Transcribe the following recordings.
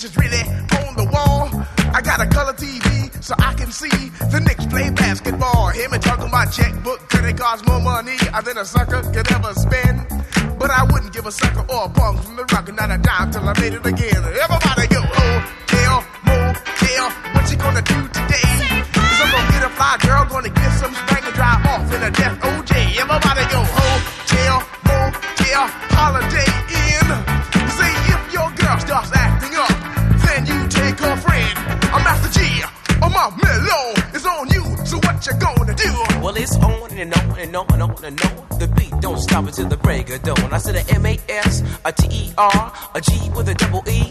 which is really on the wall. I got a color TV so I can see the Knicks play basketball. Him and talking my checkbook, credit cards more money than a sucker could ever spend. But I wouldn't give a sucker or a bum from the rock, not a dime till I made it again. Everybody it's on and on and on and on and on. The beat don't stop until the break of dawn. I said a M A S, a T E R, a G with a double E.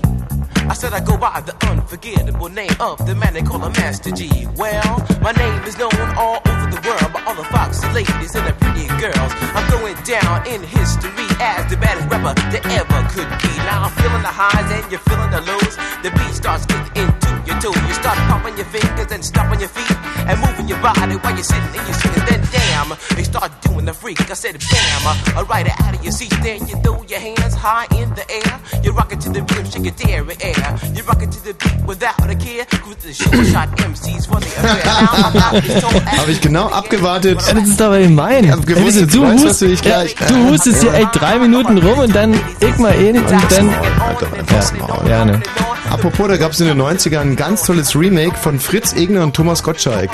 I said I go by the unforgettable name of the man they call a Master G. Well, my name is known all over the world by all the foxy ladies and the pretty girls. I'm going down in history as the baddest rapper that ever could be. Now I'm feeling the highs and you're feeling the lows. The beat starts getting toe. You start pumping your fingers and stomping your feet and moving your body while you're sitting and you're sitting. Then damn, they start doing the freak. I said bam, I ride it out of your seat. Then you throw your hands high in the air. You rock it to the rhythm, shake your dairy air. You rock it to the beat without a care. Cruise the show shot MCs for the affair. Habe ich genau abgewartet. Ja, das ist aber gemein. Ich hab gewusst, Ey, du, weißt, hust, dich gleich- du hustest hier echt drei Minuten rum und dann ich mal eh nicht und dann... Ja, Ja, ne. Apropos, da gab es in den 90ern ein ganz tolles Remake von Fritz Egner und Thomas Gottschalk.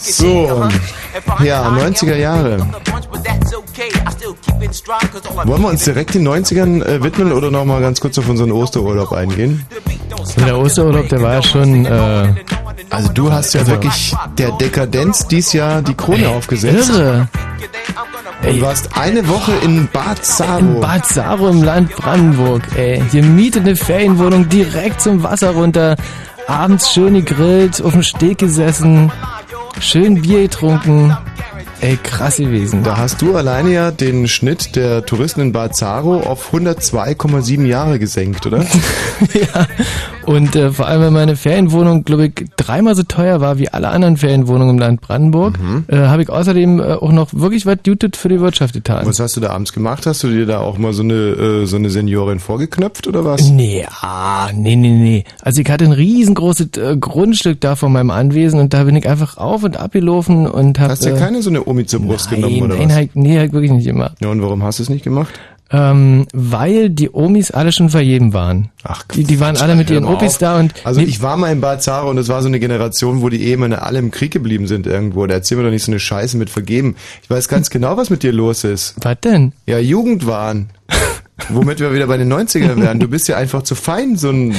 So, ja, 90er Jahre. Wollen wir uns direkt den 90ern äh, widmen oder nochmal ganz kurz auf unseren Osterurlaub eingehen? Also der Osterurlaub, der war ja schon... Äh, Also du hast ja wirklich der Dekadenz dies Jahr die Krone aufgesetzt. irre. Und warst eine Woche in Bad Saro. In Bad Saro im Land Brandenburg, ey. Hier mietet eine Ferienwohnung direkt zum Wasser runter. Abends schön gegrillt, auf dem Steg gesessen, schön Bier getrunken. Ey, krass gewesen. Da hast du alleine ja den Schnitt der Touristen in Bad Saro auf 102,7 Jahre gesenkt, oder? ja. Und äh, vor allem, weil meine Ferienwohnung, glaube ich, dreimal so teuer war wie alle anderen Ferienwohnungen im Land Brandenburg, Mhm. äh, habe ich außerdem äh, auch noch wirklich was Gutes für die Wirtschaft getan. Was hast du da abends gemacht? Hast du dir da auch mal so eine, äh, so eine Seniorin vorgeknöpft oder was? Nee, ah, nee, nee, nee. Also ich hatte ein riesengroßes äh, Grundstück da vor meinem Anwesen und da bin ich einfach auf und ab gelaufen und habe... Hast du ja keine so eine Omi zur Brust genommen oder nein, was? Halt, nee, halt wirklich nicht immer. Ja, und warum hast du es nicht gemacht? Ähm, weil die Omis alle schon verjeben waren. Ach, die, die waren alle mit ihren Opis auf. da und Also ich war mal in Bad Zara und es war so eine Generation, wo die Ehemänner alle im Krieg geblieben sind irgendwo. Da erzähl mir doch nicht so eine Scheiße mit vergeben. Ich weiß ganz genau, was mit dir los ist. was denn? Ja, Jugendwahn. Womit wir wieder bei den 90ern wären. Du bist ja einfach zu fein, so ein,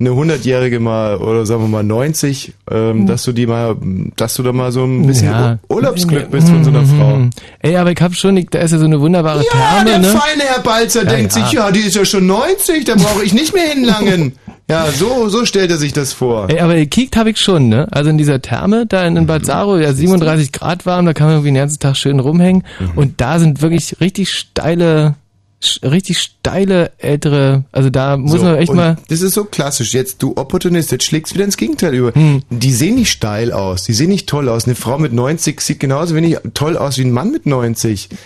eine 100-Jährige mal, oder sagen wir mal 90, ähm, dass du die mal, dass du da mal so ein bisschen Ja. Ur- Urlaubsglück bist von so einer Mhm, Frau. mhm. Ey, aber ich hab schon, da ist ja so eine wunderbare Ja, Therme, der ne? feine Herr Balzer Ja, denkt sich, ja, die ist ja schon 90, da brauche ich nicht mehr hinlangen. Ja, so, so stellt er sich das vor. Ey, aber gekickt habe ich schon, ne? Also in dieser Therme da in, in Mhm. Bad Saro, ja 37 Grad warm, da kann man irgendwie den ganzen Tag schön rumhängen. Mhm. Und da sind wirklich richtig steile, richtig steile ältere, also da muss So, man echt mal. Das ist so klassisch. Jetzt, du Opportunist, jetzt schlägst du wieder ins Gegenteil über. Hm. Die sehen nicht steil aus, die sehen nicht toll aus. Eine Frau mit 90 sieht genauso wenig toll aus wie ein Mann mit 90. Das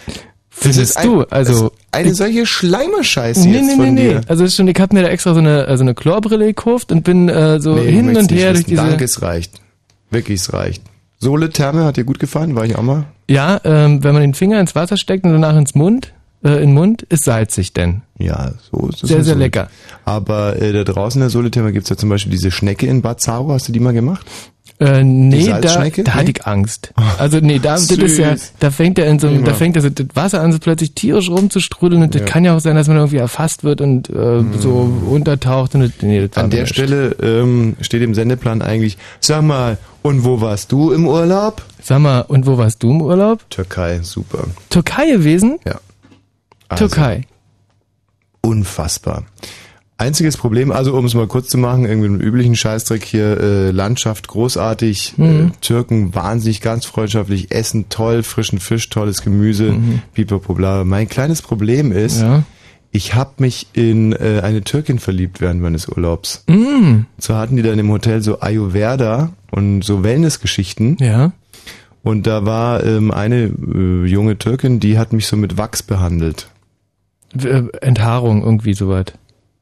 Findest ein- du? Also, das ist eine solche Schleimerscheiße Nee, jetzt nee, nee, von nee. dir. Also ist schon, ich hab mir da extra so eine, äh, so eine Chlorbrille gekauft und bin äh, so Nee, hin und her durch diese. Danke, es reicht. Wirklich, es reicht. Sohle Therme hat dir gut gefallen, war ich auch mal. Ja, ähm, wenn man den Finger ins Wasser steckt und danach ins Mund, äh, in den Mund, ist salzig denn. Ja, so ist es. Sehr, sehr lecker. Aber äh, da draußen in der Soletherme gibt's ja zum Beispiel diese Schnecke in Bad Zaro. Hast du die mal gemacht? Äh, nee, da, da Nee? hatte ich Angst. Also nee, da, das ist ja, da fängt er in so einem, da fängt das, das Wasser an, so plötzlich tierisch rumzustrudeln und Ja. das kann ja auch sein, dass man irgendwie erfasst wird und äh, so untertaucht und nee, An der nicht. Stelle ähm, steht im Sendeplan eigentlich, sag mal, und wo warst du im Urlaub? Sag mal, und wo warst du im Urlaub? Türkei, super. Türkei gewesen? Ja. Also, Türkei. Unfassbar. Einziges Problem, also um es mal kurz zu machen, irgendwie einen üblichen Scheißdreck hier, äh, Landschaft großartig, Mhm. äh, Türken wahnsinnig ganz freundschaftlich, Essen toll, frischen Fisch, tolles Gemüse, Mhm. pipapo bla. Mein kleines Problem ist, Ja. ich habe mich in äh, eine Türkin verliebt während meines Urlaubs. Mm, So hatten die dann im Hotel so Ayurveda und so Wellnessgeschichten. ja. Und da war ähm, eine äh, junge Türkin, die hat mich so mit Wachs behandelt. Äh, Enthaarung, irgendwie soweit.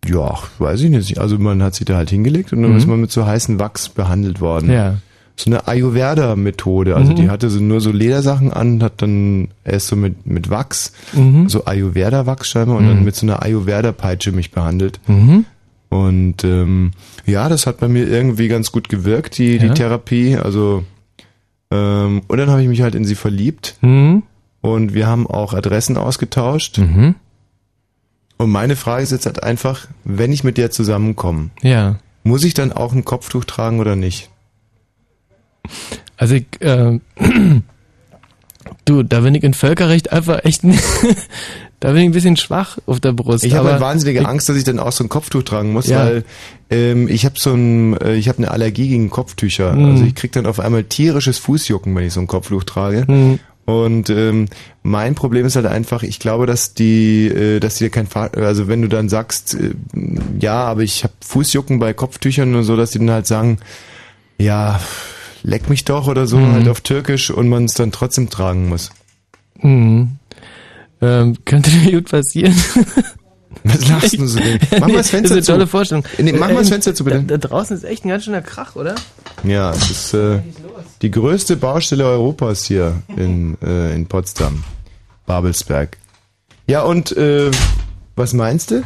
Ja, weiß ich nicht. Also man hat sich da halt hingelegt und dann Mhm. ist man mit so heißen Wachs behandelt worden. Ja. So eine Ayurveda-Methode. Also Mhm. die hatte so nur so Ledersachen an, hat dann erst so mit, mit Wachs, Mhm. so Ayurveda-Wachs scheinbar und dann mit so einer Ayurveda-Peitsche mich behandelt. Mhm. Und ähm, ja, das hat bei mir irgendwie ganz gut gewirkt, die, die Ja. Therapie. Also ähm, und dann habe ich mich halt in sie verliebt Mhm. und wir haben auch Adressen ausgetauscht. Mhm. Und meine Frage ist jetzt halt einfach, wenn ich mit der zusammenkomme, Ja. muss ich dann auch ein Kopftuch tragen oder nicht? Also ich, äh, du, da bin ich in Völkerrecht einfach echt, da bin ich ein bisschen schwach auf der Brust. Ich habe halt wahnsinnige ich, Angst, dass ich dann auch so ein Kopftuch tragen muss, Ja. weil ähm, ich habe so ein, äh, ich habe eine Allergie gegen Kopftücher. Mhm. Also ich krieg dann auf einmal tierisches Fußjucken, wenn ich so ein Kopftuch trage. Mhm. Und ähm, mein Problem ist halt einfach, ich glaube, dass die, äh, dass die dir kein, Fahr also wenn du dann sagst, äh, ja, aber ich habe Fußjucken bei Kopftüchern und so, dass die dann halt sagen, ja, leck mich doch oder so, Mhm. halt auf Türkisch und man es dann trotzdem tragen muss. Mhm. Ähm, könnte mir gut passieren. Was lachst du so denn? Mach mal das Fenster das ist eine zu. tolle Vorstellung. Nee, mach mal das Ähm, Fenster zu, bitte. Da, da draußen ist echt ein ganz schöner Krach, oder? Ja, es ist äh, die größte Baustelle Europas hier in, äh, in Potsdam. Babelsberg. Ja, und äh, was meinst du?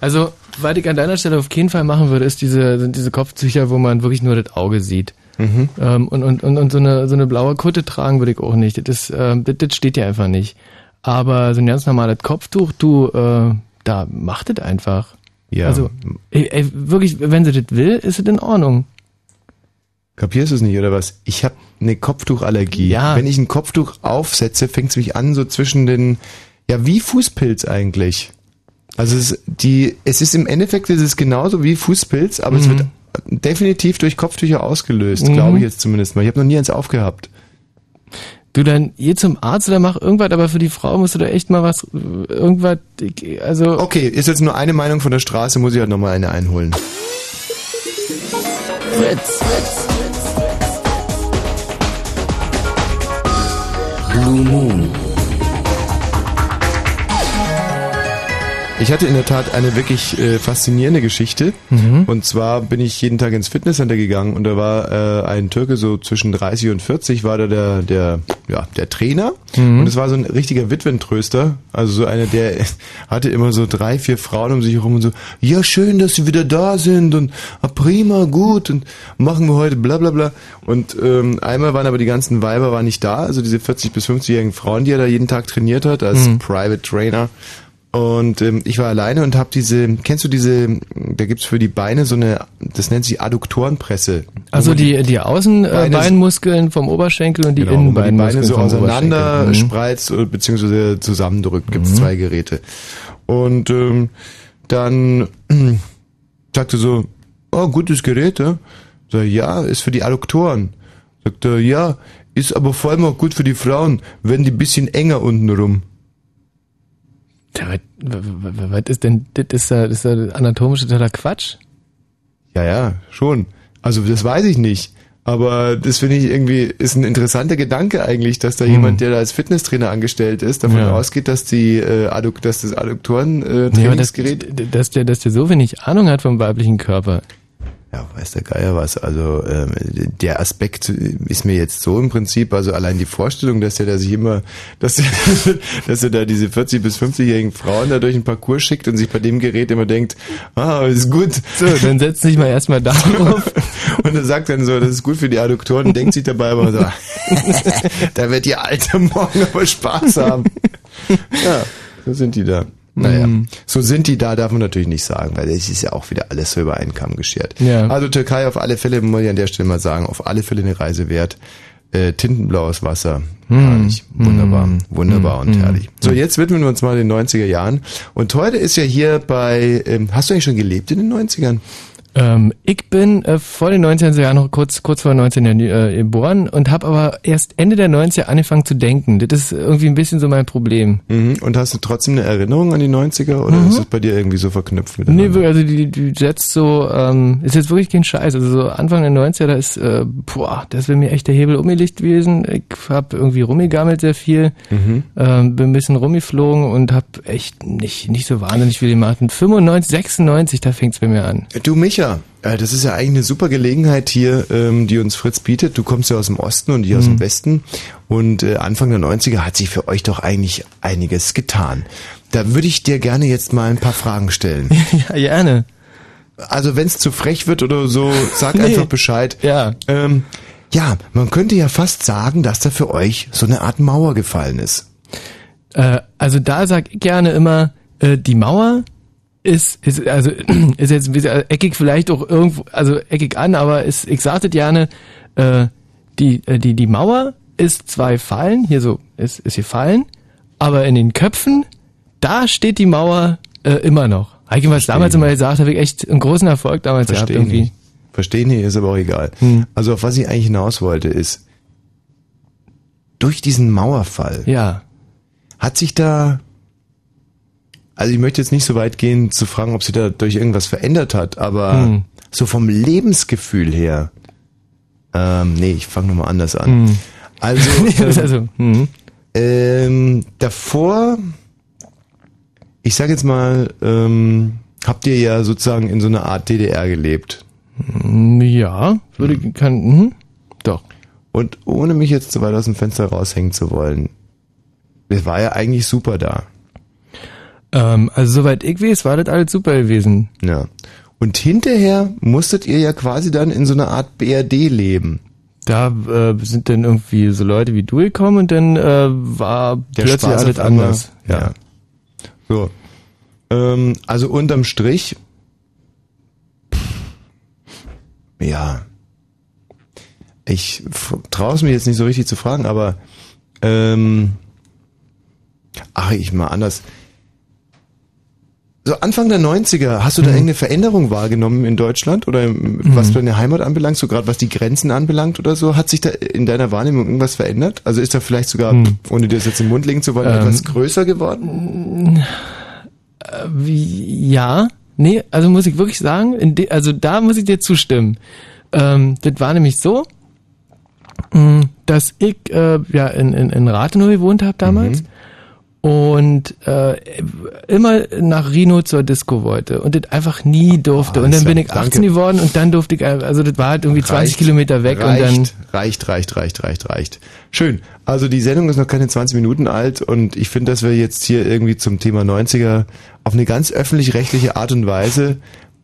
Also, was ich an deiner Stelle auf keinen Fall machen würde, ist diese, sind diese Kopftücher, wo man wirklich nur das Auge sieht. Mhm. Ähm, und, und, und, und so eine, so eine blaue Kutte tragen würde ich auch nicht. Das, ist, ähm, das, das steht ja einfach nicht. Aber so ein ganz normales Kopftuch, du, äh, da macht das einfach. Ja. Also, ey, ey, wirklich, wenn sie das will, ist es in Ordnung. Kapierst du es nicht, oder was? Ich habe eine Kopftuchallergie. Ja. Wenn ich ein Kopftuch aufsetze, fängt es mich an, so zwischen den. Ja, wie Fußpilz eigentlich. Also es, ist die, es ist im Endeffekt es ist genauso wie Fußpilz, aber es Mhm. wird definitiv durch Kopftücher ausgelöst, Mhm. glaube ich jetzt zumindest mal. Ich habe noch nie eins aufgehabt. Du dann geh zum Arzt oder mach irgendwas, aber für die Frau musst du da echt mal was, irgendwas, also. Okay, ist jetzt nur eine Meinung von der Straße, muss ich halt nochmal eine einholen. Fritz. Blue Moon. Ich hatte in der Tat eine wirklich äh, faszinierende Geschichte. Mhm. Und zwar bin ich jeden Tag ins Fitnesscenter gegangen und da war äh, ein Türke so zwischen 30 und 40 war da der der ja der Trainer Mhm. und es war so ein richtiger Witwentröster, also so einer der hatte immer so drei vier Frauen um sich herum und so ja schön, dass sie wieder da sind und ah, prima gut und machen wir heute bla bla bla und ähm, einmal waren aber die ganzen Weiber waren nicht da, also diese 40 bis 50-jährigen Frauen, die er da jeden Tag trainiert hat als Mhm. Private Trainer. Und ähm, ich war alleine und habe diese, kennst du diese, da gibt's für die Beine so eine, das nennt sich Adduktorenpresse. Also die, die Außenbeinmuskeln Beinmuskeln vom Oberschenkel und die genau, man die Beine Innenbeinmuskeln so auseinander. Mhm. spreizt beziehungsweise zusammendrückt, gibt's zwei Geräte. Und ähm, dann sagte so, oh, gutes Gerät, ja? Sag, ja, ist für die Adduktoren. Sagt er, ja, ist aber vor allem auch gut für die Frauen, werden die bisschen enger unten rum. Ja, was, ist denn, das ist ja, das ist ja anatomische totaler Quatsch. Ja, ja, schon. Also das weiß ich nicht. Aber das finde ich irgendwie, ist ein interessanter Gedanke eigentlich, dass da jemand, der da als Fitnesstrainer angestellt ist, davon Hm. Ja. ausgeht, dass die äh, dass das Adduktoren äh, Nee, aber das, Trainingsgerät. dass der, dass der so wenig Ahnung hat vom weiblichen Körper. Ja, weiß der Geier was. Also ähm, der Aspekt ist mir jetzt so im Prinzip, also allein die Vorstellung, dass der da sich immer, dass der, dass er da diese 40 bis 50-jährigen Frauen da durch den Parcours schickt und sich bei dem Gerät immer denkt, ah, ist gut. So, dann setz dich mal erstmal darauf. Und er sagt dann so, das ist gut für die Adduktoren, und denkt sich dabei aber so, da wird die Alte morgen aber Spaß haben. Ja, so sind die da. Naja, Mhm. so sind die da, darf man natürlich nicht sagen, weil es ist ja auch wieder alles so über einen Kamm geschert. Ja. Also Türkei auf alle Fälle, muss ich an der Stelle mal sagen, auf alle Fälle eine Reise wert. Äh, tintenblaues Wasser. Herrlich. Wunderbar. Wunderbar und herrlich. So, jetzt widmen wir uns mal den 90er Jahren. Und heute ist ja hier bei, ähm, hast du eigentlich schon gelebt in den 90ern? Ähm, ich bin äh, vor den 90er Jahren noch kurz, kurz vor den 19 Jahren äh, geboren und habe aber erst Ende der 90er angefangen zu denken. Das ist irgendwie ein bisschen so mein Problem. Mhm. Und hast du trotzdem eine Erinnerung an die 90er oder Mhm. ist es bei dir irgendwie so verknüpft Nee, miteinander? wir- also die, die setzt so, ähm, ist jetzt wirklich kein Scheiß. Also so Anfang der 90er, da ist, äh, boah, das wäre mir echt der Hebel umgelegt gewesen. Ich habe irgendwie rumgegammelt sehr viel, Mhm. ähm, bin ein bisschen rumgeflogen und habe echt nicht, nicht so wahnsinnig viel gemacht. Und 95, 96, da fängt's bei mir an. Du Micha, äh, das ist ja eigentlich eine super Gelegenheit hier, ähm, die uns Fritz bietet. Du kommst ja aus dem Osten und ich aus dem Mhm. Westen. Und äh, Anfang der 90er hat sich für euch doch eigentlich einiges getan. Da würde ich dir gerne jetzt mal ein paar Fragen stellen. ja, gerne. Also wenn es zu frech wird oder so, sag Nee. einfach Bescheid. Ja. Ähm, ja, man könnte ja fast sagen, dass da für euch so eine Art Mauer gefallen ist. Äh, also da sag ich gerne immer, äh, die Mauer ist, ist also ist jetzt ein bisschen eckig vielleicht auch irgendwo, also eckig an, aber ist, ich sagte gerne, äh, die, äh, die, die Mauer ist zwei Fallen, hier so, ist, ist hier Fallen, aber in den Köpfen, da steht die Mauer äh, immer noch. Heike, was damals immer gesagt, habe ich echt einen großen Erfolg damals gehabt Verstehe irgendwie. nicht. Verstehe nicht, ist aber auch egal. Hm. Also auf was ich eigentlich hinaus wollte ist, durch diesen Mauerfall Ja. hat sich da, also ich möchte jetzt nicht so weit gehen zu fragen, ob sich da durch irgendwas verändert hat, aber Hm. so vom Lebensgefühl her, ähm, nee, ich fange nochmal anders an. Hm. Also, ähm, also, hm. ähm, davor, ich sag jetzt mal, ähm, habt ihr ja sozusagen in so einer Art DDR gelebt. Ja, würde Hm. kann, mhm. doch. Und ohne mich jetzt zu weit aus dem Fenster raushängen zu wollen, es war ja eigentlich super da. Ähm, also soweit ich weiß, war das alles super gewesen. Ja. Und hinterher musstet ihr ja quasi dann in so einer Art BRD leben. Da äh, sind dann irgendwie so Leute wie du gekommen und dann äh, war Der plötzlich Spaß alles anders. Ja. So. Ähm, also unterm Strich. Ja. Ich traue es mir jetzt nicht so richtig zu fragen, aber ähm, ach, ich mal anders. So Anfang der 90er, hast du da Mhm. irgendeine Veränderung wahrgenommen in Deutschland oder im- was deine Heimat anbelangt, so gerade was die Grenzen anbelangt oder so? Hat sich da in deiner Wahrnehmung irgendwas verändert? Also ist da vielleicht sogar, ohne dir das jetzt den Mund legen zu wollen, Mhm. Ähm, etwas größer geworden? Äh, wie, ja, nee, also muss ich wirklich sagen, also da muss ich dir zustimmen. Ähm, das war nämlich so, mh, dass ich äh, ja in, in, in Rathenow gewohnt habe damals und äh, immer nach Rino zur Disco wollte und das einfach nie durfte. Ah, und dann bin ich 18 danke. geworden und dann durfte ich, äh, also das war halt irgendwie 20 Kilometer weg reicht, und dann reicht, reicht, reicht, reicht, reicht. Schön. Also die Sendung ist noch keine 20 Minuten alt und ich finde, dass wir jetzt hier irgendwie zum Thema 90er auf eine ganz öffentlich-rechtliche Art und Weise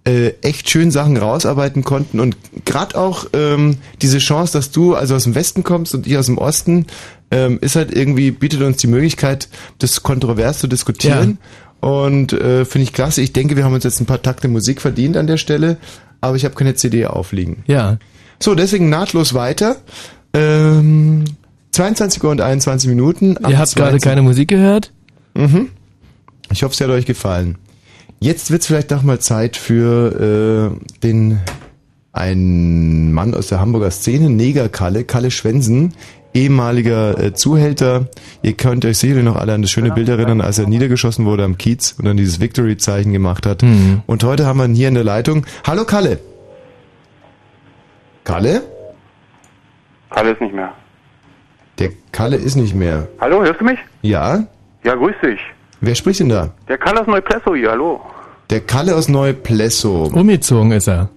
äh, echt schön Sachen rausarbeiten konnten und gerade auch ähm, diese Chance, dass du also aus dem Westen kommst und ich aus dem Osten, ähm, ist halt irgendwie, bietet uns die Möglichkeit, das kontrovers zu diskutieren. Und äh, finde ich klasse. Ich denke, wir haben uns jetzt ein paar Takte Musik verdient an der Stelle, aber ich habe keine CD aufliegen. ja. So, deswegen nahtlos weiter. Ähm, 22 Uhr und 21 Minuten. Ihr habt gerade 22 keine Musik gehört? Mhm. Ich hoffe, es hat euch gefallen. Jetzt wird es vielleicht doch mal Zeit für äh, den einen Mann aus der Hamburger Szene, Neger Kalle, Kalle Schwensen, ehemaliger äh, Zuhälter. Ihr könnt euch sicherlich noch alle an das schöne Bild erinnern, als er niedergeschossen wurde am Kiez und dann dieses Victory-Zeichen gemacht hat. Mhm. Und heute haben wir ihn hier in der Leitung. Hallo Kalle. Kalle? Kalle ist nicht mehr. Der Kalle ist nicht mehr. Hallo, hörst du mich? Ja? Ja, grüß dich. Wer spricht denn da? Der Kalle aus Neuplesso hier, hallo. Der Kalle aus Neuplesso. Umgezogen ist er.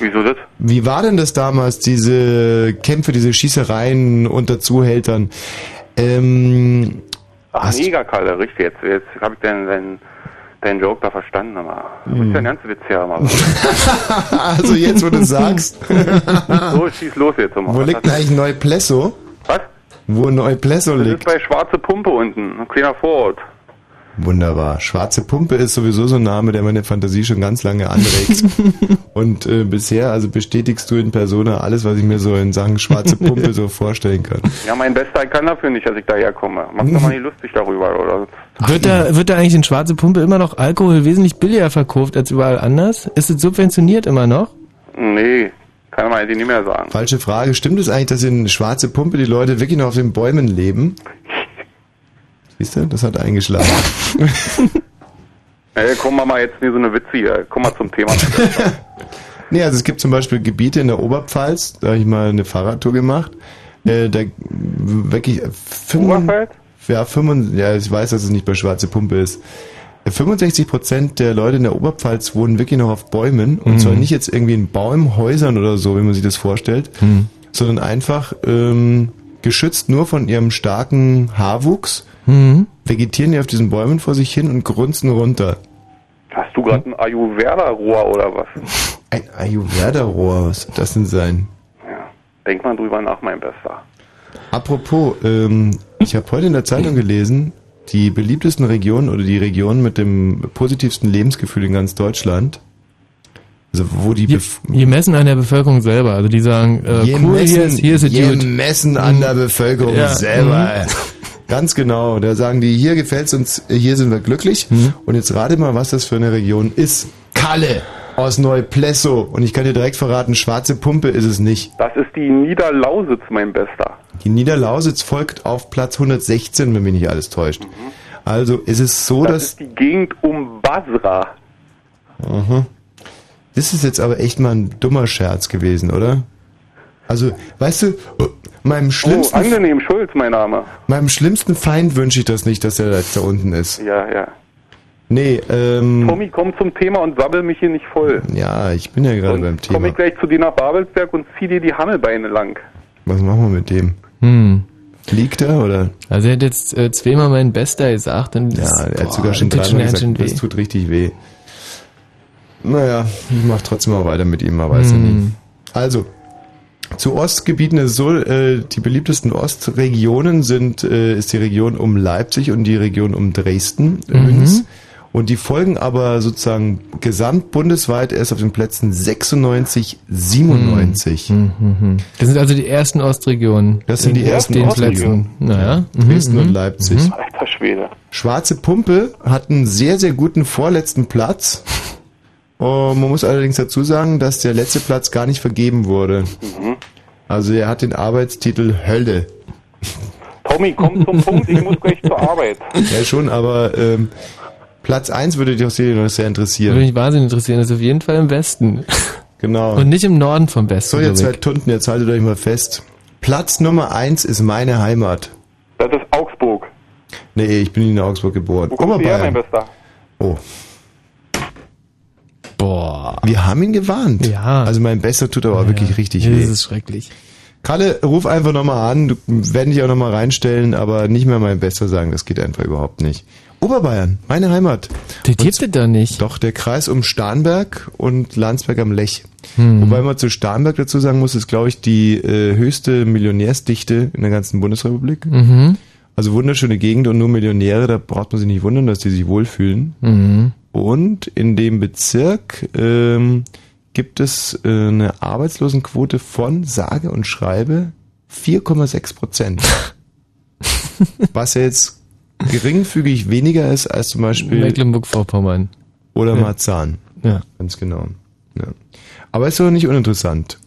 Wieso das? Wie war denn das damals, diese Kämpfe, diese Schießereien unter Zuhältern? Ähm, Ach, Hast- mega Kalle, richtig. Jetzt, jetzt habe ich deinen deinen deinen Joke da verstanden, aber. Du bist ja ein ganz Witz hier, aber. also jetzt, wo du sagst, so, schieß los jetzt mal. wo Was liegt denn eigentlich Neuplesso? Was? Wo Neuplesso Das ist liegt? bei Schwarze Pumpe unten, ein kleiner Vorort. Wunderbar. Schwarze Pumpe ist sowieso so ein Name, der meine Fantasie schon ganz lange anregt. Und äh, bisher, also bestätigst du in Persona alles, was ich mir so in Sachen schwarze Pumpe so vorstellen kann. Ja, mein Bester kann dafür nicht, dass ich daher komme. Mach doch mal nicht lustig darüber, oder? Wird da, wird da eigentlich in Schwarze Pumpe immer noch Alkohol wesentlich billiger verkauft als überall anders? Ist es subventioniert immer noch? Nee, kann man eigentlich nicht mehr sagen. Falsche Frage. Stimmt es eigentlich, dass in Schwarze Pumpe die Leute wirklich noch auf den Bäumen leben? Siehst du, das hat eingeschlagen. Ey, komm mal mal jetzt nicht so eine Witze hier. Komm mal zum Thema. Nee, also es gibt zum Beispiel Gebiete in der Oberpfalz, da habe ich mal eine Fahrradtour gemacht. Äh, da wirklich äh, 65, ja, 65, ja, ich weiß, dass es nicht bei Schwarze Pumpe ist. Äh, 65 Prozent der Leute in der Oberpfalz wohnen wirklich noch auf Bäumen und Mhm. zwar nicht jetzt irgendwie in Baumhäusern oder so, wie man sich das vorstellt, Mhm. sondern einfach ähm, geschützt nur von ihrem starken Haarwuchs, Mhm. vegetieren die auf diesen Bäumen vor sich hin und grunzen runter. Hast du gerade ein Ayurveda-Rohr oder was? Ein Ayurveda-Rohr, was soll das denn sein? Denk mal drüber nach, mein Bester. Apropos, ähm, ich habe heute in der Zeitung gelesen, die beliebtesten Regionen oder die Regionen mit dem positivsten Lebensgefühl in ganz Deutschland, also wo die Bef Die messen an der Bevölkerung selber. Also die sagen, äh, Je cool, hier messen- ist, hier ist es je messen an der Bevölkerung Ja, selber. mhm. Ganz genau. Da sagen die, hier gefällt's uns, hier sind wir glücklich. Mhm. Und jetzt rate mal, was das für eine Region ist. Kalle aus Neuplesso. Und ich kann dir direkt verraten, schwarze Pumpe ist es nicht. Das ist die Niederlausitz, mein Bester. Die Niederlausitz folgt auf Platz 116, wenn mich nicht alles täuscht. Also ist es so, Das dass... ist die Gegend um Basra. Aha. Das ist jetzt aber echt mal ein dummer Scherz gewesen, oder? Also, weißt du, meinem Oh, schlimmsten, angenehm, Schulz, mein Name. meinem schlimmsten Feind wünsche ich das nicht, dass er jetzt da unten ist. Ja, ja. Nee, ähm, Tommy, komm zum Thema und sabbel mich hier nicht voll. ja, ich bin ja gerade beim Komm Thema. ich gleich zu dir nach Babelsberg und zieh dir die Hammelbeine lang. Was machen wir mit dem? Hm. Liegt er oder? Also er hat jetzt äh, zweimal mein Bester gesagt. Und Ja, das, er hat boah, sogar schon dreimal gesagt, weh. das tut richtig weh. Naja, ich mach trotzdem mal weiter mit ihm, man weiß ja Hm. nie. Also, zu Ostgebieten ist es so, äh, die beliebtesten Ostregionen sind, äh, ist die Region um Leipzig und die Region um Dresden, Mhm. Münz. Und die folgen aber sozusagen gesamt bundesweit erst auf den Plätzen 96, 97. Mhm. Das sind also die ersten Ostregionen. Das sind die In ersten den Ostregionen. Plätzen. Naja. Mhm, Dresden mhm. und Leipzig. Mhm. Alter Schwede. Schwarze Pumpe hat einen sehr, sehr guten vorletzten Platz. Oh, man muss allerdings dazu sagen, dass der letzte Platz gar nicht vergeben wurde. Mhm. Also er hat den Arbeitstitel Hölle. Tommy, komm zum Punkt, ich muss gleich zur Arbeit. Ja schon, aber ähm, Platz 1 würde dich auch sehr, sehr Würde interessieren. mich wahnsinnig interessieren. Das ist auf jeden Fall im Westen. Genau. Und nicht im Norden vom Westen. so, ihr zwei. Tunden, jetzt haltet euch mal fest. Platz Nummer 1 ist meine Heimat. Das ist Augsburg. Nee, ich bin in Augsburg geboren. Wo kommst du her, mein. Bester? Oh. Boah. Wir haben ihn gewarnt. Ja. Also mein Bester tut aber wirklich richtig Ja, weh. Das ist schrecklich. Kalle, ruf einfach nochmal an. Du werden dich auch nochmal reinstellen, aber nicht mehr mein Bester sagen. Das geht einfach überhaupt nicht. Oberbayern, meine Heimat. Der gibt es da nicht. Doch, der Kreis um Starnberg und Landsberg am Lech. Hm. Wobei man zu Starnberg dazu sagen muss, ist, glaube ich, die äh, höchste Millionärsdichte in der ganzen Bundesrepublik. Mhm. Also wunderschöne Gegend und nur Millionäre, da braucht man sich nicht wundern, dass die sich wohlfühlen. Mhm. Und in dem Bezirk ähm, gibt es äh, eine Arbeitslosenquote von sage und schreibe 4,6 Prozent. Was ja jetzt geringfügig weniger ist als zum Beispiel Mecklenburg-Vorpommern. oder Ja. Marzahn. Ja. Ganz genau. Ja. Aber ist doch nicht uninteressant.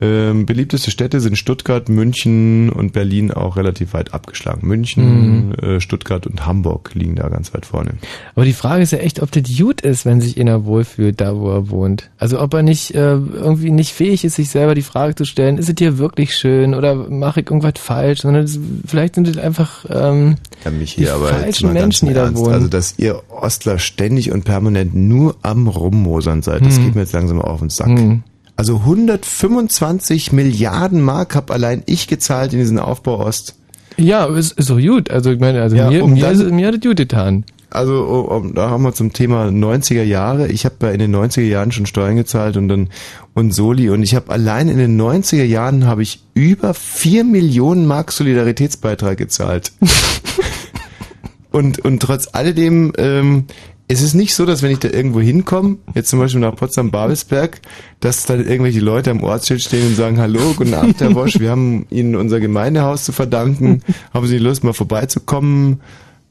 Ähm, beliebteste Städte sind Stuttgart, München und Berlin auch relativ weit abgeschlagen. München, Mhm. äh, Stuttgart und Hamburg liegen da ganz weit vorne. Aber die Frage ist ja echt, ob das gut ist, wenn sich einer wohlfühlt, da wo er wohnt. Also ob er nicht äh, irgendwie nicht fähig ist, sich selber die Frage zu stellen, ist es hier wirklich schön oder mache ich irgendwas falsch? Sondern es, vielleicht sind es einfach ähm, Ja, mich die hier aber jetzt falschen Menschen, die da Ernst. wohnen. Also, dass ihr Ostler ständig und permanent nur am Rummosern seid, das Hm. geht mir jetzt langsam auf den Sack. Hm. Also 125 Milliarden Mark hab allein ich gezahlt in diesen Aufbau Ost. ja, ist, ist doch gut. Also ich meine, also Ja, mir, um mir, dann- mir hat es gut getan. Also oh, oh, da haben wir zum Thema 90er Jahre. Ich habe ja in den 90er Jahren schon Steuern gezahlt und dann und Soli und ich habe allein in den 90er Jahren habe ich über 4 Millionen Mark Solidaritätsbeitrag gezahlt. und und trotz alledem ähm, es ist nicht so, dass wenn ich da irgendwo hinkomme, jetzt zum Beispiel nach Potsdam-Babelsberg, dass dann irgendwelche Leute am Ortsschild stehen und sagen, hallo, guten Abend, Herr Wosch, wir haben Ihnen unser Gemeindehaus zu verdanken, haben Sie Lust, mal vorbeizukommen?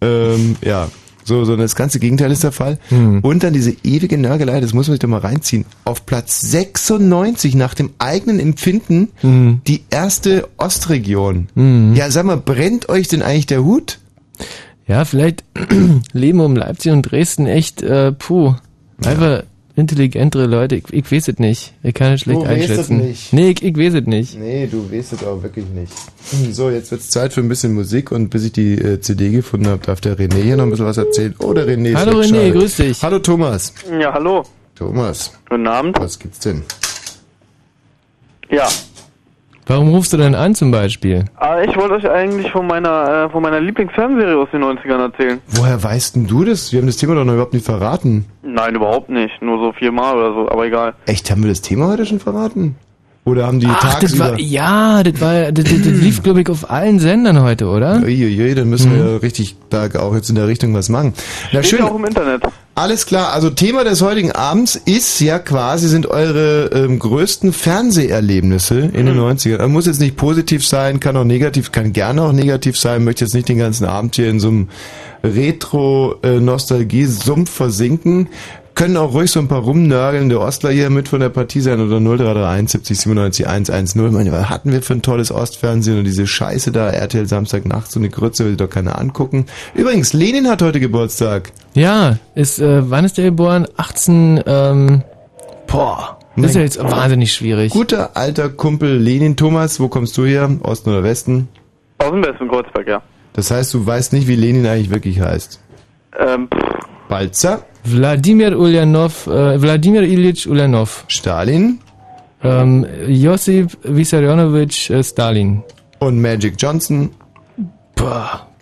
Ähm, ja, So, so das ganze Gegenteil ist der Fall. Hm. Und dann diese ewige Nörgelei, das muss man sich doch mal reinziehen. Auf Platz 96 nach dem eigenen Empfinden Hm. die erste Ostregion. Ja, sag mal, brennt euch denn eigentlich der Hut? Ja, vielleicht leben um Leipzig und Dresden echt, äh, puh, einfach intelligentere Leute. Ich, ich weiß es nicht. Ich kann es schlecht Du weißt es einschätzen. nicht. Nee, ich, ich weiß es nicht. Nee, du weißt es auch wirklich nicht. So, jetzt wird's Zeit für ein bisschen Musik und bis ich die äh, CD gefunden habe, darf der René hier noch ein bisschen was erzählen. Oh, der René Hallo René, schade. grüß dich. Hallo Thomas. Ja, hallo. Thomas, Guten Abend. was gibt's denn? Ja. Warum rufst du denn an zum Beispiel? Aber ich wollte euch eigentlich von meiner, äh, von meiner Lieblingsfernserie aus den 90ern erzählen. Woher weißt denn du das? Wir haben das Thema doch noch überhaupt nicht verraten. Nein, überhaupt nicht. Nur so viermal oder so, aber egal. Echt, haben wir das Thema heute schon verraten? Oder haben die Ach, das war, ja, das war, das, das, das lief, glaube ich, auf allen Sendern heute, oder? Uiuiui, dann müssen wir ja richtig da auch jetzt in der Richtung was machen. Na Steht schön, auch im Internet. alles klar. Also Thema des heutigen Abends ist ja quasi, sind eure ähm, größten Fernseherlebnisse in den 90ern. Er muss jetzt nicht positiv sein, kann auch negativ, kann gerne auch negativ sein, möchte jetzt nicht den ganzen Abend hier in so einem Retro-Nostalgie-Sumpf versinken. Können auch ruhig so ein paar rumnörgelnde Ostler hier mit von der Partie sein oder 0331 70 97 110. Meine, was hatten wir für ein tolles Ostfernsehen und diese Scheiße da, RTL Samstagnacht, so eine Grütze will sich doch keiner angucken. Übrigens, Lenin hat heute Geburtstag. Ja, ist, äh, wann ist der geboren? 18, ähm, boah, das ist ja jetzt wahnsinnig schwierig. Guter alter Kumpel Lenin Thomas, wo kommst du her? Osten oder Westen? Aus dem Westen Kreuzberg, ja. Das heißt, du weißt nicht, wie Lenin eigentlich wirklich heißt. Ähm, pff, Balzer, Wladimir Ulyanov, äh, Wladimir Ilyich Ulyanov, Stalin ähm, Josip Vissarionovich äh, Stalin. und Magic Johnson.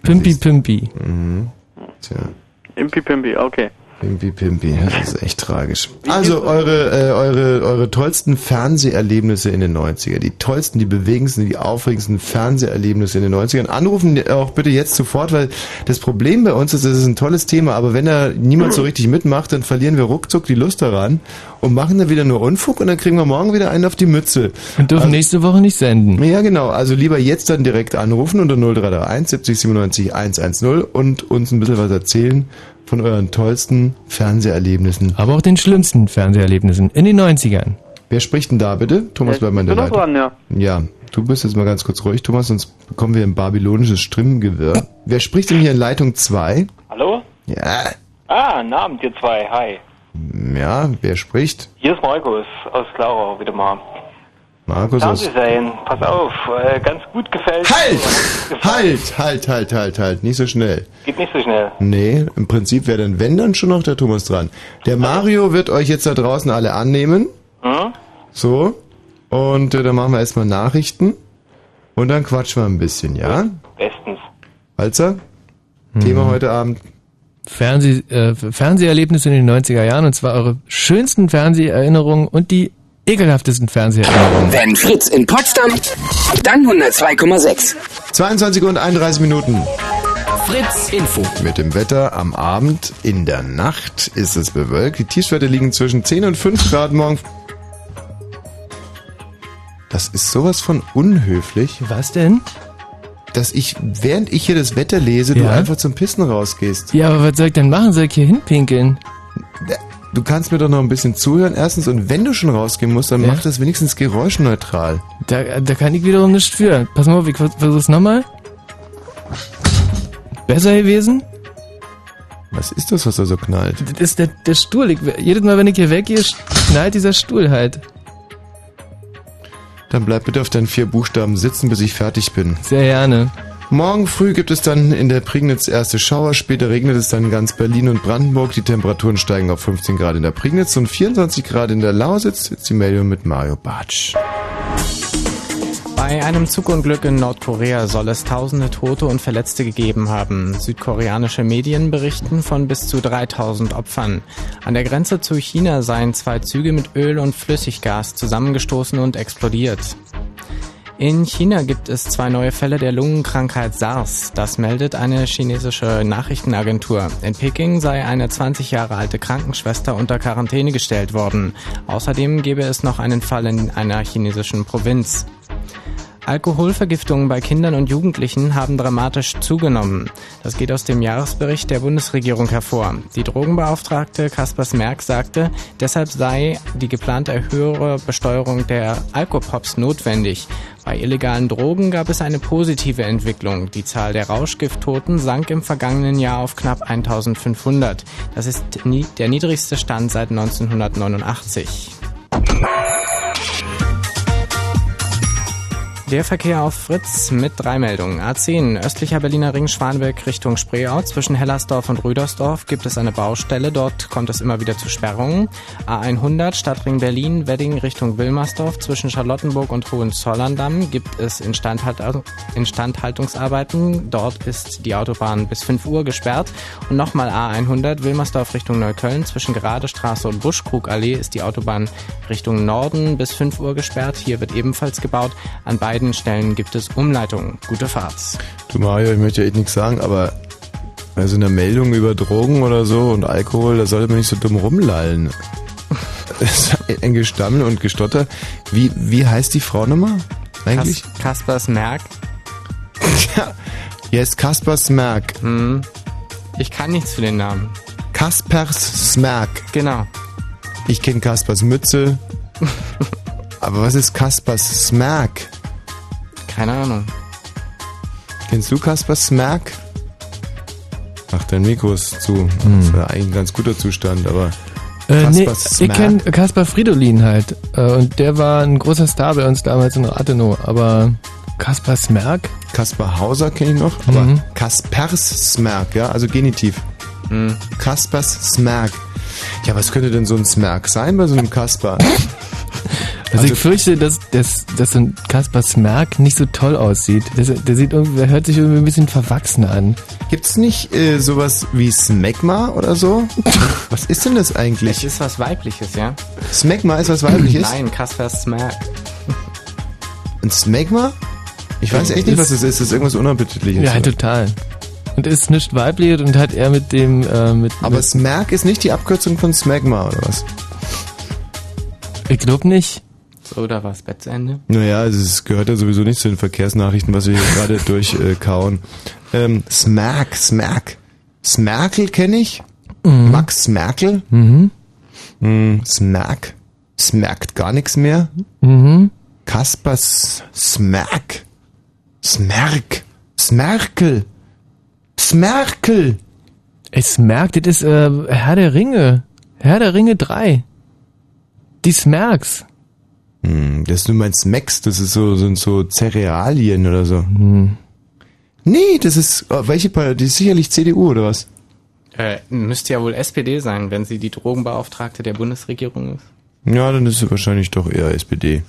Pimpi Pimpi. Tja, Impi Pimpi, okay. Pimpi Pimpi, das ist echt tragisch. Also eure, äh, eure, eure tollsten Fernseherlebnisse in den 90er, die tollsten, die bewegendsten, die aufregendsten Fernseherlebnisse in den 90ern. Anrufen auch bitte jetzt sofort, weil das Problem bei uns ist, es ist ein tolles Thema, aber wenn da niemand so richtig mitmacht, dann verlieren wir ruckzuck die Lust daran und machen dann wieder nur Unfug und dann kriegen wir morgen wieder einen auf die Mütze. Und dürfen nächste Woche nicht senden. Ja, genau. Also lieber jetzt dann direkt anrufen unter 0331 70 97 110 und uns ein bisschen was erzählen von euren tollsten Fernseherlebnissen. Aber auch den schlimmsten Fernseherlebnissen in den 90ern. Wer spricht denn da bitte? Thomas, bleib mal in Ich der Leitung. dran, ja. Ja, du bist jetzt mal ganz kurz ruhig, Thomas, sonst bekommen wir ein babylonisches Stimmengewirr. Wer spricht denn hier in Leitung 2? Hallo? Ja, Ah, guten Abend, ihr zwei. Hi. ja, wer spricht? Hier ist Markus aus Klarau wieder mal. Markus aus... Fernsehserien, pass auf, äh, ganz gut gefällt. Halt! Halt, halt, halt, halt, halt, nicht so schnell. Geht nicht so schnell. Nee, im Prinzip wäre dann, wenn dann schon noch der Thomas dran. Der Mario wird euch jetzt da draußen alle annehmen. Hm? So. Und äh, dann machen wir erstmal Nachrichten. Und dann quatschen wir ein bisschen, ja? Bestens. Walzer? Thema heute Abend. Fernseh, äh, Fernseherlebnisse in den 90er Jahren und zwar eure schönsten Fernseherinnerungen und die ekelhaftesten Fernseherinnerungen. Wenn Fritz in Potsdam, dann 102,6. 22 und 31 Minuten. Fritz Info. Mit dem Wetter am Abend, in der Nacht ist es bewölkt. Die Tiefstwerte liegen zwischen 10 und 5 Grad morgen. Das ist sowas von unhöflich, Was denn? dass ich, während ich hier das Wetter lese, du Ja? einfach zum Pissen rausgehst. Ja, aber was soll ich denn machen? Soll ich hier hinpinkeln? Du kannst mir doch noch ein bisschen zuhören, erstens. Und wenn du schon rausgehen musst, dann Ja? mach das wenigstens geräuschneutral. Da, da kann ich wiederum nichts für. Pass mal auf, ich vers- versuch's nochmal. Besser gewesen? Was ist das, was da so knallt? Das ist der, der Stuhl. Ich, jedes Mal, wenn ich hier weggehe, knallt dieser Stuhl halt. Dann bleib bitte auf deinen vier Buchstaben sitzen, bis ich fertig bin. Sehr gerne. Morgen früh gibt es dann in der Prignitz erste Schauer, später regnet es dann in ganz Berlin und Brandenburg. Die Temperaturen steigen auf 15 Grad in der Prignitz und 24 Grad in der Lausitz. Jetzt die Meldung mit Mario Bartsch. Bei einem Zugunglück in Nordkorea soll es tausende Tote und Verletzte gegeben haben. Südkoreanische Medien berichten von bis zu 3000 Opfern. An der Grenze zu China seien zwei Züge mit Öl und Flüssiggas zusammengestoßen und explodiert. In China gibt es zwei neue Fälle der Lungenkrankheit SARS. Das meldet eine chinesische Nachrichtenagentur. In Peking sei eine 20 Jahre alte Krankenschwester unter Quarantäne gestellt worden. Außerdem gebe es noch einen Fall in einer chinesischen Provinz. Alkoholvergiftungen bei Kindern und Jugendlichen haben dramatisch zugenommen. Das geht aus dem Jahresbericht der Bundesregierung hervor. Die Drogenbeauftragte Kaspers Merck sagte, deshalb sei die geplante höhere Besteuerung der Alkopops notwendig. Bei illegalen Drogen gab es eine positive Entwicklung. Die Zahl der Rauschgifttoten sank im vergangenen Jahr auf knapp 1500. Das ist der niedrigste Stand seit 1989. Der Verkehr auf Fritz mit drei Meldungen. A10, östlicher Berliner Ring Schwanberg Richtung Spreeau. Zwischen Hellersdorf und Rüdersdorf gibt es eine Baustelle. Dort kommt es immer wieder zu Sperrungen. A100, Stadtring Berlin, Wedding Richtung Wilmersdorf. Zwischen Charlottenburg und Hohenzollern-Damm gibt es Instandhalt Instandhaltungsarbeiten. Dort ist die Autobahn bis 5 Uhr gesperrt. Und nochmal A100, Wilmersdorf Richtung Neukölln. Zwischen Geradestraße und Buschkrugallee ist die Autobahn Richtung Norden bis 5 Uhr gesperrt. Hier wird ebenfalls gebaut. An beiden beiden Stellen gibt es Umleitungen. Gute Fahrt. Du Mario, ich möchte echt nichts sagen, aber also eine Meldung über Drogen oder so und Alkohol, da sollte man nicht so dumm rumlallen. ein Gestammel und Gestotter. Wie, wie heißt die Frau nochmal? Eigentlich? Kas Kaspers Merck. ja, yes, Kaspers Merck. Hm. Ich kann nichts für den Namen. Kaspers Smerk. Genau. Ich kenne Kaspers Mütze. Aber was ist Kaspers Smerk? Keine Ahnung. Kennst du Kaspar Smerk? Ach, dein Mikro ist zu. Hm. Das war eigentlich ein ganz guter Zustand, aber. Äh, nee, ich kenne Kaspar Fridolin halt. Äh, und der war ein großer Star bei uns damals in Rathenow. Aber Kaspar Smerk? Kaspar Hauser kenne ich noch. Aber mhm. Kaspers Smerk, ja, also Genitiv. Mhm. Kaspers Smerk. Ja, was könnte denn so ein Smerk sein bei so einem Kaspar? Also, also ich fürchte, dass, dass, dass so ein Kaspar Smerk nicht so toll aussieht. Der, der, sieht irgendwie, der hört sich irgendwie ein bisschen verwachsen an. Gibt's nicht äh, sowas wie Smegma oder so? was ist denn das eigentlich? Es ist was Weibliches, ja. Smegma ist was Weibliches? Nein, Kaspar Smerk. Ein Smegma? Ich weiß echt nicht, was es ist. Das ist irgendwas Unappetitliches. Ja, total. Und ist nicht weiblich und hat er mit dem... Äh, mit, Aber mit Smerk ist nicht die Abkürzung von Smegma, oder was? Ich glaube nicht. So, da war das Bett zu Ende. Naja, also es gehört ja sowieso nicht zu den Verkehrsnachrichten, was wir hier gerade durchkauen. Äh, ähm, Smerk, Smerk. Smerkel kenne ich. Mhm. Max Merkel. Mhm. Mhm. Smerk. Smerkt gar nichts mehr. Mhm. Kaspar Smerk. Smerk. Smerkel. Smerkel. Es merkt, das ist äh, Herr der Ringe. Herr der Ringe 3. Die Smerks. Hm, das du meinst Max, das ist so, sind so Cerealien oder so. Hm. Nee, das ist, oh, welche Partei? Die ist sicherlich CDU oder was? Äh, müsste ja wohl SPD sein, wenn sie die Drogenbeauftragte der Bundesregierung ist. Ja, dann ist sie wahrscheinlich doch eher SPD.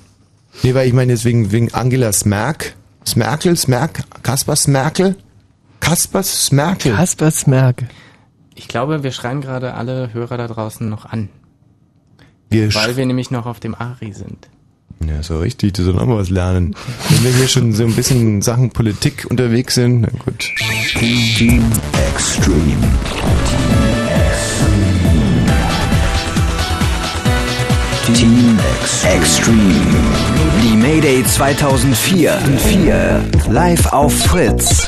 Nee, weil ich meine deswegen wegen Angela Smerk. Smerkel, Smerk, Kaspar Smerkel. Kaspar Smerkel. Kaspar Smerkel. Ich glaube, wir schreien gerade alle Hörer da draußen noch an. Wir weil wir nämlich noch auf dem Ari sind. Ja, so richtig, du sollst auch mal was lernen. Wenn wir hier schon so ein bisschen Sachen Politik unterwegs sind, na gut. Team Extreme. Team Extreme. Die Mayday 2004. Live auf Fritz.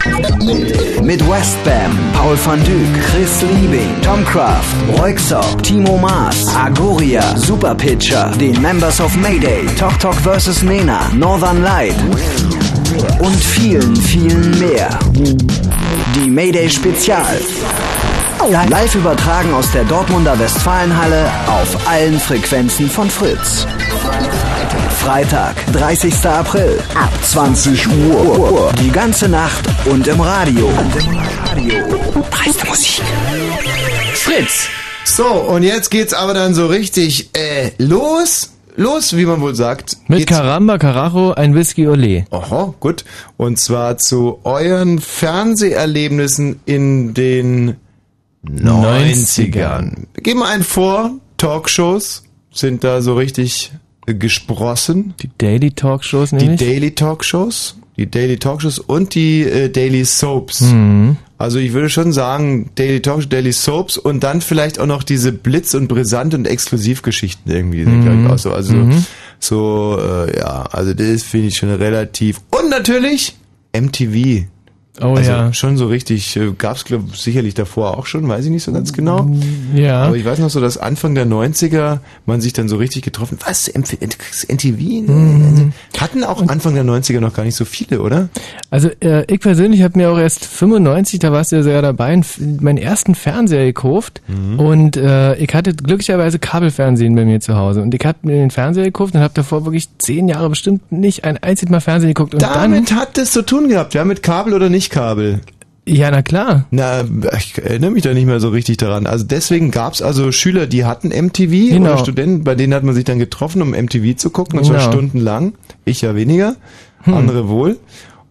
Mit Westbam, Paul van Dyk, Chris Liebing, Tom Kraft, Roixop, Timo Maas, Agoria, Super Pitcher, den Members of Mayday, Tok Tok vs. Nena, Northern Light und vielen, vielen mehr. Die Mayday Spezial. Live übertragen aus der Dortmunder Westfalenhalle auf allen Frequenzen von Fritz. Freitag, 30. April, ab 20 Uhr. Die ganze Nacht und im Radio. Preis Musik. Fritz. So, und jetzt geht's aber dann so richtig äh, los. Los, wie man wohl sagt. Mit Caramba Carajo ein Whisky Olé. Aha, gut. Und zwar zu euren Fernseherlebnissen in den 90ern. Geben wir einen vor, Talkshows sind da so richtig gesprossen. Die Daily Talkshows nämlich? Die Daily Talkshows, die Daily Talkshows und die äh, Daily Soaps. Mhm. Also ich würde schon sagen, Daily Talkshows, Daily Soaps und dann vielleicht auch noch diese Blitz- und Brisant- und Exklusivgeschichten irgendwie, mhm. glaube ich auch so. Also mhm. So, äh, ja, also das finde ich schon relativ. Und natürlich MTV. Oh also ja. schon so richtig, äh, gab's glaub, sicherlich davor auch schon, weiß ich nicht so ganz genau. Ja. Aber ich weiß noch so, dass Anfang der 90er man sich dann so richtig getroffen, was, NTV? Mhm. Hatten auch Anfang der 90er noch gar nicht so viele, oder? Also äh, ich persönlich habe mir auch erst 95, da warst du ja sogar dabei, meinen ersten Fernseher gekauft Mhm. und äh, ich hatte glücklicherweise Kabelfernsehen bei mir zu Hause und ich habe mir den Fernseher gekauft und habe davor wirklich zehn Jahre bestimmt nicht ein einziges Mal Fernsehen geguckt und Damit hat es zu tun gehabt, ja, mit Kabel oder nicht Kabel. Ja, na klar. Na, ich erinnere mich da nicht mehr so richtig daran. Also deswegen gab's also Schüler, die hatten MTV Genau. oder Studenten, bei denen hat man sich dann getroffen, um MTV zu gucken, und zwar Genau. stundenlang. Ich ja weniger, Hm. andere wohl.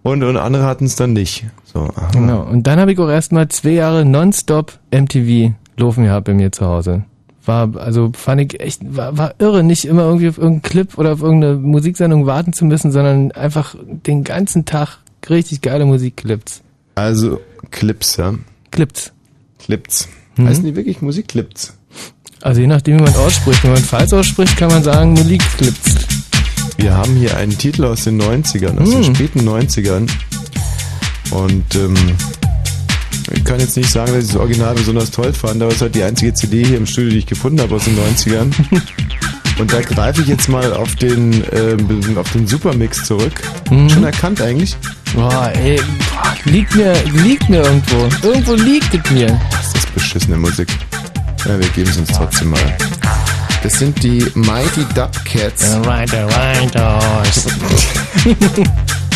Und, und andere hatten es dann nicht. So, aha. genau. Und dann habe ich auch erstmal zwei Jahre nonstop MTV laufen gehabt bei mir zu Hause. War, also fand ich echt, war, war irre, nicht immer irgendwie auf irgendeinen Clip oder auf irgendeine Musiksendung warten zu müssen, sondern einfach den ganzen Tag richtig geile Musikclips. Also Clips, ja. Clips. Clips. Mhm. Heißen die wirklich Musikclips? Also je nachdem, wie man ausspricht. Wenn man falsch ausspricht, kann man sagen Musikclips. Wir haben hier einen Titel aus den 90ern, aus den Hm. späten 90ern. Und ähm, ich kann jetzt nicht sagen, dass ich das Original besonders toll fand, aber es ist halt die einzige CD hier im Studio, die ich gefunden habe aus den 90ern. Und da greife ich jetzt mal auf den, ähm, auf den Supermix zurück. Mhm. Schon erkannt eigentlich? Boah, ey, boah, liegt mir, liegt mir irgendwo. Irgendwo liegt es mir. Das ist beschissene Musik. Ja, wir geben es uns trotzdem mal. Das sind die Mighty Dub Cats. Right, right,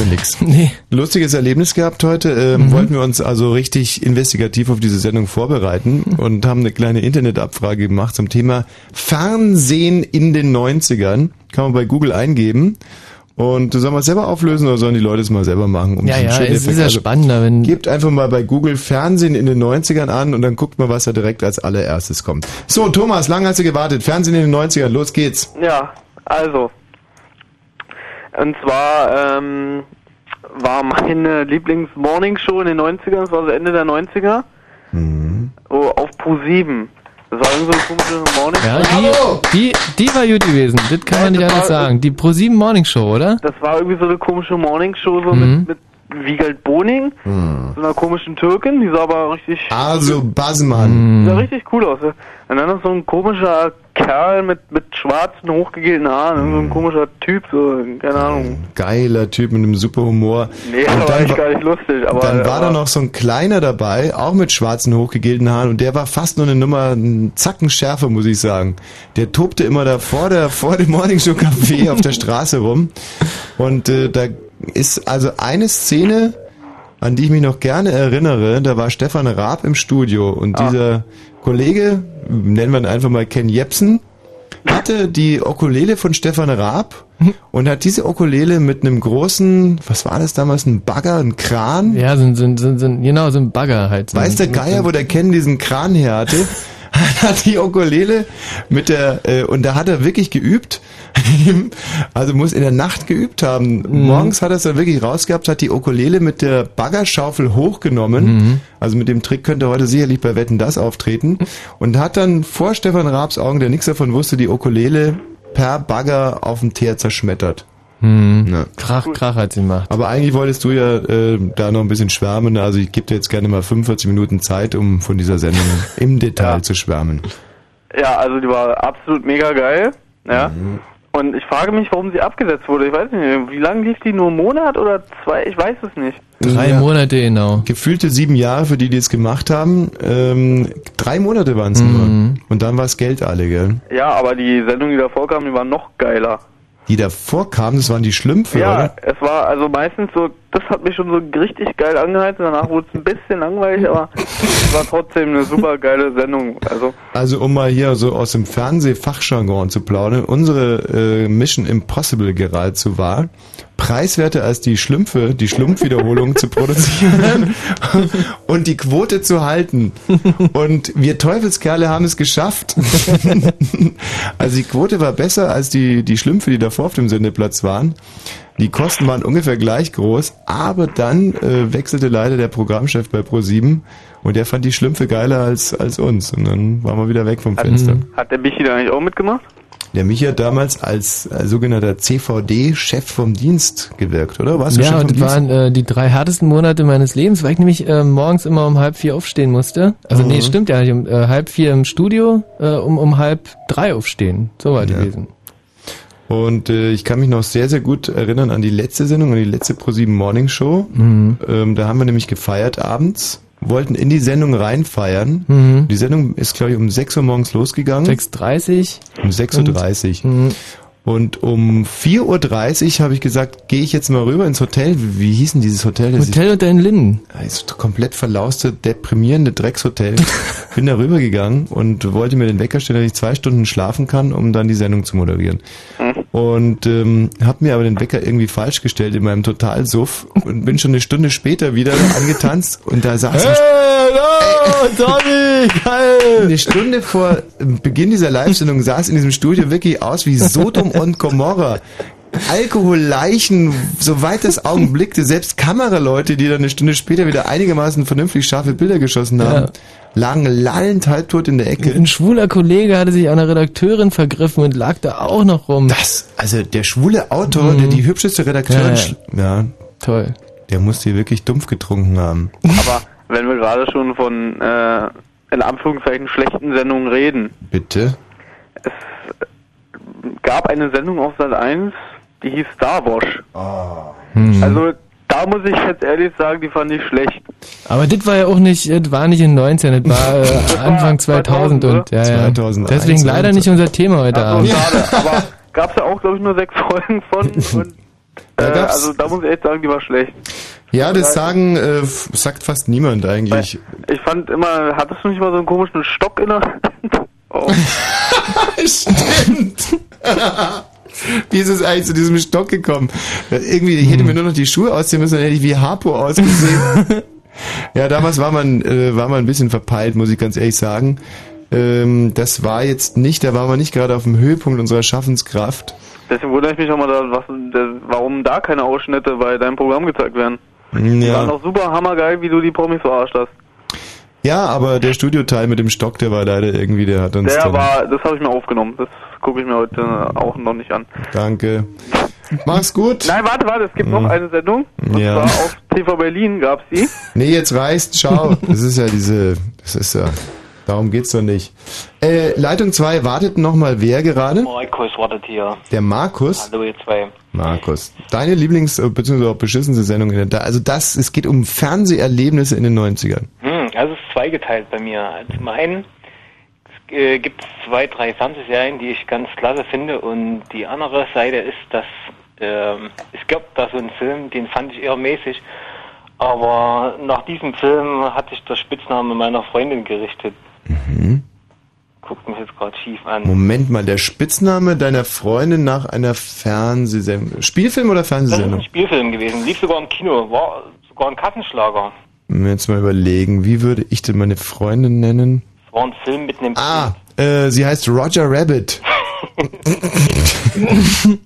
mir nix. Nee. Lustiges Erlebnis gehabt heute. Ähm, Mhm. Wollten wir uns also richtig investigativ auf diese Sendung vorbereiten und haben eine kleine Internetabfrage gemacht zum Thema Fernsehen in den 90ern. Kann man bei Google eingeben. Und sollen wir es selber auflösen oder sollen die Leute es mal selber machen? Um Ja, ja, es ist Effekt? ja Also, spannender, wenn... Gebt einfach mal bei Google Fernsehen in den 90ern an und dann guckt mal, was da direkt als allererstes kommt. So, Thomas, lang hast du gewartet. Fernsehen in den 90ern, los geht's. Ja, also. Und zwar ähm, war meine Lieblings-Morning-Show in den 90ern, das war so Ende der 90er, Mhm. oh, auf Pro7. Das war irgendwie so eine komische Morning Ja, die, die, die war gut gewesen. Das kann man nicht anders sagen. Die Pro7 Morning Show, oder? Das war irgendwie so eine komische Morning-Show, so Mhm. mit, mit Wiegald Boning, so einer komischen Türkin, die sah aber richtig... Also. Basemann. Sah richtig cool aus. ja. Und dann noch so ein komischer Kerl mit, mit schwarzen, hochgegelten Haaren, irgend so ein komischer Typ, so, keine Ahnung. Geiler Typ mit einem super Humor. Nee, Und das war dann echt gar nicht lustig, aber... Dann war aber, da noch so ein kleiner dabei, auch mit schwarzen, hochgegelten Haaren und der war fast nur eine Nummer, einen Zacken schärfer, muss ich sagen. Der tobte immer da vor, der, vor dem Morningshow Café auf der Straße rum und äh, da ist also eine Szene, an die ich mich noch gerne erinnere, da war Stefan Raab im Studio und dieser Kollege, nennen wir ihn einfach mal Ken Jepsen, hatte die Okulele von Stefan Raab und hat diese Okulele mit einem großen, was war das damals, ein Bagger, ein Kran? Ja, so, ein- so, ein- genau, so ein Bagger halt. Weiß der Geier, wo der Ken diesen Kran her hatte? hat die Okulele mit der, äh, und da hat er wirklich geübt. also muss in der Nacht geübt haben. Morgens hat er es dann wirklich rausgehabt, hat die Okulele mit der Baggerschaufel hochgenommen. Also mit dem Trick könnte heute sicherlich bei Wetten das auftreten. Und hat dann vor Stefan Raabs Augen, der nichts davon wusste, die Okulele per Bagger auf dem Teer zerschmettert. Hm. Ja. Krach, Krach hat sie gemacht. Aber eigentlich wolltest du ja äh, da noch ein bisschen schwärmen. Also ich gebe dir jetzt gerne mal 45 Minuten Zeit, um von dieser Sendung im Detail zu schwärmen. Ja, also die war absolut mega geil, ja. Und ich frage mich, warum sie abgesetzt wurde. Ich weiß nicht, wie lange lief die? Nur einen Monat oder zwei? Ich weiß es nicht. Drei Ja. Monate, genau. Gefühlte sieben Jahre für die, die es gemacht haben. Ähm, drei Monate waren es nur. Und dann war es Geld alle, gell? Ja, aber die Sendung, die davor kam, die war noch geiler. Die davor kamen, das waren die Schlümpfe, ja, oder? es war also meistens so, das hat mich schon so richtig geil angeheizt. Danach wurde es ein bisschen langweilig, aber es war trotzdem eine super geile Sendung. Also Also um mal hier so aus dem Fernsehfachjargon zu plaudern, unsere äh, Mission Impossible geradezu war, preiswerter als die Schlümpfe, die Schlumpfwiederholung zu produzieren und die Quote zu halten. Und wir Teufelskerle haben es geschafft. also die Quote war besser als die, die Schlümpfe, die davor auf dem Sendeplatz waren. Die Kosten waren ungefähr gleich groß, aber dann äh, wechselte leider der Programmchef bei Pro7 und der fand die Schlümpfe geiler als, als uns. Und dann waren wir wieder weg vom Fenster. hat der Michi da eigentlich auch mitgemacht? Der Michi hat damals als äh, sogenannter CVD-Chef vom Dienst gewirkt, oder? Warst du Ja, das waren äh, die drei härtesten Monate meines Lebens, weil ich nämlich äh, morgens immer um halb vier aufstehen musste. Also nee, Mhm. stimmt ja nicht. Um äh, halb vier im Studio, äh, um um halb drei aufstehen. So war die gewesen. Und äh, ich kann mich noch sehr, sehr gut erinnern an die letzte Sendung, an die letzte ProSieben Morning Show. Mhm. Ähm, da haben wir nämlich gefeiert abends, wollten in die Sendung reinfeiern. Mhm. Die Sendung ist, glaube ich, um 6 Uhr morgens losgegangen. 6.30 Um 6.30 Uhr. Mhm. Und um 4.30 Uhr habe ich gesagt, gehe ich jetzt mal rüber ins Hotel. Wie, hieß denn dieses Hotel? Das Hotel unter den Linden. ist komplett verlauste, deprimierende Dreckshotel. Bin da rübergegangen und wollte mir den Wecker stellen, dass ich zwei Stunden schlafen kann, um dann die Sendung zu moderieren. Und ähm, habe mir aber den Wecker irgendwie falsch gestellt in meinem Totalsuff und bin schon eine Stunde später wieder angetanzt und da saß ein Hallo, Tommy, geil. eine Stunde vor Beginn dieser Live-Sendung es in diesem Studio wirklich aus wie Sodom und Gomorra. Alkoholleichen, soweit das Augen blickte, selbst Kameraleute, die dann eine Stunde später wieder einigermaßen vernünftig scharfe Bilder geschossen haben, Ja. lagen lallend halbtot in der Ecke. Ein schwuler Kollege hatte sich an einer Redakteurin vergriffen und lag da auch noch rum. Das, also der schwule Autor, der die hübscheste Redakteurin, Ja, ja. ja, Toll. der muss die wirklich dumpf getrunken haben. Aber wenn wir gerade schon von äh, in Anführungszeichen schlechten Sendungen reden, Bitte? gab eine Sendung auf Sat 1, die hieß Star Wash. Hm. Also da muss ich jetzt ehrlich sagen, die fand ich schlecht. Aber das war ja auch nicht, das war nicht in den 90ern, das war äh, Anfang 2000 und ja, ja. 2001 Deswegen leider nicht unser Thema heute Also Abend. schade, aber gab's ja auch glaube ich nur sechs Folgen von und äh, Ja, gab's. also da muss ich echt sagen, die war schlecht. Ja, das sagen, äh, sagt fast niemand eigentlich. Ich fand immer, hattest du nicht mal so einen komischen Stock in der Hand? Oh. Stimmt. Wie ist es eigentlich zu diesem Stock gekommen? Irgendwie, ich hätte mir nur noch die Schuhe ausziehen müssen, dann hätte ich wie Harpo ausgesehen. ja, damals war man, äh, war man ein bisschen verpeilt, muss ich ganz ehrlich sagen. Ähm, das war jetzt nicht, da waren wir nicht gerade auf dem Höhepunkt unserer Schaffenskraft. Deswegen wundere ich mich auch mal, da, was, der, warum da keine Ausschnitte bei deinem Programm gezeigt werden. Die Ja. waren doch super hammergeil, wie du die Promis verarscht hast. Ja, aber der Studioteil mit dem Stock, der war leider irgendwie, der hat uns Der dann... war, das habe ich mir aufgenommen. Das gucke ich mir heute auch noch nicht an. Danke. Mach's gut. Nein, warte, warte, es gibt Mhm. noch eine Sendung. Und Ja. zwar auf TV Berlin gab's die. Nee, jetzt reißt, schau. Das ist ja diese, das ist ja, darum geht's doch nicht. Äh, Leitung 2, wartet nochmal wer gerade? Markus wartet hier. Der Markus? Hallo ihr zwei. Markus. Deine Lieblings- äh, bzw. auch beschissenste Sendung in der, da- also das, es geht um Fernseherlebnisse in den 90ern. Hm, also es ist zweigeteilt bei mir. Zum einen äh, gibt es zwei, drei Fernsehserien, die ich ganz klasse finde und die andere Seite ist, dass ähm, es gab da so einen Film, den fand ich eher mäßig, aber nach diesem Film hat sich der Spitzname meiner Freundin gerichtet. Mhm. Guckt mich jetzt gerade schief an. Moment mal, der Spitzname deiner Freundin nach einer Fernsehsendung. Spielfilm oder Das ist ein Fernsehsendung? Spielfilm gewesen, lief sogar im Kino, war sogar ein Kassenschlager. Jetzt mal überlegen, wie würde ich denn meine Freundin nennen? Es war ein Film mit einem Ah, äh, sie heißt Roger Rabbit.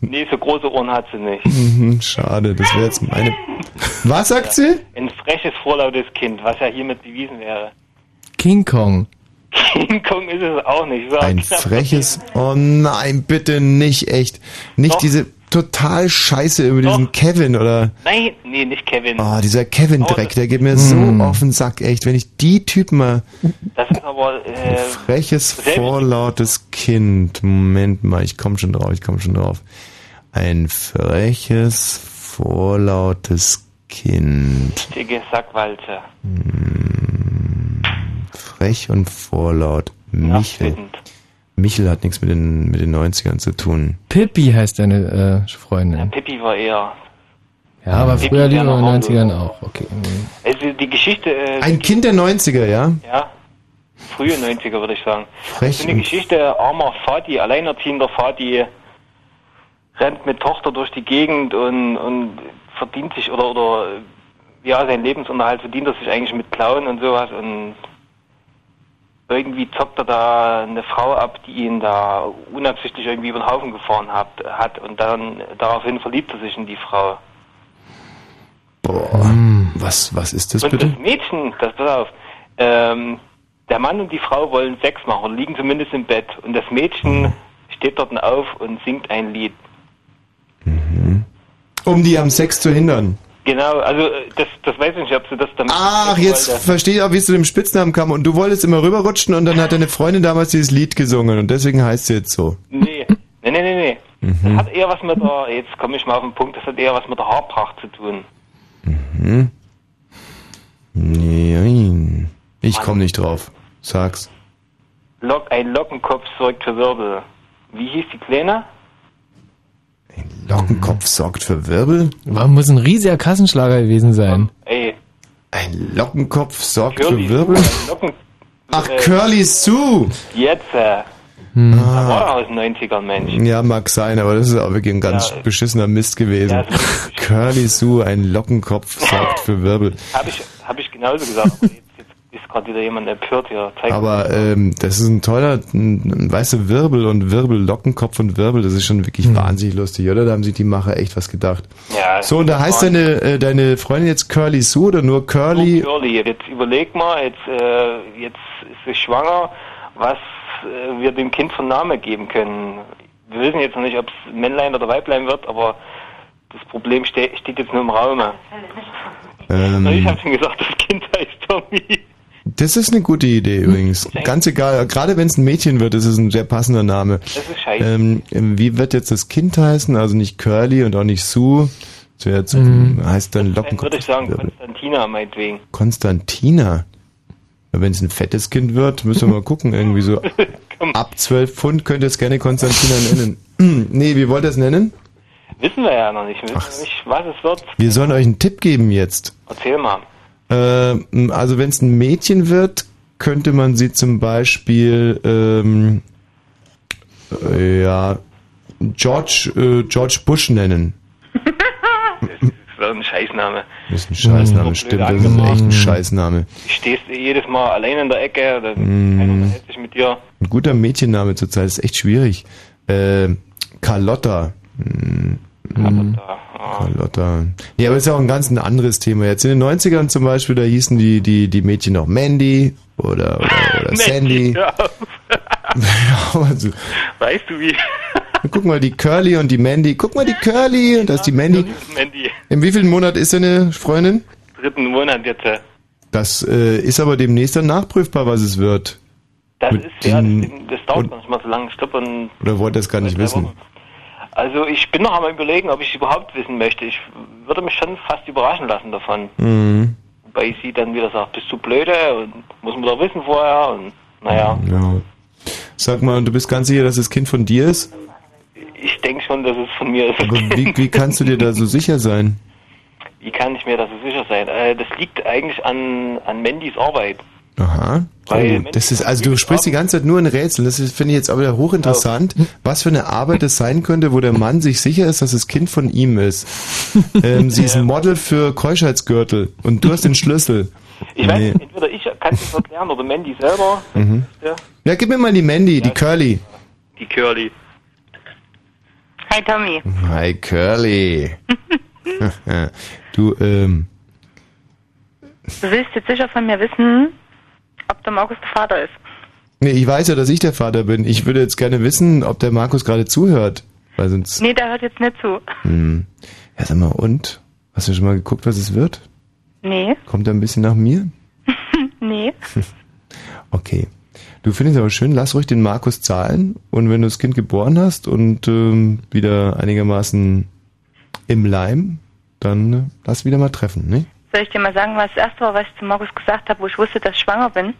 Nee, so große Ohren hat sie nicht. Mhm, schade, das wäre jetzt meine. Was sagt sie? Ein freches, vorlautes Kind, was ja hiermit bewiesen wäre. King Kong. King Kong ist es auch nicht. So Ein freches. Oh nein, bitte nicht echt. Nicht Doch. diese total Scheiße über diesen Kevin oder. Nein, nee, nicht Kevin. Oh, dieser Kevin-Dreck, der geht mir so auf den Sack, echt. Wenn ich die Typen mal. Das ist aber, äh, Freches, vorlautes Kind. Moment mal, ich komm schon drauf, ich komm schon drauf. Ein freches, vorlautes Kind. dicke Sackwalze. Frech und vorlaut. Michel. Michel hat nichts mit den, mit den 90ern zu tun. Pippi heißt deine äh, Freundin. Pippi war eher. Ja, aber Pippi früher lieber wäre in den noch 90ern auch. Okay. Also die Geschichte, äh, Ein Kind der 90er, ja? ja, frühe 90er würde ich sagen. Frech so eine Geschichte, armer Vati, alleinerziehender Vati, rennt mit Tochter durch die Gegend und, und verdient sich oder, oder ja, sein Lebensunterhalt verdient er sich eigentlich mit Klauen und sowas und irgendwie zockt er da eine Frau ab, die ihn da unabsichtlich irgendwie über den Haufen gefahren hat, hat und dann daraufhin verliebt er sich in die Frau. Boah. Was, was ist das und bitte? das Mädchen, das pass auf, ähm, der Mann und die Frau wollen Sex machen oder liegen zumindest im Bett und das Mädchen steht dort auf und singt ein Lied. Um die am Sex zu hindern. Genau, also äh, das, das weiß ich nicht, ob sie das damit Ach, jetzt wollte. verstehe ich auch, wie es zu dem Spitznamen kam. Und du wolltest immer rüberrutschen und dann hat deine Freundin damals dieses Lied gesungen und deswegen heißt sie jetzt so. Nee, nee, nee, nee, nee. Mhm. Das hat eher was mit der, jetzt komme ich mal auf den Punkt, das hat eher was mit der Haarpracht zu tun. Hm? Nein. Ich komm nicht drauf. Sag's. Lock, ein Lockenkopf sorgt für Wirbel. Wie hieß die Kleine? Lockenkopf sorgt für Wirbel? Warum muss ein riesiger Kassenschlager gewesen sein? Ey, Ein Lockenkopf sorgt Curly für Wirbel? Ein Locken, Ach, äh, Curly Sue! Jetzt, äh, Hm. da war aus den 90ern, Mensch. Ja, mag sein, aber das ist auch wirklich ein ganz Ja. beschissener Mist gewesen. Ja, Curly Sue, ein Lockenkopf sorgt für Wirbel. Habe ich, hab ich genauso gesagt, ist gerade wieder jemand empört hier. Zeig Aber ähm, das ist ein toller, ein, ein weißer Wirbel und Wirbel, Lockenkopf und Wirbel, das ist schon wirklich wahnsinnig lustig, oder? Da haben sich die Macher echt was gedacht. Ja, So, und da heißt deine, äh, deine Freundin jetzt Curly Sue oder nur Curly? Curly, jetzt überleg mal, jetzt, äh, jetzt ist sie schwanger, was äh, wir dem Kind für einen Namen geben können. Wir wissen jetzt noch nicht, ob es Männlein oder Weiblein wird, aber das Problem ste steht jetzt nur im Raum. Ähm, ich habe schon gesagt, das Kind heißt Tommy. Das ist eine gute Idee übrigens. Ganz egal, gerade wenn es ein Mädchen wird, ist es ein sehr passender Name. Das ist scheiße. Ähm, wie wird jetzt das Kind heißen? Also nicht Curly und auch nicht Sue. Das wäre jetzt, Mhm. heißt dann Lockenkopf. würde ich sagen, Konstantina meinetwegen. Konstantina. Wenn es ein fettes Kind wird, müssen wir mal gucken. Irgendwie so ab 12 Pfund könnt ihr es gerne Konstantina nennen. nee, wie wollt ihr es nennen? Wissen wir ja noch nicht. Wir wissen noch nicht, was es wird. Wir sollen euch einen Tipp geben jetzt. Erzähl mal. Ähm, also wenn es ein Mädchen wird, könnte man sie zum Beispiel, ähm, äh, ja, George, äh, George Bush nennen. Das wäre ein Scheißname. Das ist ein Scheißname, Mhm. stimmt. Das ist echt ein Scheißname. Ich stehst jedes Mal allein in der Ecke, dann Mhm. sich mit dir. Ein guter Mädchenname zurzeit ist echt schwierig. Äh, Carlotta. Hm, hm, Carlotta. Ja, aber ist ja auch ein ganz ein anderes Thema. Jetzt in den 90ern zum Beispiel, da hießen die, die, die Mädchen noch Mandy oder, oder, oder Sandy. Also, Weißt du wie? guck mal, die Curly und die Mandy. Guck mal, die Curly und da ist die Mandy. Mandy. In wie vielen Monat ist deine Freundin? Dritten Monat jetzt. Das äh, ist aber demnächst dann nachprüfbar, was es wird. Das Mit ist ja, das, das dauert manchmal so lange. Stopp und Oder wollt ihr das gar nicht wissen? Also ich bin noch einmal überlegen, ob ich es überhaupt wissen möchte. Ich würde mich schon fast überraschen lassen davon. Mhm. Weil sie dann wieder sagt, bist du blöde und muss man doch wissen vorher und naja, Ja. Sag mal, du bist ganz sicher, dass das Kind von dir ist? ich denke schon, dass es von mir ist. Aber wie, wie kannst du dir da so sicher sein? Wie kann ich mir das so sicher sein? Äh, das liegt eigentlich an, an Mandys Arbeit. Aha. Weil Oh, das ist, also du sprichst die ganze Zeit nur in Rätseln. Das finde ich jetzt aber wieder hochinteressant, was für eine Arbeit es sein könnte, wo der Mann sich sicher ist, dass das Kind von ihm ist. Ähm, sie ist ein Model für Keuschheitsgürtel und du hast den Schlüssel. Ich weiß Nee. nicht, entweder ich kann es erklären oder Mandy selber. Mhm. Ja, Ja, gib mir mal die Mandy, die Curly. die Curly. Hi Tommy. Hi Curly. du, ähm, Du willst jetzt sicher von mir wissen, ob der Markus der Vater ist. nee, ich weiß ja, dass ich der Vater bin. Ich würde jetzt gerne wissen, ob der Markus gerade zuhört. Weil sonst. Nee, der hört jetzt nicht zu. Hm. Ja, sag mal, und? Hast du schon mal geguckt, was es wird? Nee, Kommt er ein bisschen nach mir? nee. Okay. Du findest aber schön, lass ruhig den Markus zahlen und wenn du das Kind geboren hast und ähm, wieder einigermaßen im Leim, dann äh, lass wieder mal treffen, ne? Soll ich dir mal sagen, was das erste war, was ich zu Markus gesagt habe, wo ich wusste, dass ich schwanger bin?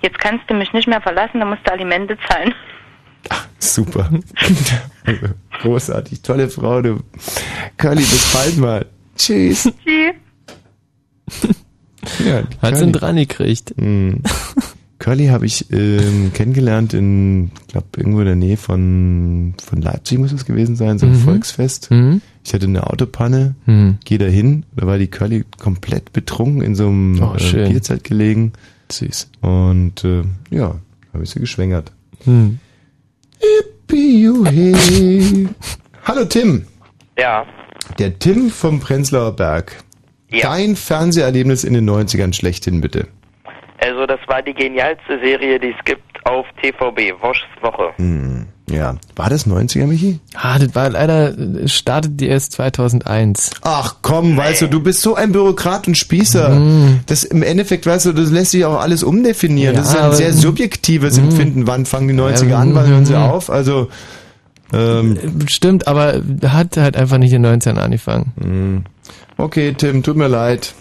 Jetzt kannst du mich nicht mehr verlassen, dann musst du Alimente zahlen. Super. Also, Großartig, tolle Frau, du. Curly, bis bald mal. Tschüss. Tschüss. Ja, Hat's ihn dran gekriegt. Mhm. Curly habe ich ähm, kennengelernt in, glaube irgendwo in der Nähe von, von Leipzig muss es gewesen sein, so ein Mhm. Volksfest. Mhm. Ich hatte eine Autopanne, Mhm. gehe da hin, da war die Curly komplett betrunken in so einem Oh, äh. Bierzelt gelegen. Süß. Und äh, ja, habe ich sie geschwängert. Hm. Piuhe. Hallo Tim. Ja. Der Tim vom Prenzlauer Berg. Dein Fernseherlebnis in den 90ern schlechthin, bitte. Also das war die genialste Serie, die es gibt auf TVB, Woschs Woche. Hm, ja. War das 90er, Michi? Ah, das war leider, startet die erst 2001. Ach komm, weißt du, du bist so ein Bürokrat und Spießer. Das im Endeffekt, weißt du, das lässt sich auch alles umdefinieren. Ja, das ist ein sehr subjektives Mhm. Empfinden. Wann fangen die 90er Ja, an, wann hören sie mhm. auf? Also, ähm, Stimmt, aber hat halt einfach nicht in den 90ern angefangen. Mhm. okay, Tim, tut mir leid.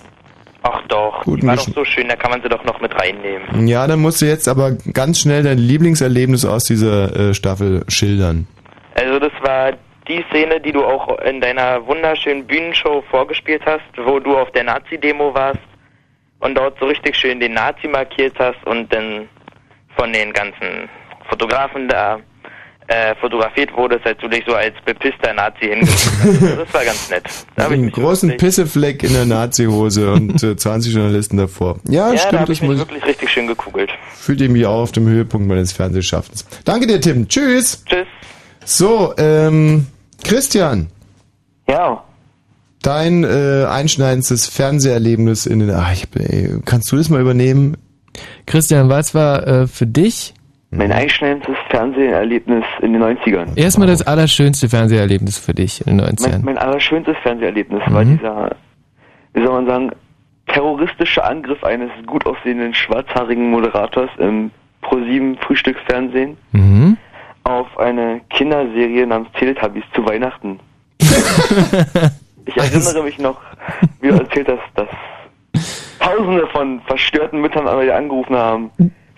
Ach doch, Guten die war doch so schön, da kann man sie doch noch mit reinnehmen. Ja, dann musst du jetzt aber ganz schnell dein Lieblingserlebnis aus dieser äh, Staffel schildern. Also das war die Szene, die du auch in deiner wunderschönen Bühnenshow vorgespielt hast, wo du auf der Nazi-Demo warst und dort so richtig schön den Nazi markiert hast und dann von den ganzen Fotografen da äh, fotografiert wurdest, als du dich so als bepisster Nazi hingestellt hast. Also Das war ganz nett. Da Einen großen Pissefleck in der Nazi-Hose und äh, 20 Journalisten davor. Ja, ja, da stimmt, das ich mich muss wirklich richtig schön gekugelt. fühlte ich mich auch auf dem Höhepunkt meines Fernsehschaffens. Danke dir, Tim. Tschüss. Tschüss. So, ähm, Christian. Ja. Dein äh, einschneidendes Fernseherlebnis in den. Ach, ich, ey, kannst du das mal übernehmen? Christian, was war äh, für dich Mein einschneidendes Fernseherlebnis in den 90ern. erstmal das allerschönste Fernseherlebnis für dich in den 90ern? Mein, mein allerschönstes Fernseherlebnis war Mhm. dieser, wie soll man sagen, terroristische Angriff eines gut aussehenden schwarzhaarigen Moderators im Pro7 Frühstücksfernsehen Mhm. auf eine Kinderserie namens Teletubbies zu Weihnachten. ich erinnere mich noch, wie du erzählt hast, dass Tausende von verstörten Müttern dir angerufen haben,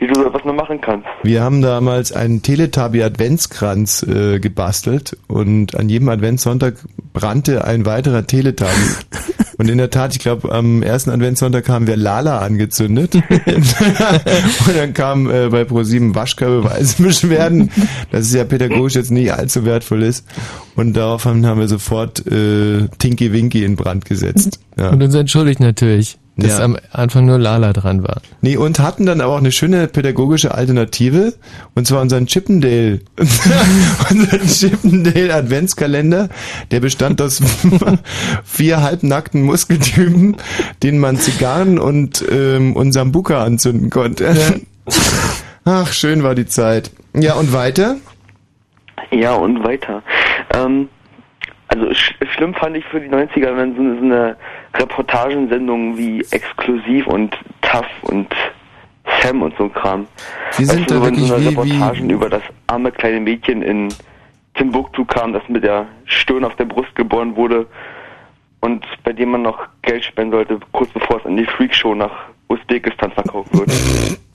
wie du so etwas nur machen kannst. Wir haben damals einen Teletubby-Adventskranz äh, gebastelt und an jedem Adventssonntag brannte ein weiterer Teletubby. Und in der Tat, ich glaube, am ersten Adventssonntag haben wir Lala angezündet. und dann kam äh, bei ProSieben Waschkörbeweise Beschwerden, dass es ja pädagogisch jetzt nicht allzu wertvoll ist. Und daraufhin haben wir sofort äh, Tinky Winky in Brand gesetzt. Ja. Und uns entschuldigt natürlich, dass Ja. am Anfang nur Lala dran war. Nee, und hatten dann aber auch eine schöne pädagogische Alternative, und zwar unseren Chippendale. unseren Chippendale Adventskalender, der bestand aus vier halbnackten Muskeltypen, denen man Zigarren und, ähm, und Sambuka anzünden konnte. Ach, schön war die Zeit. Ja, und weiter? Ja, und weiter. Ähm, also sch schlimm fand ich für die 90er, wenn so eine, so eine Reportagensendung wie Exklusiv und Tough und Sam und so ein Kram. Die sind du, da wenn so eine Reportagen über das arme kleine Mädchen in Timbuktu kam, das mit der Stirn auf der Brust geboren wurde und bei dem man noch Geld spenden sollte, kurz bevor es an die Freakshow nach Usbekistan verkauft wird.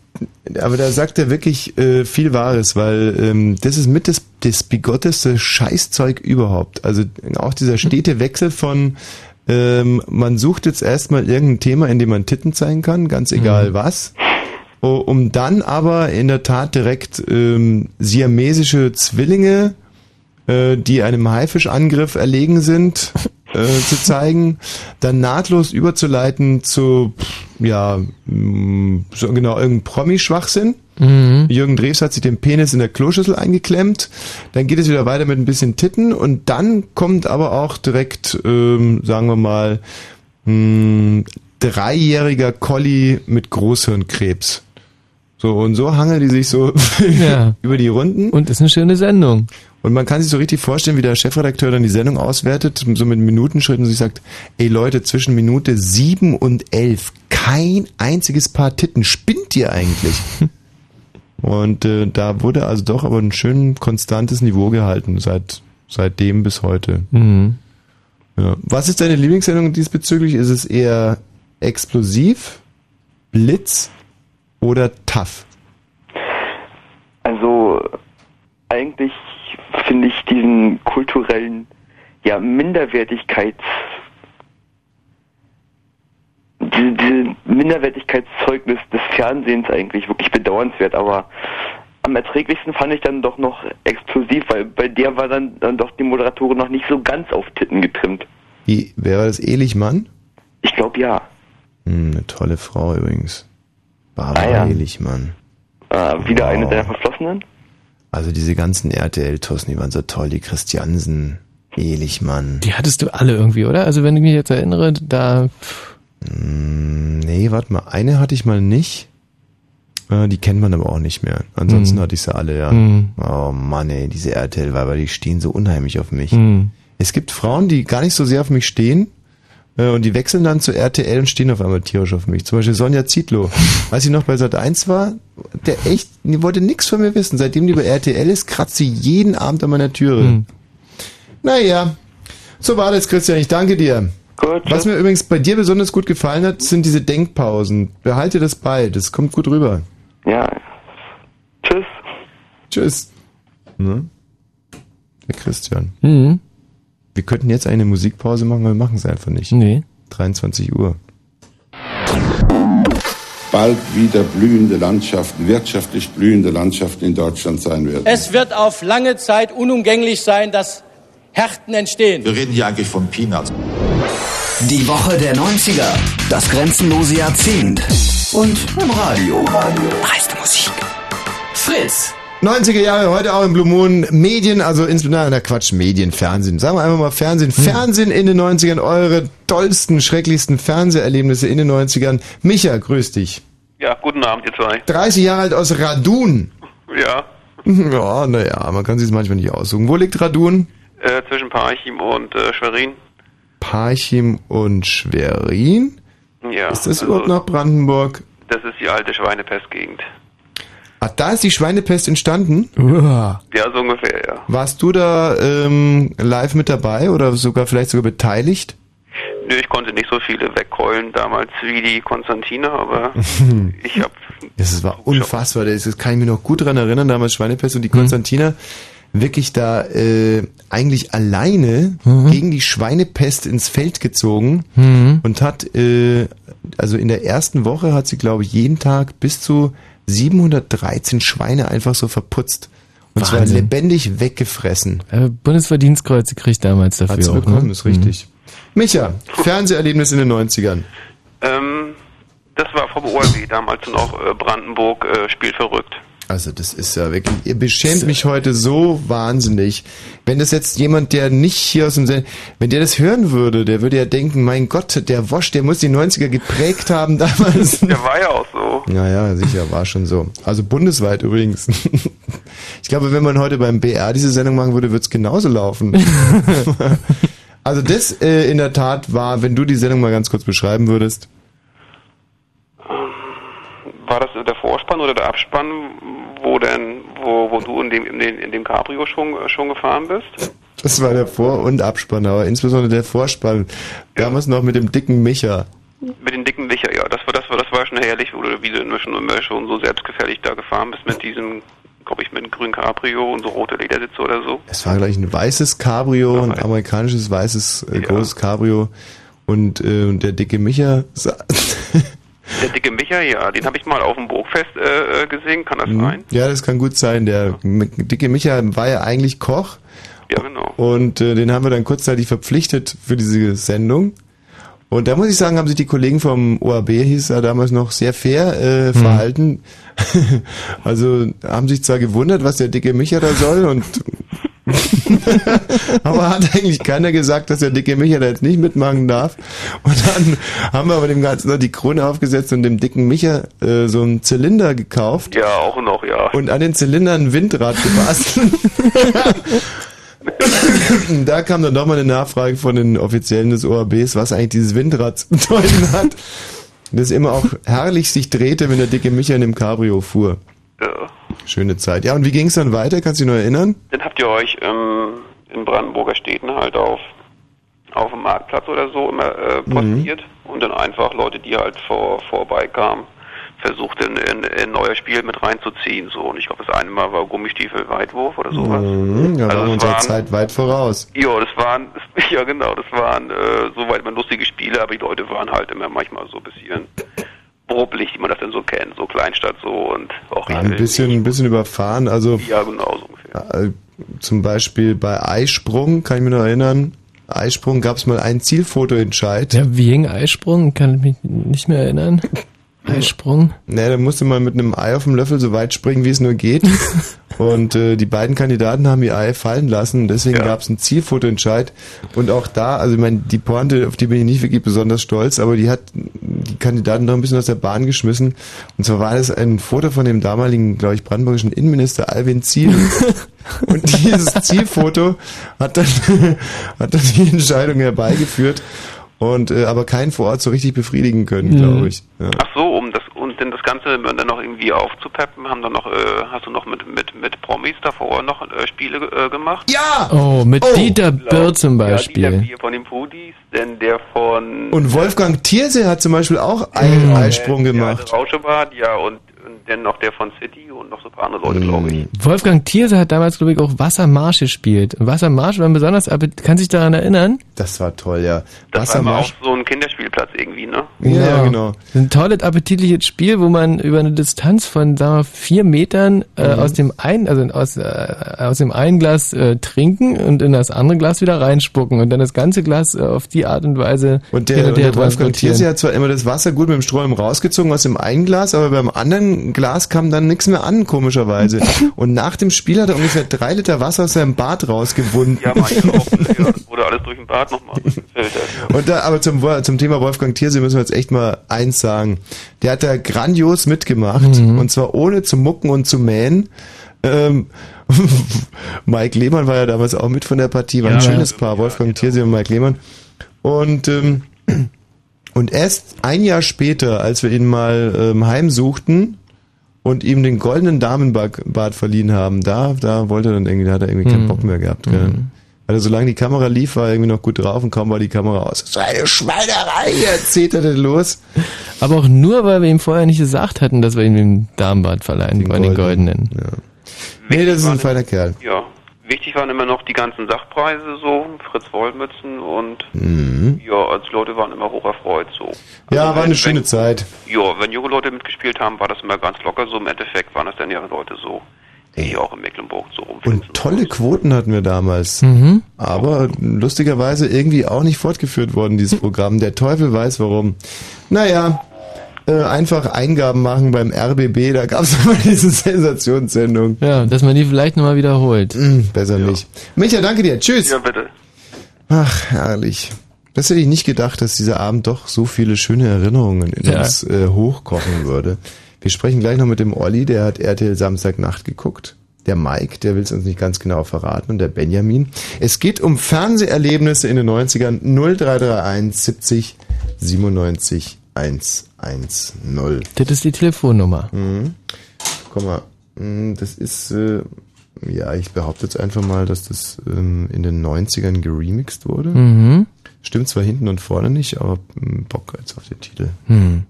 Aber da sagt er wirklich äh, viel Wahres, weil ähm, das ist mit das, das bigotteste Scheißzeug überhaupt. Also auch dieser stete Wechsel von ähm, man sucht jetzt erstmal irgendein Thema, in dem man Titten zeigen kann, ganz egal was, o- um dann aber in der Tat direkt ähm, siamesische Zwillinge, äh, die einem Haifischangriff erlegen sind, äh, zu zeigen, dann nahtlos überzuleiten zu, ja, mh, so genau, irgendein Promi-Schwachsinn. Mhm. Jürgen Drews hat sich den Penis in der Kloschüssel eingeklemmt. Dann geht es wieder weiter mit ein bisschen Titten und dann kommt aber auch direkt, ähm, sagen wir mal, mh, dreijähriger Collie mit Großhirnkrebs. So, und so hangeln die sich so Ja. über die Runden. Und ist eine schöne Sendung. Und man kann sich so richtig vorstellen, wie der Chefredakteur dann die Sendung auswertet, so mit Minutenschritten und sich sagt, ey Leute, zwischen Minute sieben und elf kein einziges Paar Titten. Spinnt ihr eigentlich? Und äh, da wurde also doch aber ein schön konstantes Niveau gehalten, seit seitdem bis heute. Mhm. Ja. Was ist deine Lieblingssendung diesbezüglich? Ist es eher explosiv, Blitz oder tough? Also eigentlich finde ich diesen kulturellen ja, Minderwertigkeits diese, diese Minderwertigkeitszeugnis des Fernsehens eigentlich wirklich bedauernswert, aber am erträglichsten fand ich dann doch noch explosiv, weil bei der war dann, dann doch die Moderatorin noch nicht so ganz auf Titten getrimmt. Wie, wer war das? Elichmann? Ich glaube ja. Hm, eine tolle Frau übrigens. Barbara Ah, ja. Elichmann. Äh, wieder eine deiner Verflossenen? Also diese ganzen RTL-Tossen, die waren so toll, die Christiansen, Elichmann. Die hattest du alle irgendwie, oder? Also wenn ich mich jetzt erinnere, da Hm, nee, warte mal, eine hatte ich mal nicht. Äh, die kennt man aber auch nicht mehr. Ansonsten Hm. hatte ich sie alle, ja. Hm. Oh Mann, ey, diese RTL-Weiber, die stehen so unheimlich auf mich. Hm. Es gibt Frauen, die gar nicht so sehr auf mich stehen. Äh, Und die wechseln dann zu RTL und stehen auf einmal tierisch auf mich. Zum Beispiel Sonja Zietlow. Als sie noch bei Sat 1 war, der echt, die wollte nichts von mir wissen. Seitdem die bei RTL ist, kratzt sie jeden Abend an meiner Türe. Hm. Naja, so war das, Christian. Ich danke dir. Gut, Was mir übrigens bei dir besonders gut gefallen hat, sind diese Denkpausen. Behalte das bei, das kommt gut rüber. Ja. Tschüss. Tschüss. Ne? Der Christian. Mhm. Wir könnten jetzt eine Musikpause machen, aber wir machen es einfach nicht. Nee. 23 Uhr. bald wieder blühende Landschaften, wirtschaftlich blühende Landschaften in Deutschland sein werden. Es wird auf lange Zeit unumgänglich sein, dass Härten entstehen. Wir reden hier eigentlich von Peanuts. Die Woche der 90er. Das grenzenlose Jahrzehnt. Und im Radio. Meiste Musik. Fritz. 90er Jahre, heute auch im Blue Moon. Medien, also insbesondere, na Quatsch, Medien, Fernsehen. Sagen wir einfach mal Fernsehen. Fernsehen in den 90ern, eure tollsten, schrecklichsten Fernseherlebnisse in den 90ern. Micha, grüß dich. Ja, guten Abend, ihr zwei. 30 Jahre alt aus Radun. Ja, Ja, naja, man kann sich manchmal nicht aussuchen. Wo liegt Radun? äh, zwischen Parchim und äh, Schwerin. Parchim und Schwerin? Ja. Ist das also, überhaupt noch Brandenburg? Das ist die alte Schweinepestgegend. Ach, da ist die Schweinepest entstanden? Ja, so ungefähr, ja. Warst du da ähm, live mit dabei oder sogar vielleicht sogar beteiligt? Nö, ich konnte nicht so viele wegheulen damals wie die Konstantina, aber ich hab Das war unfassbar. Das kann ich mir noch gut dran erinnern, damals Schweinepest und die Konstantina. wirklich da äh, eigentlich alleine Mhm. gegen die Schweinepest ins Feld gezogen Mhm. und hat, äh, also in der ersten Woche hat sie, glaube ich, jeden Tag bis zu 713 Schweine einfach so verputzt. Und zwar Wahnsinn. lebendig weggefressen. Äh, Bundesverdienstkreuze kriegt damals dafür Hat sie auch, bekommen, ne? ist richtig. Micha, Fernseherlebnis in den 90ern. Ähm, das war vom ORB damals noch äh, Brandenburg äh, spielt verrückt. Also das ist ja wirklich, ihr beschämt mich heute so wahnsinnig. Wenn das jetzt jemand, der nicht hier aus dem Send, wenn der das hören würde, der würde ja denken, mein Gott, der Wosch, der muss die 90er geprägt haben damals. Der war ja auch so. Naja, sicher, war schon so. Also bundesweit übrigens. Ich glaube, wenn man heute beim BR diese Sendung machen würde, würde es genauso laufen. Also das äh, in der Tat war, wenn du die Sendung mal ganz kurz beschreiben würdest. War das der Vorspann oder der Abspann, wo denn, wo, wo du in dem, in dem, in dem Cabrio schon, schon gefahren bist? Das war der Vor- und Abspann, aber insbesondere der Vorspann. Damals noch mit dem dicken Micha. Mit den dicken Licher, ja. Das war, das war, das war schon herrlich, wo du, wie du immer schon, schon so selbstgefährlich da gefahren bist mit diesem, glaube ich, mit einem grünen Cabrio und so rote Ledersitze oder so. Es war gleich ein weißes Cabrio, ein amerikanisches weißes äh, großes Cabrio und äh, der dicke Micha sa- Der dicke Micha, ja, den habe ich mal auf dem Burgfest äh, äh, gesehen, kann das sein? Ja, das kann gut sein. Der dicke Micha war ja eigentlich Koch. Ja, genau. Und äh, den haben wir dann kurzzeitig verpflichtet für diese Sendung. Und da muss ich sagen, haben sich die Kollegen vom OAB, hieß er damals noch, sehr fair äh, verhalten. also haben sich zwar gewundert, was der dicke Micha da soll und aber hat eigentlich keiner gesagt, dass der dicke Micha da jetzt nicht mitmachen darf. Und dann haben wir aber dem Ganzen noch die Krone aufgesetzt und dem dicken Micha äh, so einen Zylinder gekauft. Ja, auch noch, ja. Und an den Zylindern ein Windrad gebastelt. da kam dann doch mal eine Nachfrage von den Offiziellen des ORBs, was eigentlich dieses Windrad zu bedeuten hat. Das immer auch herrlich sich drehte, wenn der dicke Micha in dem Cabrio fuhr. Ja. Schöne Zeit. Ja, und wie ging es dann weiter? Kannst du dich noch erinnern? Dann habt ihr euch ähm, in Brandenburger Städten halt auf auf dem Marktplatz oder so immer äh, postiert und dann einfach Leute, die halt vor vorbeikamen, versucht in, in, in neuer Spiel mit reinzuziehen. So und ich glaube, das eine Mal war Gummistiefel Weitwurf oder sowas. Mhm, ja, Also waren es unserer waren- Zeit weit voraus. Ja, das waren ja genau, das waren äh, soweit immer lustige Spiele, aber die Leute waren halt immer manchmal so ein bisschen brubbelig, wie man das denn so kennt, so Kleinstadt so und auch Ein bisschen, ein bisschen überfahren. Also Ja, genau so ungefähr. äh, zum Beispiel bei Eisprung, kann ich mich noch erinnern. Eisprung gab es mal einen Zielfotoentscheid. Ja, wegen Eisprung kann ich mich nicht mehr erinnern. Eisprung. Ne, da musste man mit einem Ei auf dem Löffel so weit springen, wie es nur geht. Und äh, die beiden Kandidaten haben ihr Ei fallen lassen. Deswegen gab es einen Zielfotoentscheid. Und auch da, also ich meine, die Pointe, auf die bin ich nicht wirklich besonders stolz, aber die hat die Kandidaten noch ein bisschen aus der Bahn geschmissen. Und zwar war das ein Foto von dem damaligen, glaube ich, brandenburgischen Innenminister Alvin Ziel. Und dieses Zielfoto hat dann, hat dann die Entscheidung herbeigeführt. Und äh, aber keinen vor Ort so richtig befriedigen können, glaube ich. Ja. Ach so, um das dann das Ganze dann noch irgendwie aufzupeppen, haben dann noch äh, hast du noch mit mit mit Promis davor noch äh, Spiele äh, gemacht? Ja. Oh, mit Dieter Birr zum Ja, Beispiel. Dieter Bier von den Pudis, denn der von Und Wolfgang Thierse hat zum Beispiel auch einen Eisprung gemacht. Rauschebad, ja und, dann noch der von City und noch so ein paar andere Leute, glaube ich. Wolfgang Thierse hat damals, glaube ich, auch Wassermarsch gespielt. Und Wassermarsch war besonders, aber kann sich daran erinnern? Das war toll, ja. Das war aber auch so ein Kinderspielplatz irgendwie, ne? Ja, genau. Ein tolles, appetitliches Spiel, wo man über eine Distanz von, sagen wir, vier Metern äh, Mhm. aus dem einen, also aus, äh, aus dem einen Glas äh, trinken und in das andere Glas wieder reinspucken und dann das ganze Glas äh, auf die Art und Weise Und der, und der Wolfgang. Thierse hat zwar immer das Wasser gut mit dem Strohhalm rausgezogen aus dem einen Glas, aber beim anderen Glas kam dann nichts mehr an, komischerweise. Und nach dem Spiel hat er ungefähr drei Liter Wasser aus seinem Bad rausgewunden. Ja, manche auch. ja, das wurde alles durch den Bad nochmal. Und da, aber zum, zum Thema Wolfgang Thierse müssen wir jetzt echt mal eins sagen. Der hat da grandios mitgemacht. Und zwar ohne zu mucken und zu mähen. Ähm, Mike Lehmann war ja damals auch mit von der Partie. War ein Ja. schönes Paar. Wolfgang Thierse und Mike Lehmann. Und, ähm, und erst ein Jahr später, als wir ihn mal ähm, heimsuchten und ihm den goldenen Damenbart verliehen haben, da, da wollte er dann irgendwie, da hat er irgendwie keinen Mhm. Bock mehr gehabt. Gell? Also solange die Kamera lief, war er irgendwie noch gut drauf und kaum war die Kamera aus. So eine Schweinerei, jetzt zeterte los. Aber auch nur, weil wir ihm vorher nicht gesagt hatten, dass wir ihm den Damenbart verleihen wollen, den goldenen. Nee, das ist ein feiner Kerl. Ja. Wichtig waren immer noch die ganzen Sachpreise so, Fritz Wollmützen und Mhm. ja, als Leute waren immer hoch erfreut so. Ja, war eine schöne Zeit. Ja, wenn junge Leute mitgespielt haben, war das immer ganz locker so. Im Endeffekt waren das dann ja Leute so, die hier auch in Mecklenburg so rum. Und tolle Quoten hatten wir damals. Mhm. Aber lustigerweise irgendwie auch nicht fortgeführt worden, dieses Programm. Der Teufel weiß warum. Naja, äh, einfach Eingaben machen beim RBB, da gab es immer diese Sensationssendung. Ja, dass man die vielleicht nochmal wiederholt. Mm, besser nicht. Micha, danke dir. Tschüss. Ja, bitte. Ach, herrlich. Das hätte ich nicht gedacht, dass dieser Abend doch so viele schöne Erinnerungen in Ja. uns äh, hochkochen würde. Wir sprechen gleich noch mit dem Olli, der hat RTL Samstagnacht geguckt. Der Mike, der will es uns nicht ganz genau verraten und der Benjamin. Es geht um Fernseherlebnisse in den 90ern 0331 70 97 110. Das ist die Telefonnummer. Mhm. Guck mal, mm, das ist, äh, ja, ich behaupte jetzt einfach mal, dass das ähm, in den 90ern geremixed wurde. Mhm. Stimmt zwar hinten und vorne nicht, aber mm, Bock jetzt auf den Titel. Hm.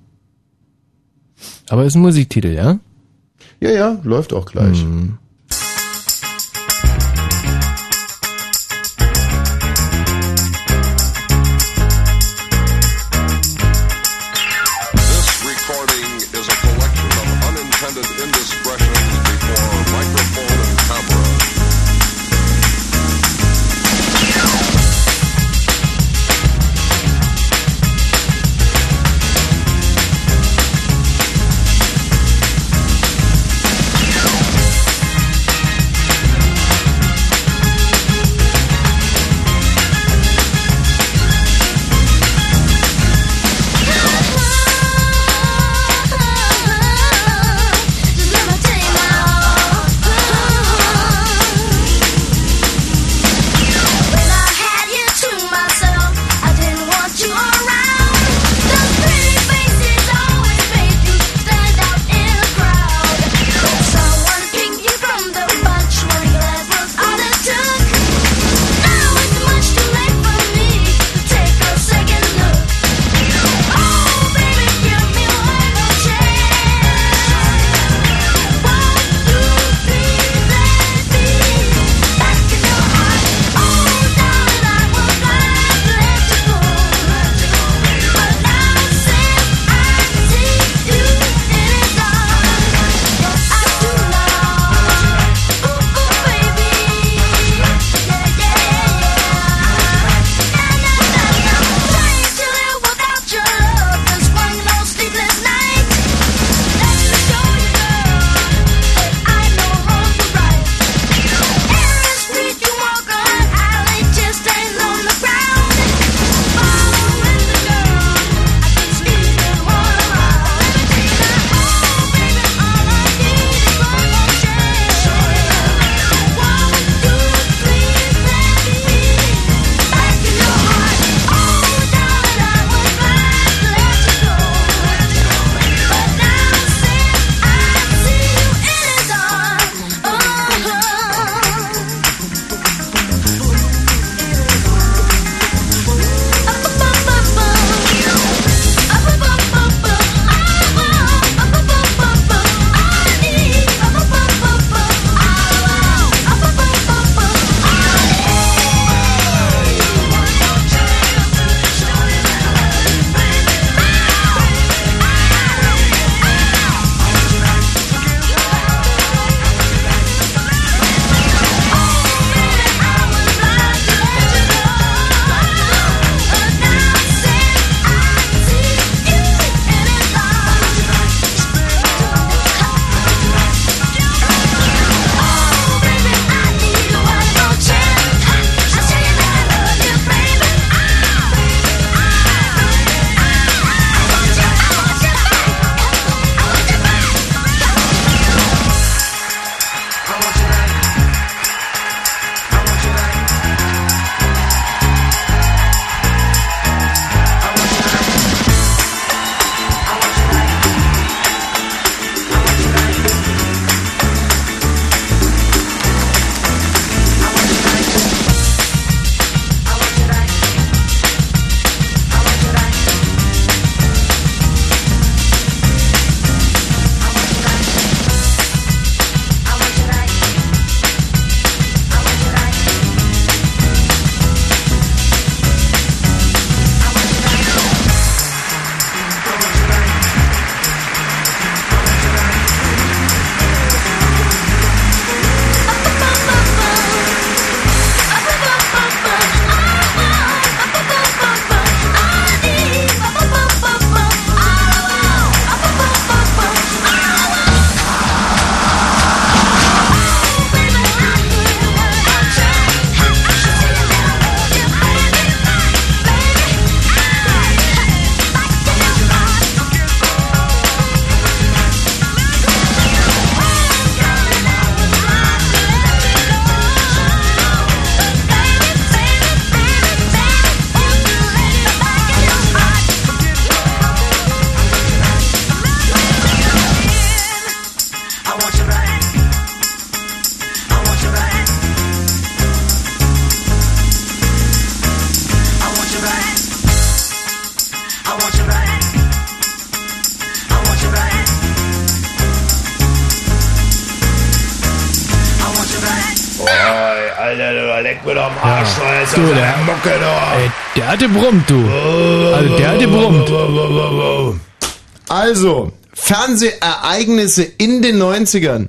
Aber ist ein Musiktitel, ja? Ja, ja, läuft auch gleich. Mhm. Der hatte brummt, du. Also der hatte brummt. Also, Fernsehereignisse in den 90ern.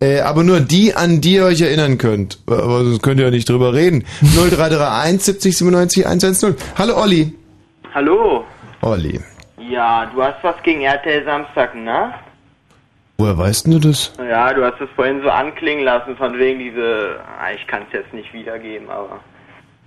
Äh, aber nur die, an die ihr euch erinnern könnt. Aber sonst könnt ihr ja nicht drüber reden. 0331 70 97 110. Hallo Olli. Hallo. Olli. Ja, du hast was gegen RTL Samstag, ne? Woher weißt du das? Ja, du hast es vorhin so anklingen lassen, von wegen diese, ah, ich kann es jetzt nicht wiedergeben, aber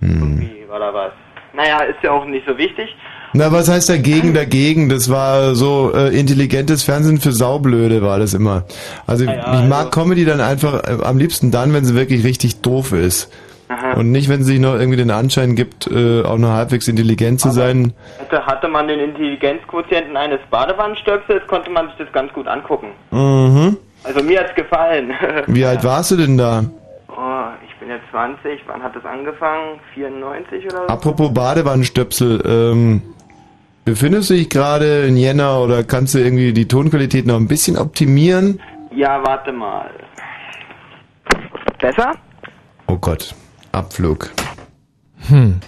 irgendwie war da was. Naja, ist ja auch nicht so wichtig. Na, was heißt dagegen, dagegen? Das war so äh, intelligentes Fernsehen für Saublöde war das immer. Also Ja, ich mag Comedy dann einfach äh, am liebsten dann, wenn sie wirklich richtig doof ist. Aha. Und nicht, wenn sie sich noch irgendwie den Anschein gibt, äh, auch nur halbwegs intelligent zu sein. Hatte, hatte man den Intelligenzquotienten eines Badewannenstöpsels, konnte man sich das ganz gut angucken. Mhm. Also mir hat's gefallen. Wie alt warst du denn da? Oh, ich bin jetzt 20, wann hat das angefangen? 94 oder so? Apropos Badewannenstöpsel, ähm, befindest du dich gerade in Jena oder kannst du irgendwie die Tonqualität noch ein bisschen optimieren? Ja, warte mal. Besser? Oh Gott, Abflug. Hm.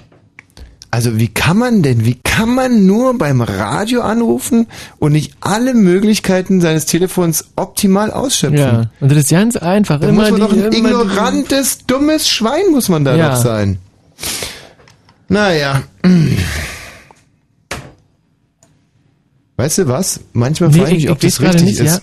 Also wie kann man denn, wie kann man nur beim Radio anrufen und nicht alle Möglichkeiten seines Telefons optimal ausschöpfen? Ja, und das ist ganz einfach. Da immer muss man doch die, ein immer ignorantes, dummes Schwein muss man da Ja. doch sein. Naja. Weißt du was? Manchmal Nee, frage ich ich- mich, ob das richtig nicht, ist.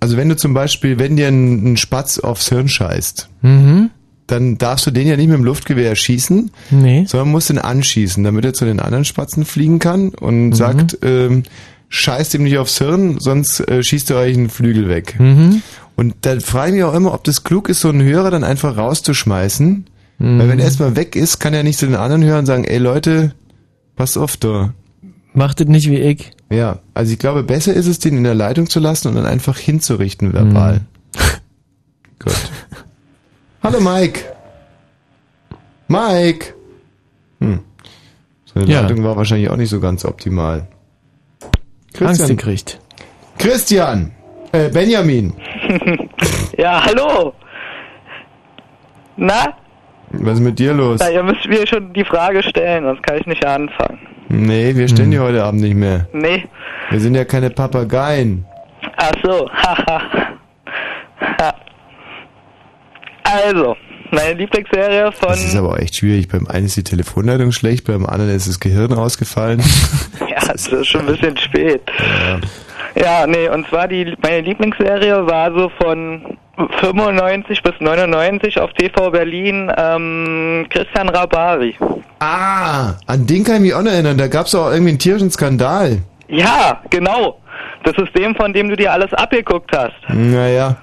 Also wenn du zum Beispiel, wenn dir ein, ein Spatz aufs Hirn scheißt, mhm. Dann darfst du den ja nicht mit dem Luftgewehr schießen, Nee. sondern musst ihn anschießen, damit er zu den anderen Spatzen fliegen kann und Mhm. sagt, ähm, scheißt ihm nicht aufs Hirn, sonst äh, schießt ihr euch einen Flügel weg. Mhm. Und da frage ich mich auch immer, ob das klug ist, so einen Hörer dann einfach rauszuschmeißen. Mhm. Weil wenn er erstmal weg ist, kann er nicht zu den anderen Hörern sagen, ey Leute, passt auf da. Macht es nicht wie ich. Ja, also ich glaube, besser ist es, den in der Leitung zu lassen und dann einfach hinzurichten verbal. Gut. Hallo Mike. Mike. Hm. Seine Ja. Leitung war wahrscheinlich auch nicht so ganz optimal. Angst gekriegt. Christian. Äh, Benjamin. Ja, hallo. Na? Was ist mit dir los? Na, ihr müsst mir schon die Frage stellen, sonst kann ich nicht anfangen. Nee, wir stellen die heute Abend nicht mehr. Nee. Wir sind ja keine Papageien. Ach so, haha. Also, meine Lieblingsserie von... Das ist aber auch echt schwierig. Beim einen ist die Telefonleitung schlecht, beim anderen ist das Gehirn ausgefallen. ja, es ist schon ein bisschen spät. Ja. Ja, nee, und zwar die meine Lieblingsserie war so von 95 bis 99 auf TV Berlin ähm, Christian Rabari. Ah, an den kann ich mich auch noch erinnern. Da gab es auch irgendwie einen tierischen Skandal. Ja, genau. Das ist dem, von dem du dir alles abgeguckt hast. Naja,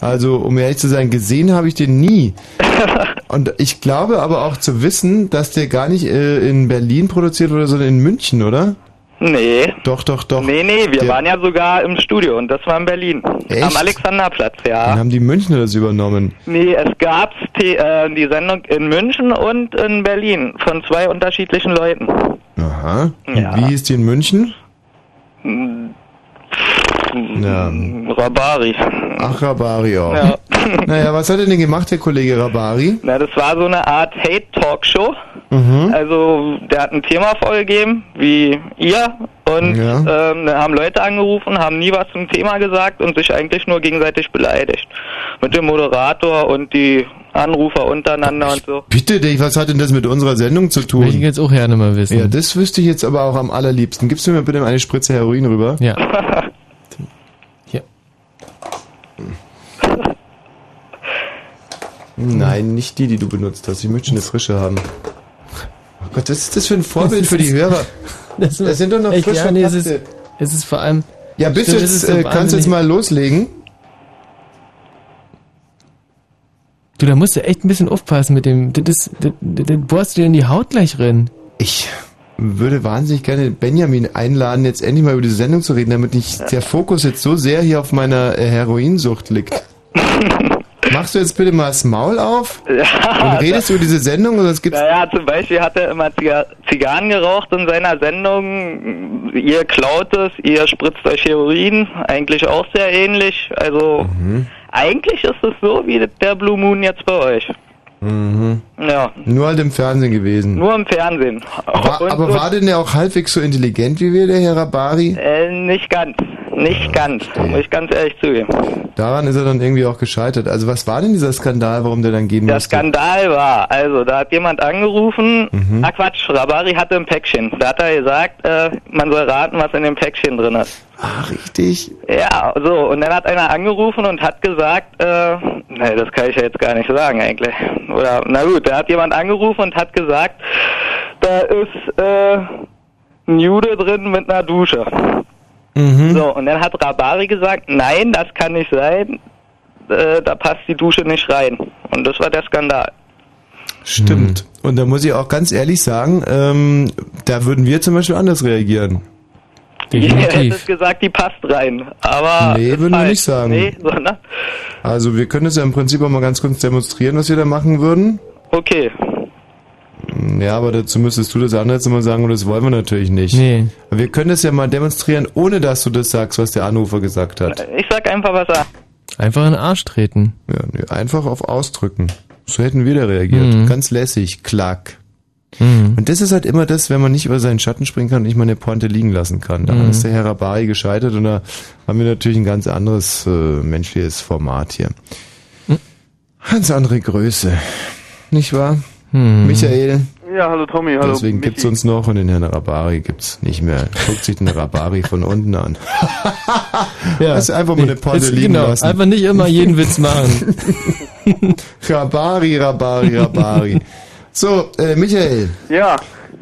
also um ehrlich zu sein, gesehen habe ich den nie. Und ich glaube aber auch zu wissen, dass der gar nicht äh, in Berlin produziert wurde, sondern in München, oder? Nee. Doch, doch, doch. Nee, nee, wir Der- waren ja sogar im Studio und das war in Berlin. Echt? Am Alexanderplatz, ja. Dann haben die Münchner das übernommen. Nee, es gab äh, die Sendung in München und in Berlin von zwei unterschiedlichen Leuten. Aha. Und Ja. Wie hieß die in München? Ja. Rabari. Ach, Rabari auch. Ja. Naja, was hat er denn gemacht, der Kollege Rabari? Na, das war so eine Art Hate-Talkshow. Mhm. Also, der hat ein Thema vorgegeben, wie ihr, und Ja. ähm, da haben Leute angerufen, haben nie was zum Thema gesagt und sich eigentlich nur gegenseitig beleidigt. Mit dem Moderator und die Anrufer untereinander und so. Bitte dich, was hat denn das mit unserer Sendung zu tun? Will ich jetzt auch gerne mal wissen. Ja, das wüsste ich jetzt aber auch am allerliebsten. Gibst du mir bitte eine Spritze Heroin rüber? Ja. Nein, nicht die, die du benutzt hast. Ich möchte eine frische haben. Oh Gott, was ist das für ein Vorbild für die Hörer? Das, sind doch noch echt, frisch ja, nee, es ist, es ist vor allem... Ja, bist du Stimmt, jetzt, äh, kannst jetzt wahnsinnig- mal loslegen? Du, da musst du echt ein bisschen aufpassen mit dem... Das, das, das, das bohrst du dir in die Haut gleich rein. Ich würde wahnsinnig gerne Benjamin einladen, jetzt endlich mal über diese Sendung zu reden, damit nicht der Fokus jetzt so sehr hier auf meiner äh, Heroinsucht liegt. Machst du jetzt bitte mal das Maul auf Ja, und redest über diese Sendung oder es gibt's Naja, zum Beispiel hat er immer Ziga Zigarren geraucht in seiner Sendung. Ihr klaut es, ihr spritzt euch Heroin, eigentlich auch sehr ähnlich. Also, Mhm. Eigentlich ist es so wie der Blue Moon jetzt bei euch. Mhm. Ja, Nur halt im Fernsehen gewesen. nur im Fernsehen. War, aber war denn der auch halbwegs so intelligent wie wir, der Herr Rabari? Äh, nicht ganz. Nicht ganz. Muss ich ganz ehrlich zugeben. Daran ist er dann irgendwie auch gescheitert. Also was war denn dieser Skandal, warum der dann gehen Der musste? Skandal war, also da hat jemand angerufen, Mhm. ah Quatsch, Rabari hatte ein Päckchen. Da hat er gesagt, äh, man soll raten, was in dem Päckchen drin ist. Ah, richtig. Ja, so, und dann hat einer angerufen und hat gesagt, äh, nee, das kann ich ja jetzt gar nicht sagen eigentlich. Oder, na gut, da hat jemand angerufen und hat gesagt, da ist äh, ein Jude drin mit einer Dusche. Mhm. So, und dann hat Rabari gesagt, nein, das kann nicht sein, äh, da passt die Dusche nicht rein. Und das war der Skandal. Stimmt. Und da muss ich auch ganz ehrlich sagen, ähm, da würden wir zum Beispiel anders reagieren. Ihr hättet gesagt, die passt rein. Aber. Nee, würden wir falsch. nicht sagen. Nee, sondern. Also wir können es ja im Prinzip auch mal ganz kurz demonstrieren, was wir da machen würden. Okay. Ja, aber dazu müsstest du das andere jetzt immer sagen und das wollen wir natürlich nicht. Nee. Aber wir können das ja mal demonstrieren, ohne dass du das sagst, was der Anrufer gesagt hat. Ich sag einfach, was er. Einfach in den Arsch treten. Ja, nee, einfach auf Ausdrücken. So hätten wir da reagiert. Mhm. Ganz lässig, klack. Mhm. Und das ist halt immer das, wenn man nicht über seinen Schatten springen kann und nicht mal eine Pointe liegen lassen kann. Da Mhm. ist der Herr Rabari gescheitert und da haben wir natürlich ein ganz anderes äh, menschliches Format hier. Mhm. Ganz andere Größe. Nicht wahr? Mhm. Michael? Ja, hallo Tommy, hallo. Deswegen gibt's uns noch und den Herrn Rabari gibt's nicht mehr. Guckt sich den Rabari von unten an. Ja. Also einfach mal eine Jetzt- liegen genau, lassen. einfach nicht immer jeden Witz machen. Rabari, Rabari, Rabari. So, äh, Michael. Ja.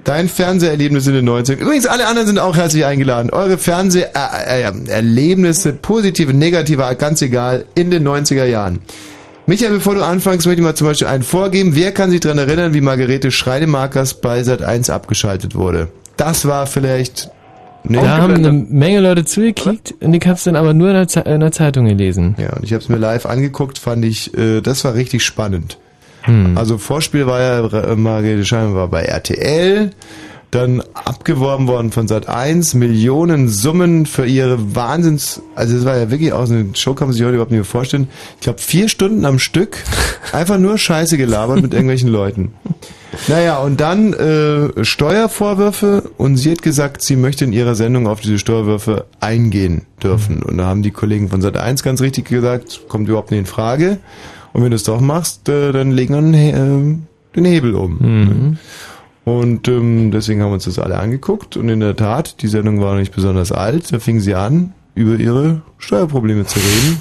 Dein Fernseherlebnis in den 90ern. Übrigens, alle anderen sind auch herzlich eingeladen. Eure Fernseherlebnisse, positive, negative, ganz egal, in den 90er Jahren. Michael, bevor du anfängst, möchte ich mal zum Beispiel einen vorgeben. Wer kann sich daran erinnern, wie Margarete Schreinemarkers bei Sat 1 abgeschaltet wurde? Das war vielleicht... Nee. Da haben eine Menge Leute zugekickt und ich hab's dann aber nur in der, Ze in der Zeitung gelesen. Ja, und ich habe es mir live angeguckt, fand ich, äh, das war richtig spannend. Hm. Also Vorspiel war ja, äh, Margarete Scheinbar war bei RTL, dann abgeworben worden von Sat 1, Millionen Summen für ihre Wahnsinns, also es war ja wirklich auch so eine Show, kann man sich heute überhaupt nicht mehr vorstellen. Ich glaube vier Stunden am Stück, einfach nur Scheiße gelabert mit irgendwelchen Leuten. Naja, und dann äh, Steuervorwürfe und sie hat gesagt, sie möchte in ihrer Sendung auf diese Steuerwürfe eingehen dürfen. Und da haben die Kollegen von Sat 1 ganz richtig gesagt, kommt überhaupt nicht in Frage. Und wenn du es doch machst, äh, dann legen wir den, He äh, den Hebel um. Mhm. Und ähm, deswegen haben wir uns das alle angeguckt. Und in der Tat, die Sendung war nicht besonders alt. Da fing sie an, über ihre Steuerprobleme zu reden.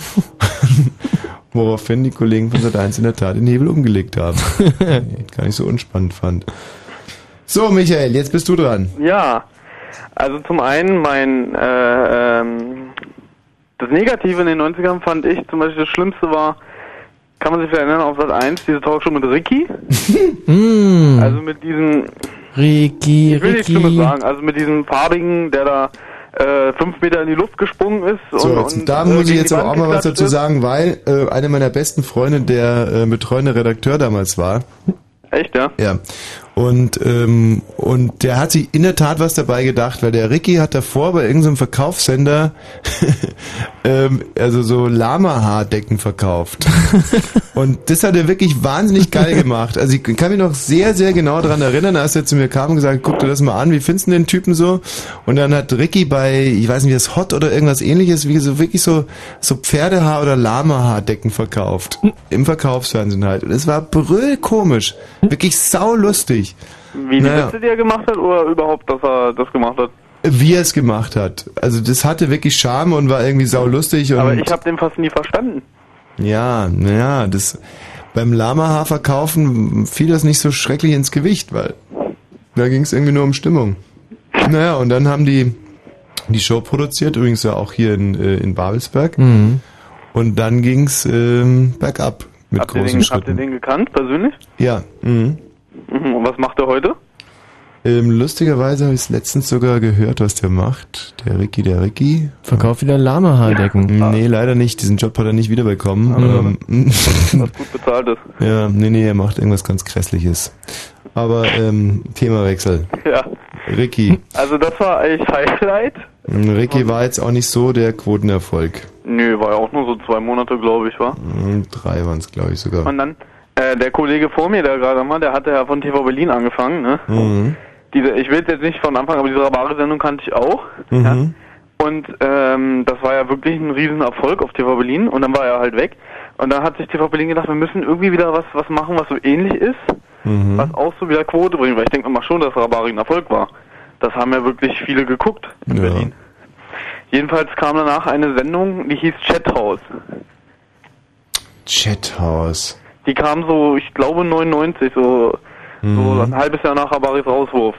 Woraufhin die Kollegen von Sat 1 in der Tat den Hebel umgelegt haben. Gar nicht so unspannend fand. So, Michael, jetzt bist du dran. Ja, also zum einen mein äh, ähm, das Negative in den 90ern fand ich zum Beispiel das Schlimmste war, kann man sich erinnern auf Sat 1, diese Talkshow mit Ricky. Mm. Also mit diesem, Ricky, ich will nichts Ricky. Schlimmes sagen, also mit diesem farbigen, der da äh, fünf Meter in die Luft gesprungen ist. So, und, jetzt, und, da äh, muss ich jetzt aber auch mal was dazu ist. sagen, weil äh, eine meiner besten Freunde der äh, betreuende Redakteur damals war. Echt, ja? Ja. Und, ähm, und der hat sich in der Tat was dabei gedacht, weil der Ricky hat davor bei irgendeinem Verkaufssender ähm, also so Lama-Haardecken verkauft. und das hat er wirklich wahnsinnig geil gemacht. Also ich kann mich noch sehr, sehr genau daran erinnern, als er zu mir kam und gesagt, guck dir das mal an, wie findest du den Typen so? Und dann hat Ricky bei, ich weiß nicht, das Hot oder irgendwas ähnliches, wie so wirklich so, so Pferdehaar- oder Lama-Haardecken verkauft. Im Verkaufsfernsehen halt. Und es war brüllkomisch. Wirklich saulustig. Wie die Naja. Witze, die er gemacht hat oder überhaupt, dass er das gemacht hat? Wie er es gemacht hat. Also das hatte wirklich Charme und war irgendwie saulustig. Und Aber ich habe den fast nie verstanden. ja, naja, das beim Lama-Haar verkaufen fiel das nicht so schrecklich ins Gewicht, weil da ging es irgendwie nur um Stimmung. Naja, und dann haben die die Show produziert, übrigens ja auch hier in, äh, in Babelsberg. Mhm. Und dann ging's ähm, bergab mit habt, großen den, habt ihr Schritten. den gekannt, persönlich? Ja. Mhm. Mhm. Und was macht er heute? Ähm, lustigerweise habe ich es letztens sogar gehört, was der macht. Der Ricky, der Ricky. Verkauft wieder Lama-Haardecken. Nee, leider nicht. Diesen Job hat er nicht wiederbekommen. Ähm, Was gut bezahlt ist. ja, nee, nee, er macht irgendwas ganz Grässliches. Aber ähm, Themawechsel. Ja. Ricky. Also das war eigentlich Highlight. Ricky war jetzt auch nicht so der Quotenerfolg. Nö, war ja auch nur so zwei Monate, glaube ich, war. Hm, Drei waren es, glaube ich, sogar. Und dann, äh, der Kollege vor mir, der gerade war, der hatte ja von TV Berlin angefangen, ne? Mhm. Diese, ich will jetzt nicht von Anfang, aber diese Rabare-Sendung kannte ich auch. Mhm. Und ähm, das war ja wirklich ein Riesenerfolg auf TV Berlin und dann war er halt weg. Und dann hat sich TV Berlin gedacht, wir müssen irgendwie wieder was, was machen, was so ähnlich ist, Mhm. was auch so wieder Quote bringt, weil ich denke immer schon, dass Rabari ein Erfolg war. Das haben ja wirklich viele geguckt in Ja. Berlin. Jedenfalls kam danach eine Sendung, die hieß Chathouse. Chathouse. Die kam so, ich glaube 99, so, so Mhm. ein halbes Jahr nach Rabaris Rauswurf.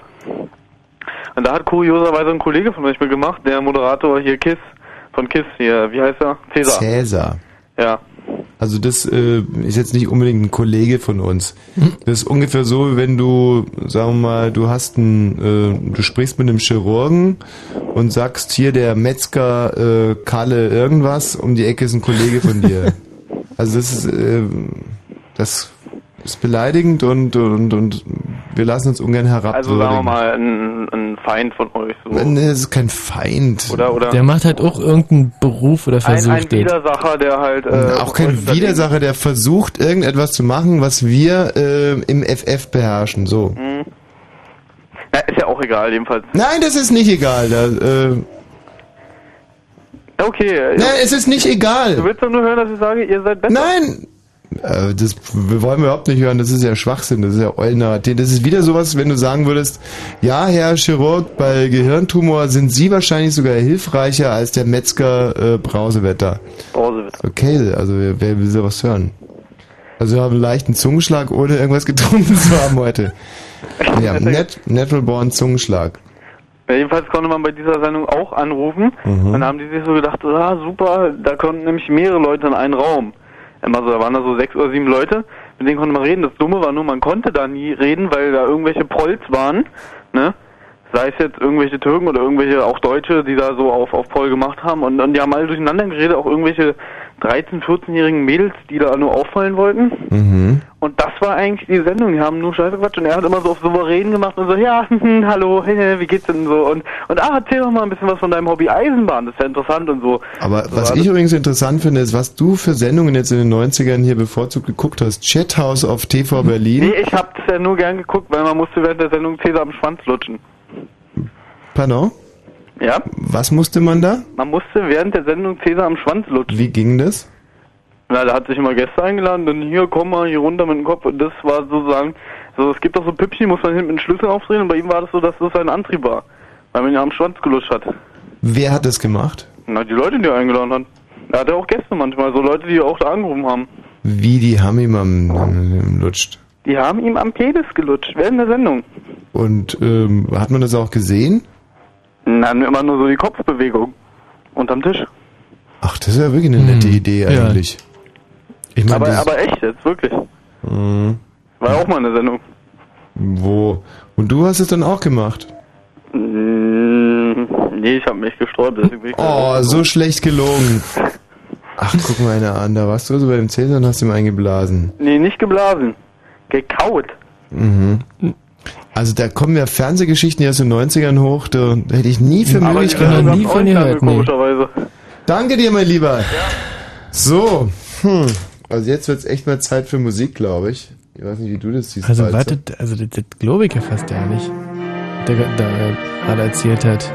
Und da hat kurioserweise ein Kollege von euch mitgemacht, der Moderator hier Kiss, von Kiss hier, wie heißt er? Cäsar. Cäsar. Ja. Also das äh, ist jetzt nicht unbedingt ein Kollege von uns. Das ist ungefähr so, wenn du, sagen wir mal, du hast einen, äh, du sprichst mit einem Chirurgen und sagst hier der Metzger äh, Kalle irgendwas, um die Ecke ist ein Kollege von dir. Also das ist, äh, das ist beleidigend und, und, und wir lassen uns ungern Also herabwürdigen. sagen wir mal ein, ein Feind von euch. So. Nee, das ist kein Feind. Oder, oder Der macht halt auch irgendeinen Beruf oder ein, ein versucht es. Widersacher, der halt... Äh, auch kein Widersacher, der versucht, irgendetwas zu machen, was wir äh, im FF beherrschen. So. Mhm. Ja, ist ja auch egal, jedenfalls. Nein, das ist nicht egal. Da, äh, Okay. Nein, es ist nicht egal. Du willst doch nur hören, dass ich sage, ihr seid besser. Nein! Äh, das wir wollen wir überhaupt nicht hören. Das ist ja Schwachsinn. Das ist ja Eulnarrativ. Das ist wieder sowas, wenn du sagen würdest, ja, Herr Chirurg, bei Gehirntumor sind Sie wahrscheinlich sogar hilfreicher als der Metzger äh, Brausewetter. Brausewetter. Okay, also wer, wer will sowas hören? Also wir haben einen leichten Zungenschlag, ohne irgendwas getrunken zu haben heute. Ja, Net, Natural Born Zungenschlag. Ja, jedenfalls konnte man bei dieser Sendung auch anrufen. Mhm. Dann haben die sich so gedacht, ah super, da konnten nämlich mehrere Leute in einen Raum. Immer so, da waren da so sechs oder sieben Leute, mit denen konnte man reden. Das Dumme war nur, man konnte da nie reden, weil da irgendwelche Prolls waren, ne? Sei es jetzt irgendwelche Türken oder irgendwelche auch Deutsche, die da so auf, auf Proll gemacht haben. Und, und die haben alle durcheinander geredet, auch irgendwelche 13-, 14-jährigen Mädels, die da nur auffallen wollten. Mhm. Und das war eigentlich die Sendung. Die haben nur Scheiße Quatsch. Und er hat immer so auf souverän gemacht und so, ja, hm, hallo, hey, wie geht's denn so? Und, und ah, erzähl doch mal ein bisschen was von deinem Hobby Eisenbahn. Das ist ja interessant und so. Aber So was ich übrigens interessant finde, ist, was du für Sendungen jetzt in den 90ern hier bevorzugt geguckt hast. Chathouse auf TV Berlin. Nee, ich hab's ja nur gern geguckt, weil man musste während der Sendung Cäsar am Schwanz lutschen. Pardon? Ja? Was musste man da? Man musste während der Sendung Cäsar am Schwanz lutschen. Wie ging das? Na, da hat sich immer Gäste eingeladen, dann hier, komm mal, hier runter mit dem Kopf. Und das war sozusagen, so, es gibt doch so Püppchen, muss man hinten mit den Schlüssel aufdrehen. Und bei ihm war das so, dass das sein Antrieb war. Weil man ihn am Schwanz gelutscht hat. Wer hat das gemacht? Na, die Leute, die er eingeladen hat. Er hatte auch Gäste manchmal, so Leute, die auch da angerufen haben. Wie, die haben ihm am, am lutscht. Die haben ihm am Penis gelutscht, während der Sendung. Und ähm, hat man das auch gesehen? Na, immer nur so die Kopfbewegung. Unterm Tisch. Ach, das ist ja wirklich eine nette Idee ja. eigentlich. Ich meine, aber, das- aber echt jetzt, wirklich. Mhm. War ja auch mal eine Sendung. Wo? Und du hast es dann auch gemacht? Mm, Nee, ich habe mich gesträubt, deswegen bin ich Oh, so schlecht gelogen. Ach, guck mal einer an. Da warst du so bei dem Cäsar und hast ihm eingeblasen. Nee, nicht geblasen. Gekaut. Mhm. Also da kommen ja Fernsehgeschichten die aus den 90ern hoch, da, da hätte ich nie für Aber möglich ich gehalten. auch nicht lange, komischerweise. Danke dir, mein Lieber. So, hm. also jetzt wird's echt mal Zeit für Musik, glaube ich. Ich weiß nicht, wie du das siehst. Also Balzer. wartet, also das, das glaube ich ja fast ja nicht. Der da gerade erzählt hat.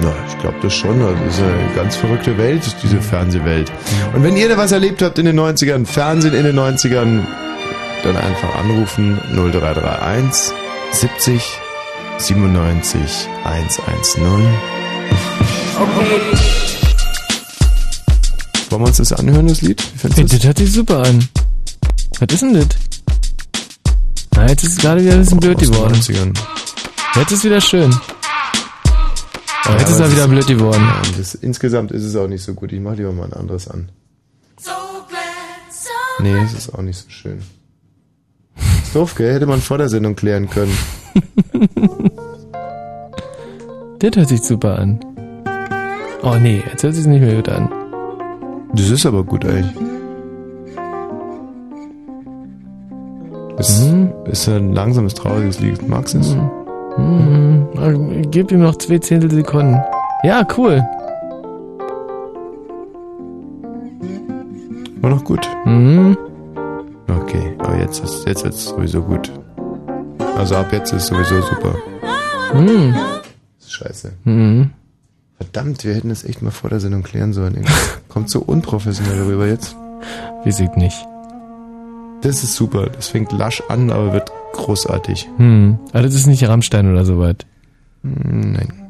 Na, ich glaube das schon. Also das ist ja eine ganz verrückte Welt, diese Fernsehwelt. Und wenn ihr da was erlebt habt in den 90ern, Fernsehen in den 90ern, dann einfach anrufen 0331 70 97 110. Wollen wir uns das anhören, das Lied? Hey, das hört sich super an. Was ist denn das? Na, jetzt ist es gerade wieder ein bisschen blöd geworden. 90ern. Jetzt ist wieder schön. Aber Ja, jetzt ist er wieder blöd geworden. Ja, das, insgesamt ist es auch nicht so gut. Ich mache lieber mal ein anderes an. Nee, es ist auch nicht so schön. Ist doof, gell? Hätte man vor der Sendung klären können. Das hört sich super an. Oh nee, jetzt hört sich nicht mehr gut an. Das ist aber gut eigentlich. Es ist ein langsames, trauriges Lied. Magst du es? Mhm. Also, Gib ihm noch zwei Zehntel Sekunden. Ja, cool. War noch gut? Mhm. Okay, aber jetzt ist jetzt wird's sowieso gut. Also ab jetzt ist sowieso super. Mhm. Scheiße. Mhm. Verdammt, wir hätten das echt mal vor der Sendung klären sollen. Kommt so unprofessionell rüber jetzt. Wie sieht nicht. Das ist super. Das fängt lasch an, aber wird großartig. Hm. Aber das ist nicht Rammstein oder so weit. Hm, Nein.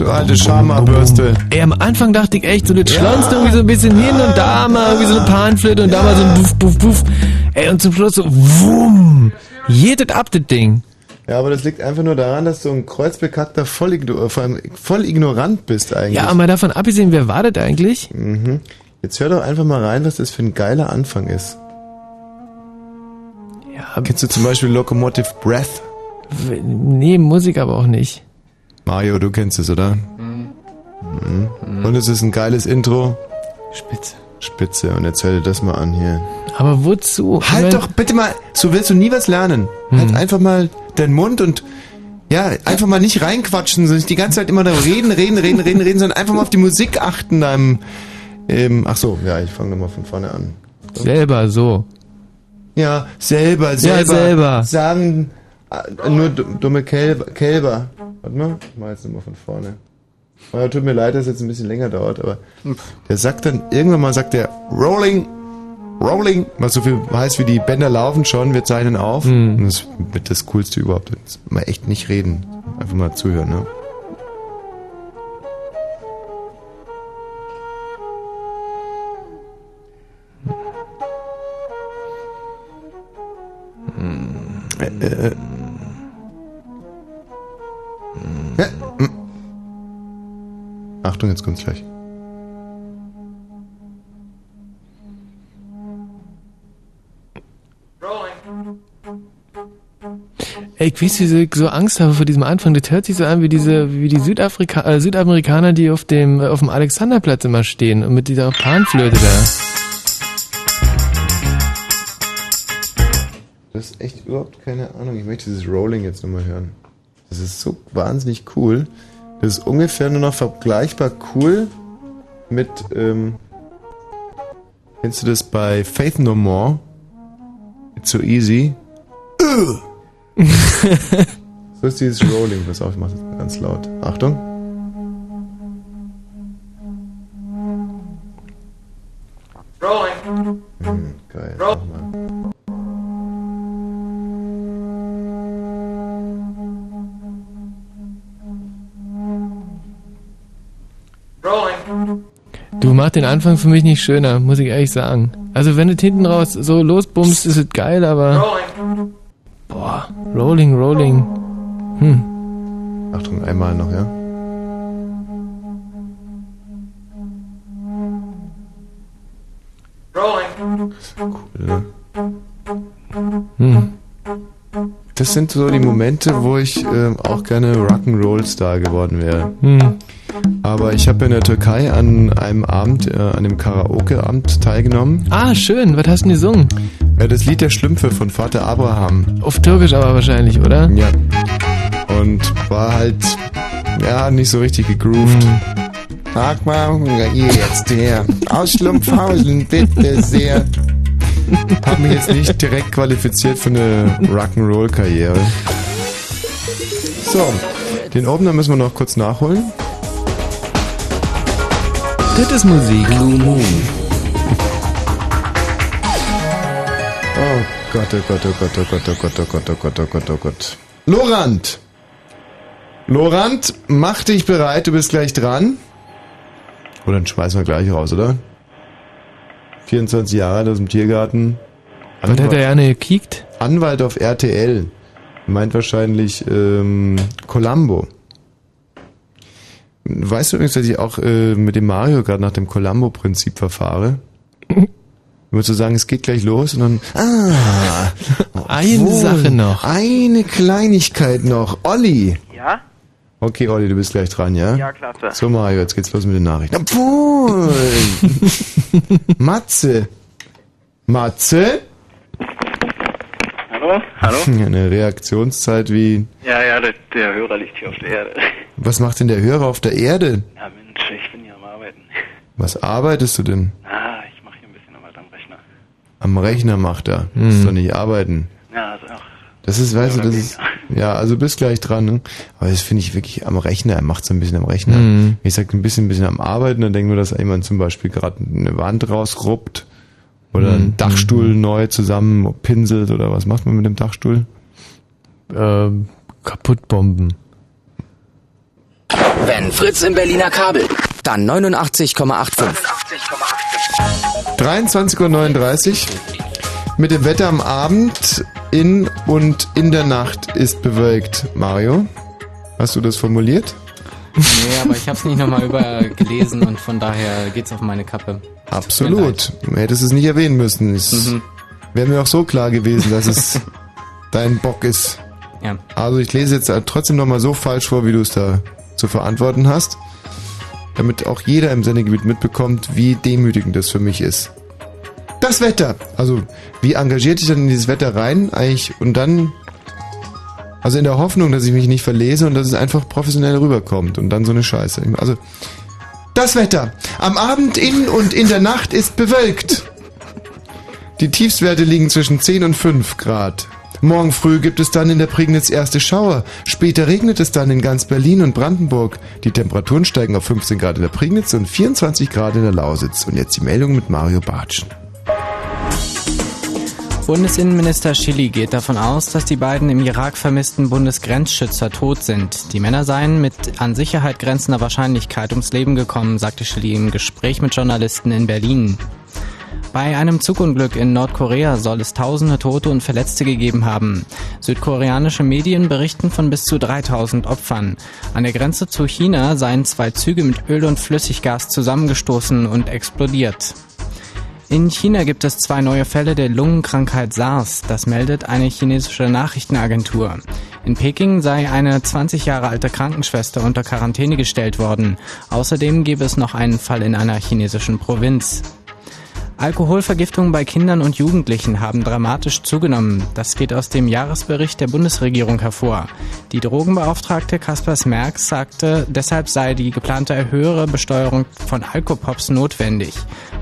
Du alte Schamabürste. Ey, am Anfang dachte ich echt, so das schlonzt irgendwie so ein bisschen hin und da mal irgendwie so eine Panflöte und da mal so ein Buff, Buff, Buff. Ey, und zum Schluss so, wumm, jedet ab, das Ding. Ja, aber das liegt einfach nur daran, dass du ein kreuzbekackter voll, igno- vor allem voll ignorant bist eigentlich. Ja, mal davon abgesehen, wer war das eigentlich? Mhm. Jetzt hör doch einfach mal rein, was das für ein geiler Anfang ist. Ja. Kennst du zum Beispiel Locomotive Breath? Nee, Musik aber auch nicht. Mario, du kennst es, oder? Mhm. Und es ist ein geiles Intro. Spitze. Spitze. Und jetzt hör dir das mal an hier. Aber wozu? Halt doch bitte mal, so willst du nie was lernen. Halt einfach mal deinen Mund und ja, einfach mal nicht reinquatschen, sondern die ganze Zeit immer da reden, reden, reden, reden, reden, sondern einfach mal auf die Musik achten. Deinem, ähm, ach so, ja, ich fange nochmal von vorne an. Selber so. Ja, selber, selber. Ja, selber. Sagen äh, nur du- dumme Kälber. Kälber. Warte mal, ich mach jetzt nochmal von vorne. Oh, tut mir leid, dass es jetzt ein bisschen länger dauert, aber der sagt dann, irgendwann mal sagt der Rolling, Rolling, was so viel heißt wie die Bänder laufen schon, wir zeichnen auf. Und das ist mit das Coolste überhaupt. Jetzt mal echt nicht reden. Einfach mal zuhören, ne? Achtung, jetzt kommt's gleich. Ey, ich weiß, wieso ich so Angst habe vor diesem Anfang. Das hört sich so an wie diese, wie die Südafrika äh, Südamerikaner, die auf dem, äh, auf dem Alexanderplatz immer stehen und mit dieser Panflöte da. Das ist echt überhaupt keine Ahnung. Ich möchte dieses Rolling jetzt nochmal hören. Das ist so wahnsinnig cool. Das ist ungefähr nur noch vergleichbar cool mit, ähm, kennst du das bei Faith No More? It's so easy. so ist dieses Rolling. Pass auf, ich mach das ganz laut. Achtung. Den Anfang für mich nicht schöner, muss ich ehrlich sagen. Also wenn du hinten raus so losbummst, ist es geil, aber Rolling. boah, Rolling, Rolling. Hm. Achtung, einmal noch, ja? Rolling. Cool, ne? Hm. Das sind so die Momente, wo ich ähm, auch gerne Rock'n'Roll-Star geworden wäre. Hm. Aber ich habe in der Türkei an einem Abend, äh, an einem Karaoke-Abend teilgenommen. Ah, schön. Was hast du denn gesungen? Äh, das Lied der Schlümpfe von Vater Abraham. Auf Türkisch aber wahrscheinlich, oder? Ja. Und war halt, ja, nicht so richtig gegroovt. Hm. Sag mal, ihr jetzt her. Aus Schlumpfhausen, bitte sehr. Hab mich jetzt nicht direkt qualifiziert für eine Rock'n'Roll-Karriere. So, den Opener müssen wir noch kurz nachholen. Das ist Musik. Blue Moon. Oh Gott, oh Gott, oh Gott, oh Gott, oh Gott, oh Gott, oh Gott, oh Gott, oh Gott. Lorand! Lorand, mach dich bereit, du bist gleich dran. Oder dann schmeißen wir gleich raus, oder? 24 Jahre alt aus dem Tiergarten. Was hat er gerne gekickt? Anwalt auf RTL. Meint wahrscheinlich ähm, Columbo. Weißt du übrigens, dass ich auch äh, mit dem Mario gerade nach dem Columbo-Prinzip verfahre? Würdest du sagen, es geht gleich los und dann. Ah! Eine obwohl, Sache noch. Eine Kleinigkeit noch. Olli! Ja? Okay, Olli, du bist gleich dran, ja? Ja, klasse. So, Mario, jetzt geht's los mit den Nachrichten. Obwohl! Matze! Matze? Hallo? Hallo? Eine Reaktionszeit wie. Ja, ja, der, der Hörer liegt hier auf der Erde. Was macht denn der Hörer auf der Erde? Ja, Mensch, ich bin hier am Arbeiten. Was arbeitest du denn? Ah, ich mache hier ein bisschen Arbeit am Rechner. Am Rechner macht er. Hm. Das ist doch nicht arbeiten. Ja, also auch. Das ist, weißt du, das ist, ja, also bist gleich dran, ne? Aber das finde ich wirklich am Rechner, er macht so ein bisschen am Rechner. Mhm. Ich sag ein bisschen, ein bisschen am Arbeiten, dann denken wir, dass jemand zum Beispiel gerade eine Wand rausruppt oder einen Mhm. Dachstuhl neu zusammenpinselt oder was macht man mit dem Dachstuhl? Ähm, kaputtbomben. Wenn Fritz im Berliner Kabel, dann 89,85. 23.39 Uhr. Mit dem Wetter am Abend in und in der Nacht ist bewölkt. Mario, hast du das formuliert? Nee, aber ich habe es nicht nochmal übergelesen und von daher geht's auf meine Kappe. Absolut. Du hättest es nicht erwähnen müssen. Es Mhm. wäre mir auch so klar gewesen, dass es dein Bock ist. Ja. Also ich lese jetzt trotzdem nochmal so falsch vor, wie du es da zu verantworten hast, damit auch jeder im Sendegebiet mitbekommt, wie demütigend das für mich ist. Das Wetter. Also, wie engagiert dich dann in dieses Wetter rein eigentlich und dann, also in der Hoffnung, dass ich mich nicht verlese und dass es einfach professionell rüberkommt und dann so eine Scheiße. Also, das Wetter. Am Abend in und in der Nacht ist bewölkt. Die Tiefstwerte liegen zwischen 10 und 5 Grad. Morgen früh gibt es dann in der Prignitz erste Schauer. Später regnet es dann in ganz Berlin und Brandenburg. Die Temperaturen steigen auf 15 Grad in der Prignitz und 24 Grad in der Lausitz. Und jetzt die Meldung mit Mario Bartschen. Bundesinnenminister Schilly geht davon aus, dass die beiden im Irak vermissten Bundesgrenzschützer tot sind. Die Männer seien mit an Sicherheit grenzender Wahrscheinlichkeit ums Leben gekommen, sagte Schilly im Gespräch mit Journalisten in Berlin. Bei einem Zugunglück in Nordkorea soll es tausende Tote und Verletzte gegeben haben. Südkoreanische Medien berichten von bis zu 3000 Opfern. An der Grenze zu China seien zwei Züge mit Öl und Flüssiggas zusammengestoßen und explodiert. In China gibt es zwei neue Fälle der Lungenkrankheit SARS. Das meldet eine chinesische Nachrichtenagentur. In Peking sei eine 20 Jahre alte Krankenschwester unter Quarantäne gestellt worden. Außerdem gäbe es noch einen Fall in einer chinesischen Provinz. Alkoholvergiftungen bei Kindern und Jugendlichen haben dramatisch zugenommen. Das geht aus dem Jahresbericht der Bundesregierung hervor. Die Drogenbeauftragte Kaspers Merks sagte, deshalb sei die geplante höhere Besteuerung von Alkopops notwendig.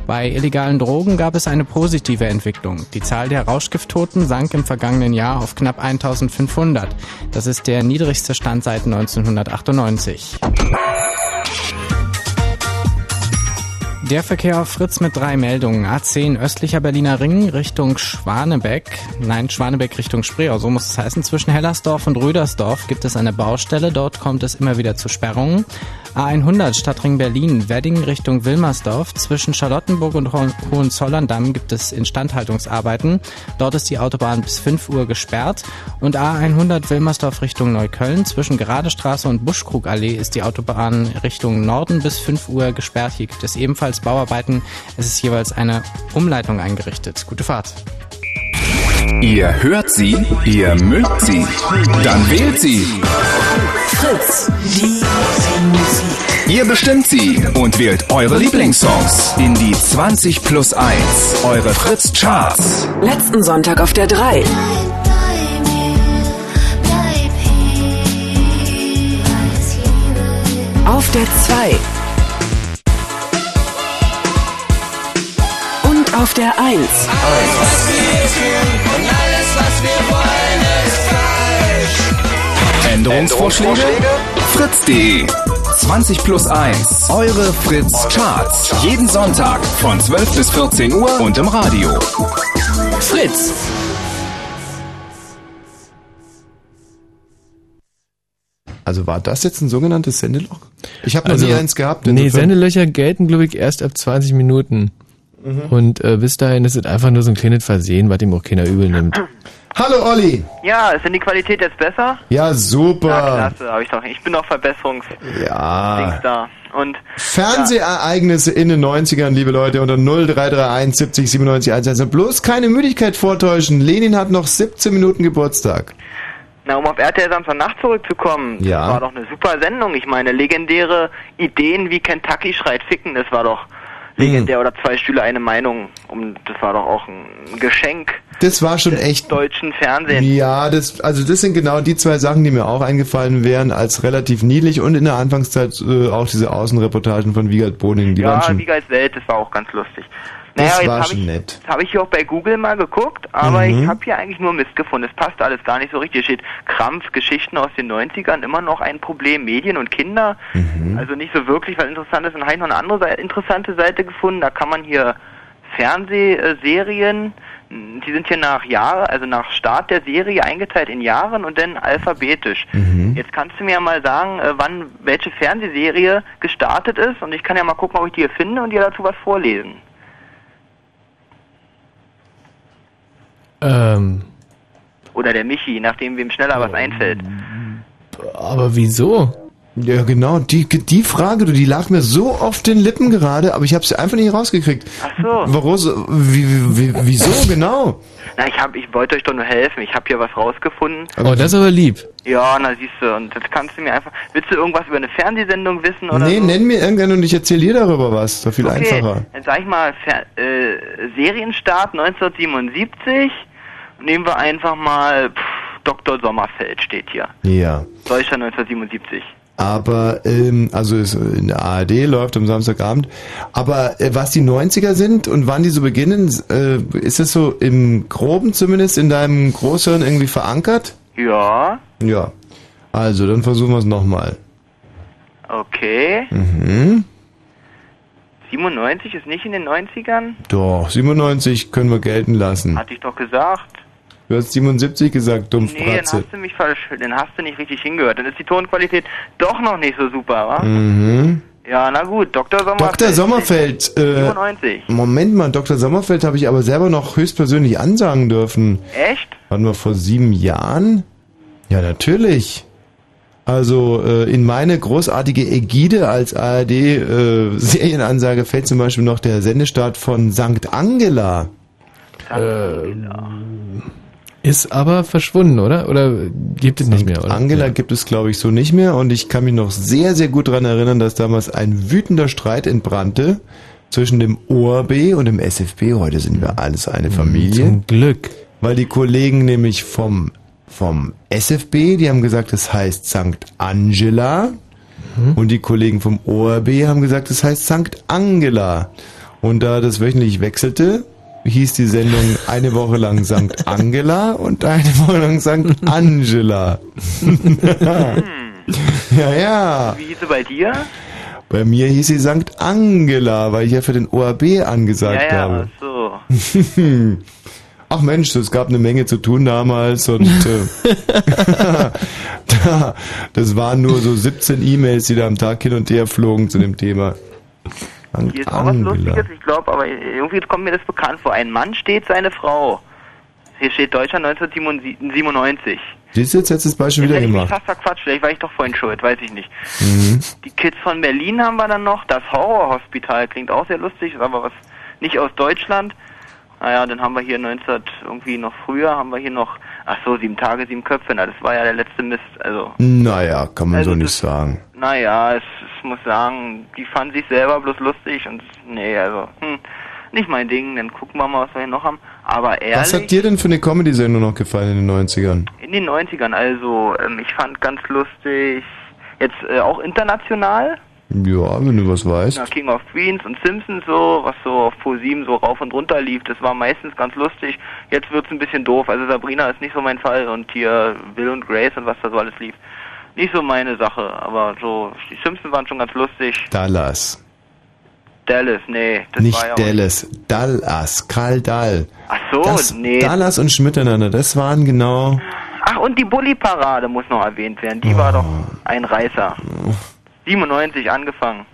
Bei illegalen Drogen gab es eine positive Entwicklung. Die Zahl der Rauschgifttoten sank im vergangenen Jahr auf knapp 1500. Das ist der niedrigste Stand seit 1998. Der Verkehr auf Fritz mit drei Meldungen. A10 östlicher Berliner Ring Richtung Schwanebeck. Nein, Schwanebeck Richtung Spreeau, so muss es heißen. Zwischen Hellersdorf und Rüdersdorf gibt es eine Baustelle. Dort kommt es immer wieder zu Sperrungen. A100 Stadtring Berlin, Wedding Richtung Wilmersdorf. Zwischen Charlottenburg und Ho Hohenzollern-Damm gibt es Instandhaltungsarbeiten. Dort ist die Autobahn bis 5 Uhr gesperrt. Und A100 Wilmersdorf Richtung Neukölln. Zwischen Geradestraße und Buschkrugallee ist die Autobahn Richtung Norden bis 5 Uhr gesperrt. Hier gibt es ebenfalls Bauarbeiten. Es ist jeweils eine Umleitung eingerichtet. Gute Fahrt. Ihr hört sie, ihr mögt sie, dann wählt sie. Fritz. Ihr bestimmt sie und wählt eure Lieblingssongs in die 20 plus 1, eure Fritz Charts. Letzten Sonntag auf der 3. Auf der 2. auf der 1. Änderungsvorschläge? Fritz.de 20 plus 1, eure Fritz Charts. Jeden Sonntag von 12 bis 14 Uhr und im Radio. Fritz. Also war das jetzt ein sogenanntes Sendeloch? Ich habe noch Also, nie eins gehabt. Nee, Sendelöcher gelten, glaube ich, erst ab 20 Minuten. Mhm. Und äh, bis dahin ist es einfach nur so ein kleines Versehen, was ihm auch keiner übel nimmt. Hallo Olli! Ja, ist denn die Qualität jetzt besser? Ja, super. Ja, klasse, habe ich doch. Ich bin doch Verbesserungs Ja. da. Und Fernsehereignisse in den 90ern, liebe Leute, unter 0331 70 97 110. Bloß keine Müdigkeit vortäuschen. Lenin hat noch 17 Minuten Geburtstag. na, um auf RTL Samstagnacht zurückzukommen, Ja. das war doch eine super Sendung. Ich meine, legendäre Ideen wie Kentucky schreit ficken, das war doch. Legendär. Oder zwei Stühle, eine Meinung. Um, das war doch auch ein Geschenk Das war schon echt. deutschen Fernsehen. Ja, das, also das sind genau die zwei Sachen, die mir auch eingefallen wären, als relativ niedlich und in der Anfangszeit äh, auch diese Außenreportagen von Wiegald Boning, die waren ja, schon, Wiegals Welt, das war auch ganz lustig. Das Naja, jetzt war habe schon ich, nett. jetzt hab ich hier auch bei Google mal geguckt, aber Mhm. ich habe hier eigentlich nur Mist gefunden. Es passt alles gar nicht so richtig. Hier steht Krampf, Geschichten aus den 90ern, immer noch ein Problem, Medien und Kinder. Mhm. Also nicht so wirklich was Interessantes. Und habe ich noch eine andere Seite, interessante Seite gefunden. Da kann man hier Fernsehserien Die sind hier nach Jahre, also nach Start der Serie eingeteilt in Jahren und dann alphabetisch. Mhm. Jetzt kannst du mir ja mal sagen, äh, wann welche Fernsehserie gestartet ist und ich kann ja mal gucken, ob ich die hier finde und dir dazu was vorlesen. Ähm, Oder der Michi, nachdem wem schneller was einfällt. aber wieso? Ja, genau. Die, die Frage, du, die lag mir so auf den Lippen gerade, aber ich habe sie einfach nicht rausgekriegt. Ach so. Warum? so- Wie, wie, wie, wieso genau? Na, ich hab, ich wollte euch doch nur helfen. Ich habe hier was rausgefunden. Oh, das ist aber lieb. Ja, na siehst du, und das kannst du mir einfach. Willst du irgendwas über eine Fernsehsendung wissen oder nee, so? nenn mir irgendeinen und ich erzähle dir darüber was. Doch viel okay, einfacher. dann sag ich mal Fer äh, Serienstart 1977. Nehmen wir einfach mal pff, Dr. Sommerfeld steht hier. Ja. Deutschland 1977. Aber, ähm, also in der ARD läuft am Samstagabend. Aber äh, was die 90er sind und wann die so beginnen, äh, ist es so im Groben zumindest in deinem Großhirn irgendwie verankert? Ja, Ja. Also, dann versuchen wir es nochmal. okay. Mhm. 97 ist nicht in den 90ern? Doch, 97 können wir gelten lassen. Hatte ich doch gesagt. Du hast 77 gesagt, Nee, dann Dumpfbratze. hast du mich falsch, dann hast du nicht richtig hingehört. Dann ist die Tonqualität doch noch nicht so super, wa? Mhm. Ja, na gut, Dr. Sommerfeld. Dr. Sommerfeld. Äh, 97. Moment mal, Dr. Sommerfeld habe ich aber selber noch höchstpersönlich ansagen dürfen. Echt? Wann wir vor sieben Jahren? Ja, natürlich. Also äh, in meine großartige Ägide als ARD-Serienansager fällt zum Beispiel noch der Sendestart von St. Angela. Ist aber verschwunden, oder? Oder gibt es nicht mehr, oder? Angela gibt es, glaube ich, so nicht mehr. Und ich kann mich noch sehr, sehr gut daran erinnern, dass damals ein wütender Streit entbrannte zwischen dem ORB und dem SFB. Heute sind wir alles eine Familie. Zum Glück. Weil die Kollegen nämlich vom, vom SFB, die haben gesagt, es heißt St. Angela. Und die Kollegen vom ORB haben gesagt, es heißt St. Angela. Und da das wöchentlich wechselte, hieß die Sendung eine Woche lang St. Angela und eine Woche lang St. Angela. ja, ja. Wie hieß sie bei dir? Bei mir hieß sie St. Angela, weil ich ja für den ORB angesagt ja, ja, habe. ach so. Ach Mensch, es gab eine Menge zu tun damals und äh, da, das waren nur so 17 E-Mails, die da am Tag hin und her flogen zu dem Thema. St. Hier ist auch was Lustiges, ich glaube, aber irgendwie kommt mir das bekannt vor. Ein Mann steht seine Frau. Hier steht Deutschland 1997. Siehst du, jetzt du das Beispiel wieder Hätte ich gemacht. fast verquatscht, vielleicht war ich doch vorhin schuld, weiß ich nicht. Mhm. Die Kids von Berlin haben wir dann noch. Das Horrorhospital klingt auch sehr lustig, ist aber was nicht aus Deutschland. Naja, dann haben wir hier 19, irgendwie noch früher, haben wir hier noch, ach so, sieben Tage, sieben Köpfe, na, das war ja der letzte Mist, also, Naja, kann man Also so nicht das- sagen. Naja, es, ich muss sagen, die fanden sich selber bloß lustig und, nee, also, hm, nicht mein Ding, dann gucken wir mal, was wir hier noch haben. Aber ehrlich, Was hat dir denn für eine Comedy-Sendung noch gefallen in den 90ern? in den 90ern, also, ähm, ich fand ganz lustig, jetzt äh, auch international, Ja, wenn du was weißt. Na, King of Queens und Simpsons so, was so auf Pro7 so rauf und runter lief, das war meistens ganz lustig. Jetzt wird's ein bisschen doof. Also Sabrina ist nicht so mein Fall und hier Will und Grace und was da so alles lief. Nicht so meine Sache, aber so, die Simpsons waren schon ganz lustig. Dallas. Dallas, nee, das nicht war ja Dallas. Dallas. Karl Dall. Ach so, das, nee. Dallas und Schmiteinander, das waren genau... Ach, und die Bully-Parade muss noch erwähnt werden. Die war doch ein Reißer. 97 angefangen.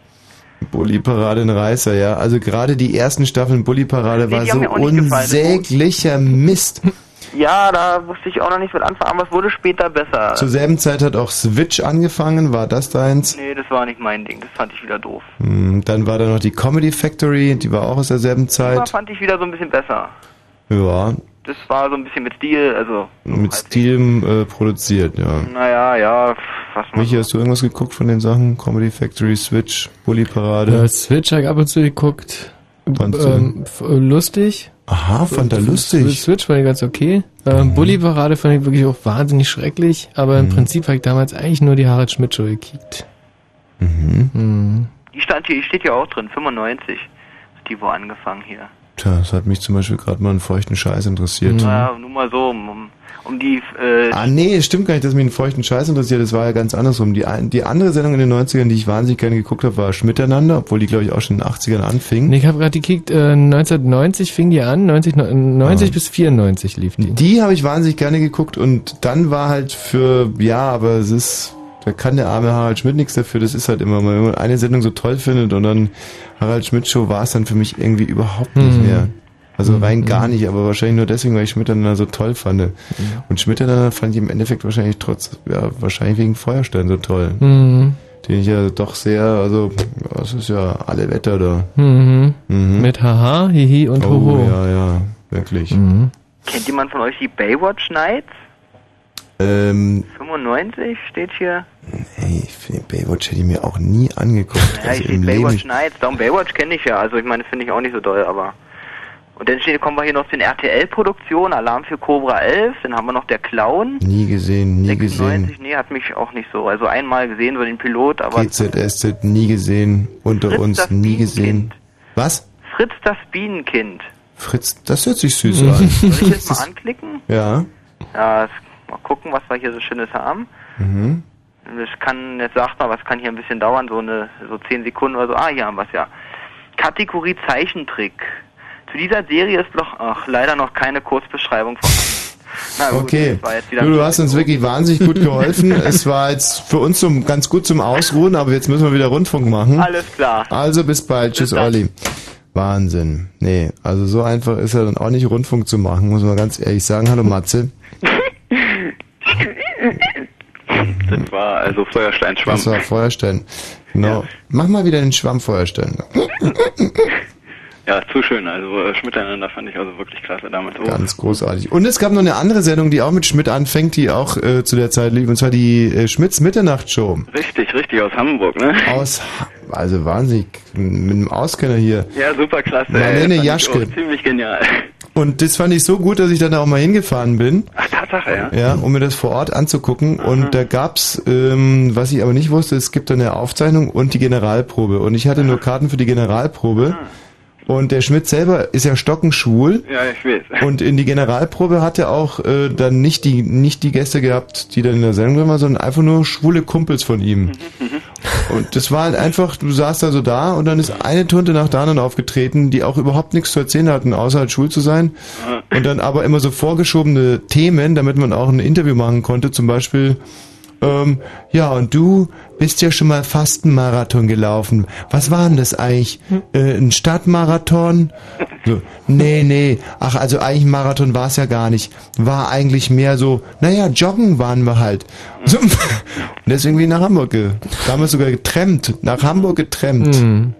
Bulli-Parade in Reißer, ja. Also gerade die ersten Staffeln Bulli-Parade Nee, war so unsäglicher Mist. Ja, da wusste ich auch noch nicht mit anfangen, aber es wurde später besser. Zur selben Zeit hat auch Switch angefangen, war das deins? Nee, das war nicht mein Ding. Das fand ich wieder doof. Hm, Dann war da noch die Comedy Factory, die war auch aus derselben Das Zeit. fand ich wieder so ein bisschen besser. Ja, Das war so ein bisschen mit Stil, also, mit Stil äh, produziert, ja. naja, ja, was man. Michi, hast du irgendwas geguckt von den Sachen? Comedy Factory, Switch, Bulli-Parade? Ja, Switch habe ich ab und zu geguckt. Ähm, äh, lustig. Aha, fand er lustig. Switch fand ich ganz okay. Ähm, Bully-Parade fand ich wirklich auch wahnsinnig schrecklich, aber Mhm. im Prinzip habe ich damals eigentlich nur die Harald Schmidt Show gekickt. Mhm. Mhm. Die stand hier, die steht ja auch drin, 95. Hat die wo angefangen hier. Tja, das hat mich zum Beispiel gerade mal einen feuchten Scheiß interessiert. Naja, nur mal so, um, um die, äh, Ah nee, es stimmt gar nicht, dass mich einen feuchten Scheiß interessiert. Das war ja ganz andersrum. Die, die andere Sendung in den 90ern, die ich wahnsinnig gerne geguckt habe, war Schmiteinander, obwohl die, glaube ich, auch schon in den 80ern anfing. Nee, ich habe gerade gekickt, äh, 1990 fing die an, 90, 90 bis 94 lief die. Die habe ich wahnsinnig gerne geguckt und dann war halt für, ja, aber es ist, da kann der arme Harald Schmidt nichts dafür, das ist halt immer, wenn man eine Sendung so toll findet und dann Harald Schmidt Show war es dann für mich irgendwie überhaupt nicht Hm. mehr. Also Hm, rein gar hm. nicht, aber wahrscheinlich nur deswegen, weil ich Schmiteinander so toll fand. Und Schmiteinander fand ich im Endeffekt wahrscheinlich trotz, ja, wahrscheinlich wegen Feuerstein so toll. Mhm. Den ich ja doch sehr, also, das ist ja alle Wetter da. Mhm. Mhm. Mit Haha, Hihi und Oh, Hoho. ja, ja, wirklich. Mhm. kennt jemand von euch die Baywatch Nights? Ähm, 95 steht hier. hey, ich finde Baywatch hätte ich mir auch nie angeguckt. Ja, also ich im steht Leben. Baywatch Nights. Darum Baywatch kenne ich ja. Also ich meine, finde ich auch nicht so doll, aber. Und dann steht, kommen wir hier noch zu den RTL-Produktionen, Alarm für Cobra 11, dann haben wir noch der Clown. Nie gesehen, nie 96, gesehen. nee, hat mich auch nicht so. Also einmal gesehen, so den Pilot, aber GZSZ nie gesehen. Unter Fritz uns nie gesehen. Was? Fritz das Bienenkind. Fritz, das hört sich süß an. Soll ich jetzt mal anklicken? ja. Ja, mal gucken, was wir hier so Schönes haben. Mhm. Das kann, jetzt sagt mal, was kann hier ein bisschen dauern, so eine, so 10 Sekunden oder so. Ah, hier haben wir es ja. Kategorie Zeichentrick. Zu dieser Serie ist doch, ach, leider noch keine Kurzbeschreibung von. Na gut, Okay. Du, du hast uns wirklich wahnsinnig gut geholfen. es war jetzt für uns zum, ganz gut zum Ausruhen, aber jetzt müssen wir wieder Rundfunk machen. Alles klar. Also bis bald. Tschüss, Olli. Wahnsinn. Nee, also so einfach ist er dann auch nicht Rundfunk zu machen, muss man ganz ehrlich sagen. Hallo Matze. Das war also Feuerstein Schwamm. Das war Feuerstein. Genau. Mach mal wieder den Schwamm Feuerstein. Ja, zu schön. Also äh, Schmiteinander fand ich also wirklich klasse damals. Oh. Ganz großartig. Und es gab noch eine andere Sendung, die auch mit Schmidt anfängt, die auch äh, zu der Zeit lief, und zwar die äh, Schmidts Mitternachtshow. Richtig, richtig, aus Hamburg, ne? Aus, also wahnsinnig, mit einem Auskenner hier. Ja, super klasse. Marlene ey. Jaschke. Ziemlich genial. Und das fand ich so gut, dass ich dann auch mal hingefahren bin. Ach, Tatsache, ja? Ja, um mir das vor Ort anzugucken. Und da gab's, ähm, was ich aber nicht wusste, es gibt dann eine Aufzeichnung und die Generalprobe. Und ich hatte nur Karten für die Generalprobe. Und der Schmidt selber ist ja stockenschwul. Ja, ich weiß. Und in die Generalprobe hat er auch äh, dann nicht die nicht die Gäste gehabt, die dann in der Sendung waren, sondern einfach nur schwule Kumpels von ihm. Und das war halt einfach, du saßt da so da und dann ist eine Tunte nach der anderen aufgetreten, die auch überhaupt nichts zu erzählen hatten, außer halt schwul zu sein. Und dann aber immer so vorgeschobene Themen, damit man auch ein Interview machen konnte, zum Beispiel, ähm, ja, und du bist ja schon mal fast einen Marathon gelaufen. Was war denn das eigentlich? Äh, ein Stadtmarathon? So, nee, nee. Ach, also eigentlich ein Marathon war es ja gar nicht. War eigentlich mehr so, naja, joggen waren wir halt. So, und deswegen bin ich nach Hamburg ge Damals sogar getrennt. Nach Hamburg getrennt. Mhm.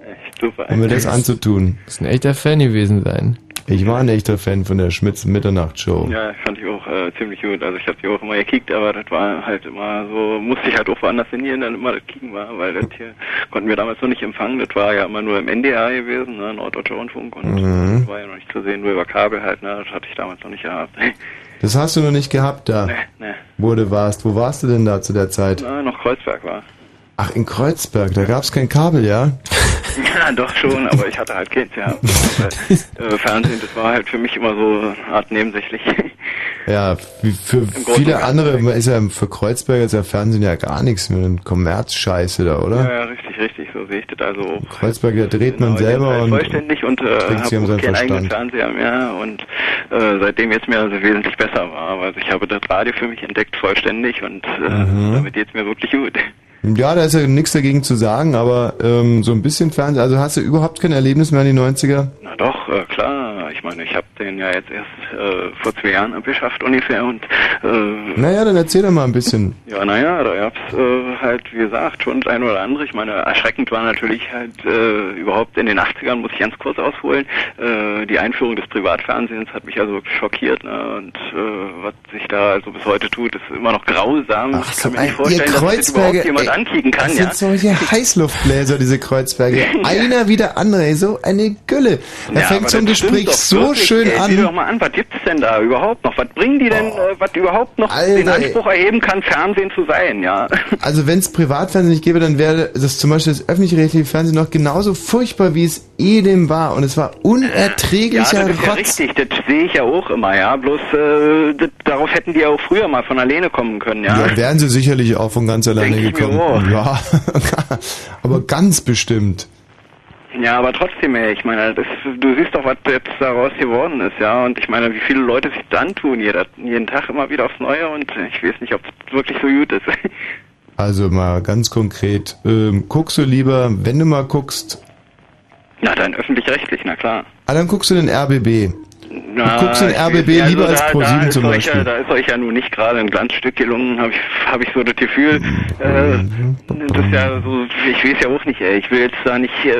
Um mir das anzutun. Das ist ein echter Fan gewesen sein. Ich war ein echter Fan von der Schmitz Mitternachtshow. Ja, fand ich auch äh, ziemlich gut. Also ich habe die auch immer gekickt, aber das war halt immer so, musste ich halt auch woanders hin, hier dann immer das Kicken war, weil das hier konnten wir damals noch nicht empfangen. Das war ja immer nur im NDR gewesen, ne, Norddeutscher Rundfunk und Mhm. das war ja noch nicht zu sehen, nur über Kabel halt, ne, das hatte ich damals noch nicht gehabt. Das hast du noch nicht gehabt da, Nee, nee. wo du warst. Wo warst du denn da zu der Zeit? Na, noch Kreuzberg war. Ach, in Kreuzberg, da gab's kein Kabel, ja? Ja, doch schon, aber ich hatte halt Kids, ja. äh, Fernsehen, das war halt für mich immer so eine Art nebensächlich. Ja, wie für und viele andere ist ja für Kreuzberg ist ja Fernsehen ja gar nichts mehr. Ein Kommerzscheiße da, oder? Ja, ja, richtig, richtig, so sehe ich das also auch. Kreuzberg, da dreht man selber halt und vollständig und äh, trinkt sich um seinen keinen eigenen. Fernseher mehr und äh, seitdem jetzt mir also wesentlich besser war. Also ich habe das Radio für mich entdeckt vollständig und äh, Mhm. damit geht's mir wirklich gut. Ja, da ist ja nichts dagegen zu sagen, aber ähm, so ein bisschen Fernsehen, also hast du überhaupt kein Erlebnis mehr in die 90er? Na doch, äh, klar. Ich meine, ich habe den ja jetzt erst äh, vor zwei Jahren abgeschafft ungefähr und äh, Naja, dann erzähl doch mal ein bisschen. Ja, naja, da gab's äh, halt, wie gesagt, schon das eine oder andere. Ich meine, erschreckend war natürlich halt äh, überhaupt in den 80ern, muss ich ganz kurz ausholen, äh, die Einführung des Privatfernsehens hat mich also schockiert. Ne? Und äh, was sich da also bis heute tut, ist immer noch grausam. Ach, ich so kann mir nicht vorstellen, dass das überhaupt jemand ankicken kann, Das ja. sind solche Heißluftbläser, diese Kreuzberge. Einer wie der andere, ey, so eine Gülle. Da Ja, fängt so ein Gespräch so wirklich, schön ey. Sieh an. Oh. doch mal an, was gibt's denn da überhaupt noch? Was bringen die denn, äh, was überhaupt noch den Alter, ey. Anspruch erheben kann, Fernsehen zu sein, ja? Also wenn es Privatfernsehen nicht gäbe, dann wäre das zum Beispiel das öffentlich-rechtliche Fernsehen noch genauso furchtbar, wie es edem war. Und es war Ja, unerträglicher das ist ja richtig, das sehe ich ja auch immer, ja. Bloß äh, das, darauf hätten die ja auch früher mal von alleine kommen können, ja. Ja, wären sie sicherlich auch von ganz alleine Denk gekommen. Ja, aber ganz bestimmt. Ja, aber trotzdem, ey, ich meine, das, du siehst doch, was jetzt daraus geworden ist, ja. Und ich meine, wie viele Leute sich dann tun, jeder, jeden Tag immer wieder aufs Neue und ich weiß nicht, ob es wirklich so gut ist. Also mal ganz konkret, ähm, guckst du lieber, wenn du mal guckst, Na, dann öffentlich-rechtlich, na klar. ah, dann guckst du den RBB. Na, du guckst den RBB nicht, lieber also als da, da Pro7 ist zum Beispiel. Ja, da ist euch ja nun nicht gerade ein Glanzstück gelungen, habe ich, hab ich so das Gefühl. Äh, das ist ja so, ich weiß ja auch nicht, ey. Ich will jetzt da nicht äh,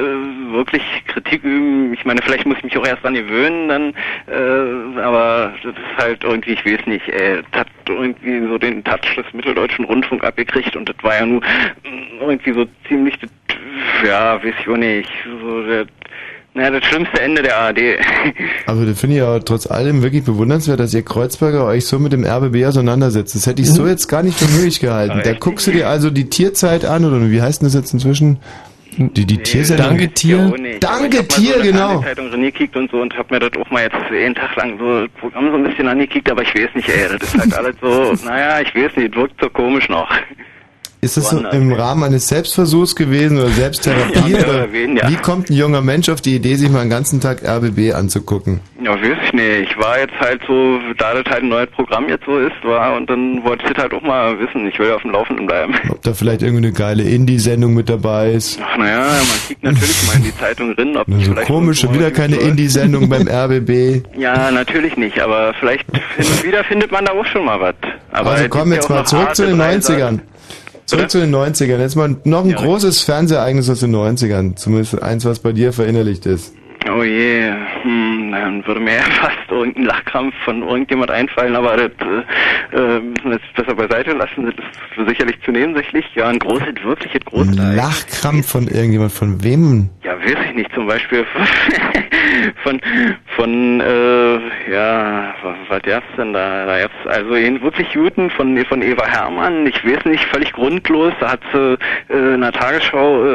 wirklich Kritik üben. Ich meine, vielleicht muss ich mich auch erst dran gewöhnen, dann, äh, aber das ist halt irgendwie, ich weiß nicht, ey. Das hat irgendwie so den Touch des Mitteldeutschen Rundfunk abgekriegt und das war ja nun irgendwie so ziemlich, das, ja, weiß ich auch nicht, so der, naja, das schlimmste Ende der ARD. Aber das finde ich ja trotz allem wirklich bewundernswert, dass ihr Kreuzberger euch so mit dem RBB auseinandersetzt. Das hätte ich so jetzt gar nicht für möglich gehalten. Da guckst du dir also die Tierzeit an, oder wie heißt denn das jetzt inzwischen? Die, die Tiersendung? Danke Tier. Danke Tier, so genau. Ich Zeitung reingekickt und so und hab mir das auch mal jetzt jeden Tag lang so das Programm so ein bisschen angekickt, aber ich weiß nicht, ey, das ist halt alles so, naja, ich weiß nicht, wirkt so komisch noch. Ist das so im Rahmen eines Selbstversuchs gewesen oder Selbsttherapie? Ja, oder oder weniger. Wie kommt ein junger Mensch auf die Idee, sich mal einen ganzen Tag RBB anzugucken? Ja, weiß ich nicht. Ich war jetzt halt so, da das halt ein neues Programm jetzt so ist, war und dann wollte ich das halt auch mal wissen. Ich will ja auf dem Laufenden bleiben. Ob da vielleicht irgendeine geile Indie-Sendung mit dabei ist? Ach naja, man kickt natürlich mal in die Zeitung drin, ob Na, nicht so vielleicht komisch, schon wieder keine Indie-Sendung beim RBB. Ja, natürlich nicht, aber vielleicht hin und wieder findet man da auch schon mal was. Aber also komm jetzt ja mal zurück zu den Dreiser. 90ern. Zurück zu den 90ern. Jetzt mal noch ein großes Fernsehereignis aus den 90ern. Zumindest eins, was bei dir verinnerlicht ist. Oh je, hm, dann würde mir ja fast irgendein Lachkrampf von irgendjemand einfallen, aber das äh, äh, müssen wir jetzt besser beiseite lassen. Das ist sicherlich zu nebensächlich. Ja, ein großes, wirkliches großes Ein Lachkrampf von irgendjemand. Von wem? Ja, weiß ich nicht. Zum Beispiel von, von, äh, ja, was, was gab's denn da? Da gab's also einen wirklich guten von, von Eva Hermann. Ich weiß nicht, völlig grundlos. Da hat sie äh, in der Tagesschau äh,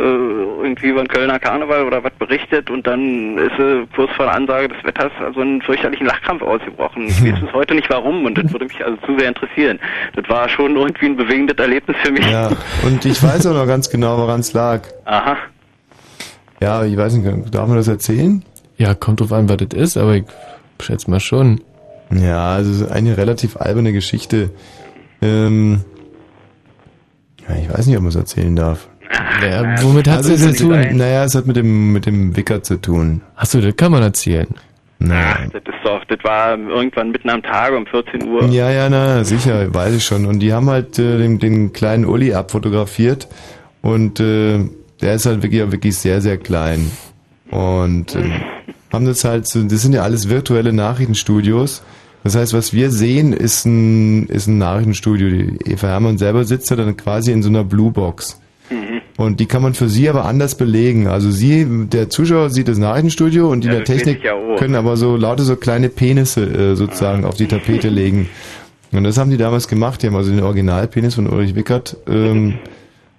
irgendwie über den Kölner Karneval oder was berichtet und dann ist sie kurz vor der Ansage des Wetters also einen fürchterlichen Lachkrampf ausgebrochen. Ich weiß bis heute nicht warum und das würde mich also zu sehr interessieren. Das war schon irgendwie ein bewegendes Erlebnis für mich. Ja, und ich weiß auch noch ganz genau, woran es lag. Aha. Ja, ich weiß nicht, darf man das erzählen? Ja, kommt drauf an, was das ist, aber ich schätze mal schon. Ja, also es ist eine relativ alberne Geschichte. Ähm, ja, ich weiß nicht, ob man es erzählen darf. Ja, womit hat also es zu tun? Naja, es hat mit dem, mit dem Wicker zu tun. Achso, das kann man erzählen. Nein. Das ist doch, das war irgendwann mitten am Tage um 14 Uhr. Ja, ja, na, sicher, weiß ich schon. Und die haben halt äh, den, den kleinen Uli abfotografiert und äh, der ist halt wirklich, wirklich sehr, sehr klein. Und äh, haben das halt, so, das sind ja alles virtuelle Nachrichtenstudios. Das heißt, was wir sehen, ist ein, ist ein Nachrichtenstudio. Die Eva Hermann selber sitzt ja dann quasi in so einer Bluebox. Mhm. Und die kann man für sie aber anders belegen. Also sie, der Zuschauer sieht das Nachrichtenstudio und die Ja, der das Technik ja können aber so lauter so kleine Penisse äh, sozusagen auf die Tapete legen. Und das haben die damals gemacht. Die haben also den Originalpenis von Ulrich Wickert. Ähm,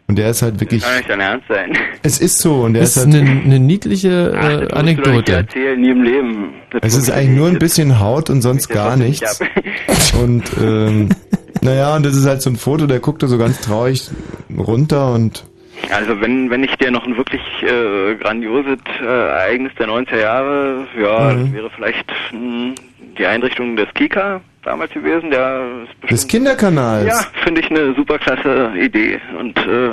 und der ist halt wirklich. Kann nicht dein Ernst sein. Es ist so und der Das ist ist halt. eine, eine niedliche Ach, äh, das musst du doch nicht Anekdote. erzählen, nie im Leben. Das Es ist eigentlich nur ein bisschen Haut und sonst gar nichts. Und ähm, naja, und das ist halt so ein Foto, der guckt da so ganz traurig runter und Also wenn wenn ich dir noch ein wirklich äh, grandioses äh, Ereignis der 90er Jahre, ja, Mhm. das wäre vielleicht mh, die Einrichtung des Kika damals gewesen, der ist bestimmt, des Kinderkanals. ja, finde ich eine super klasse Idee und äh,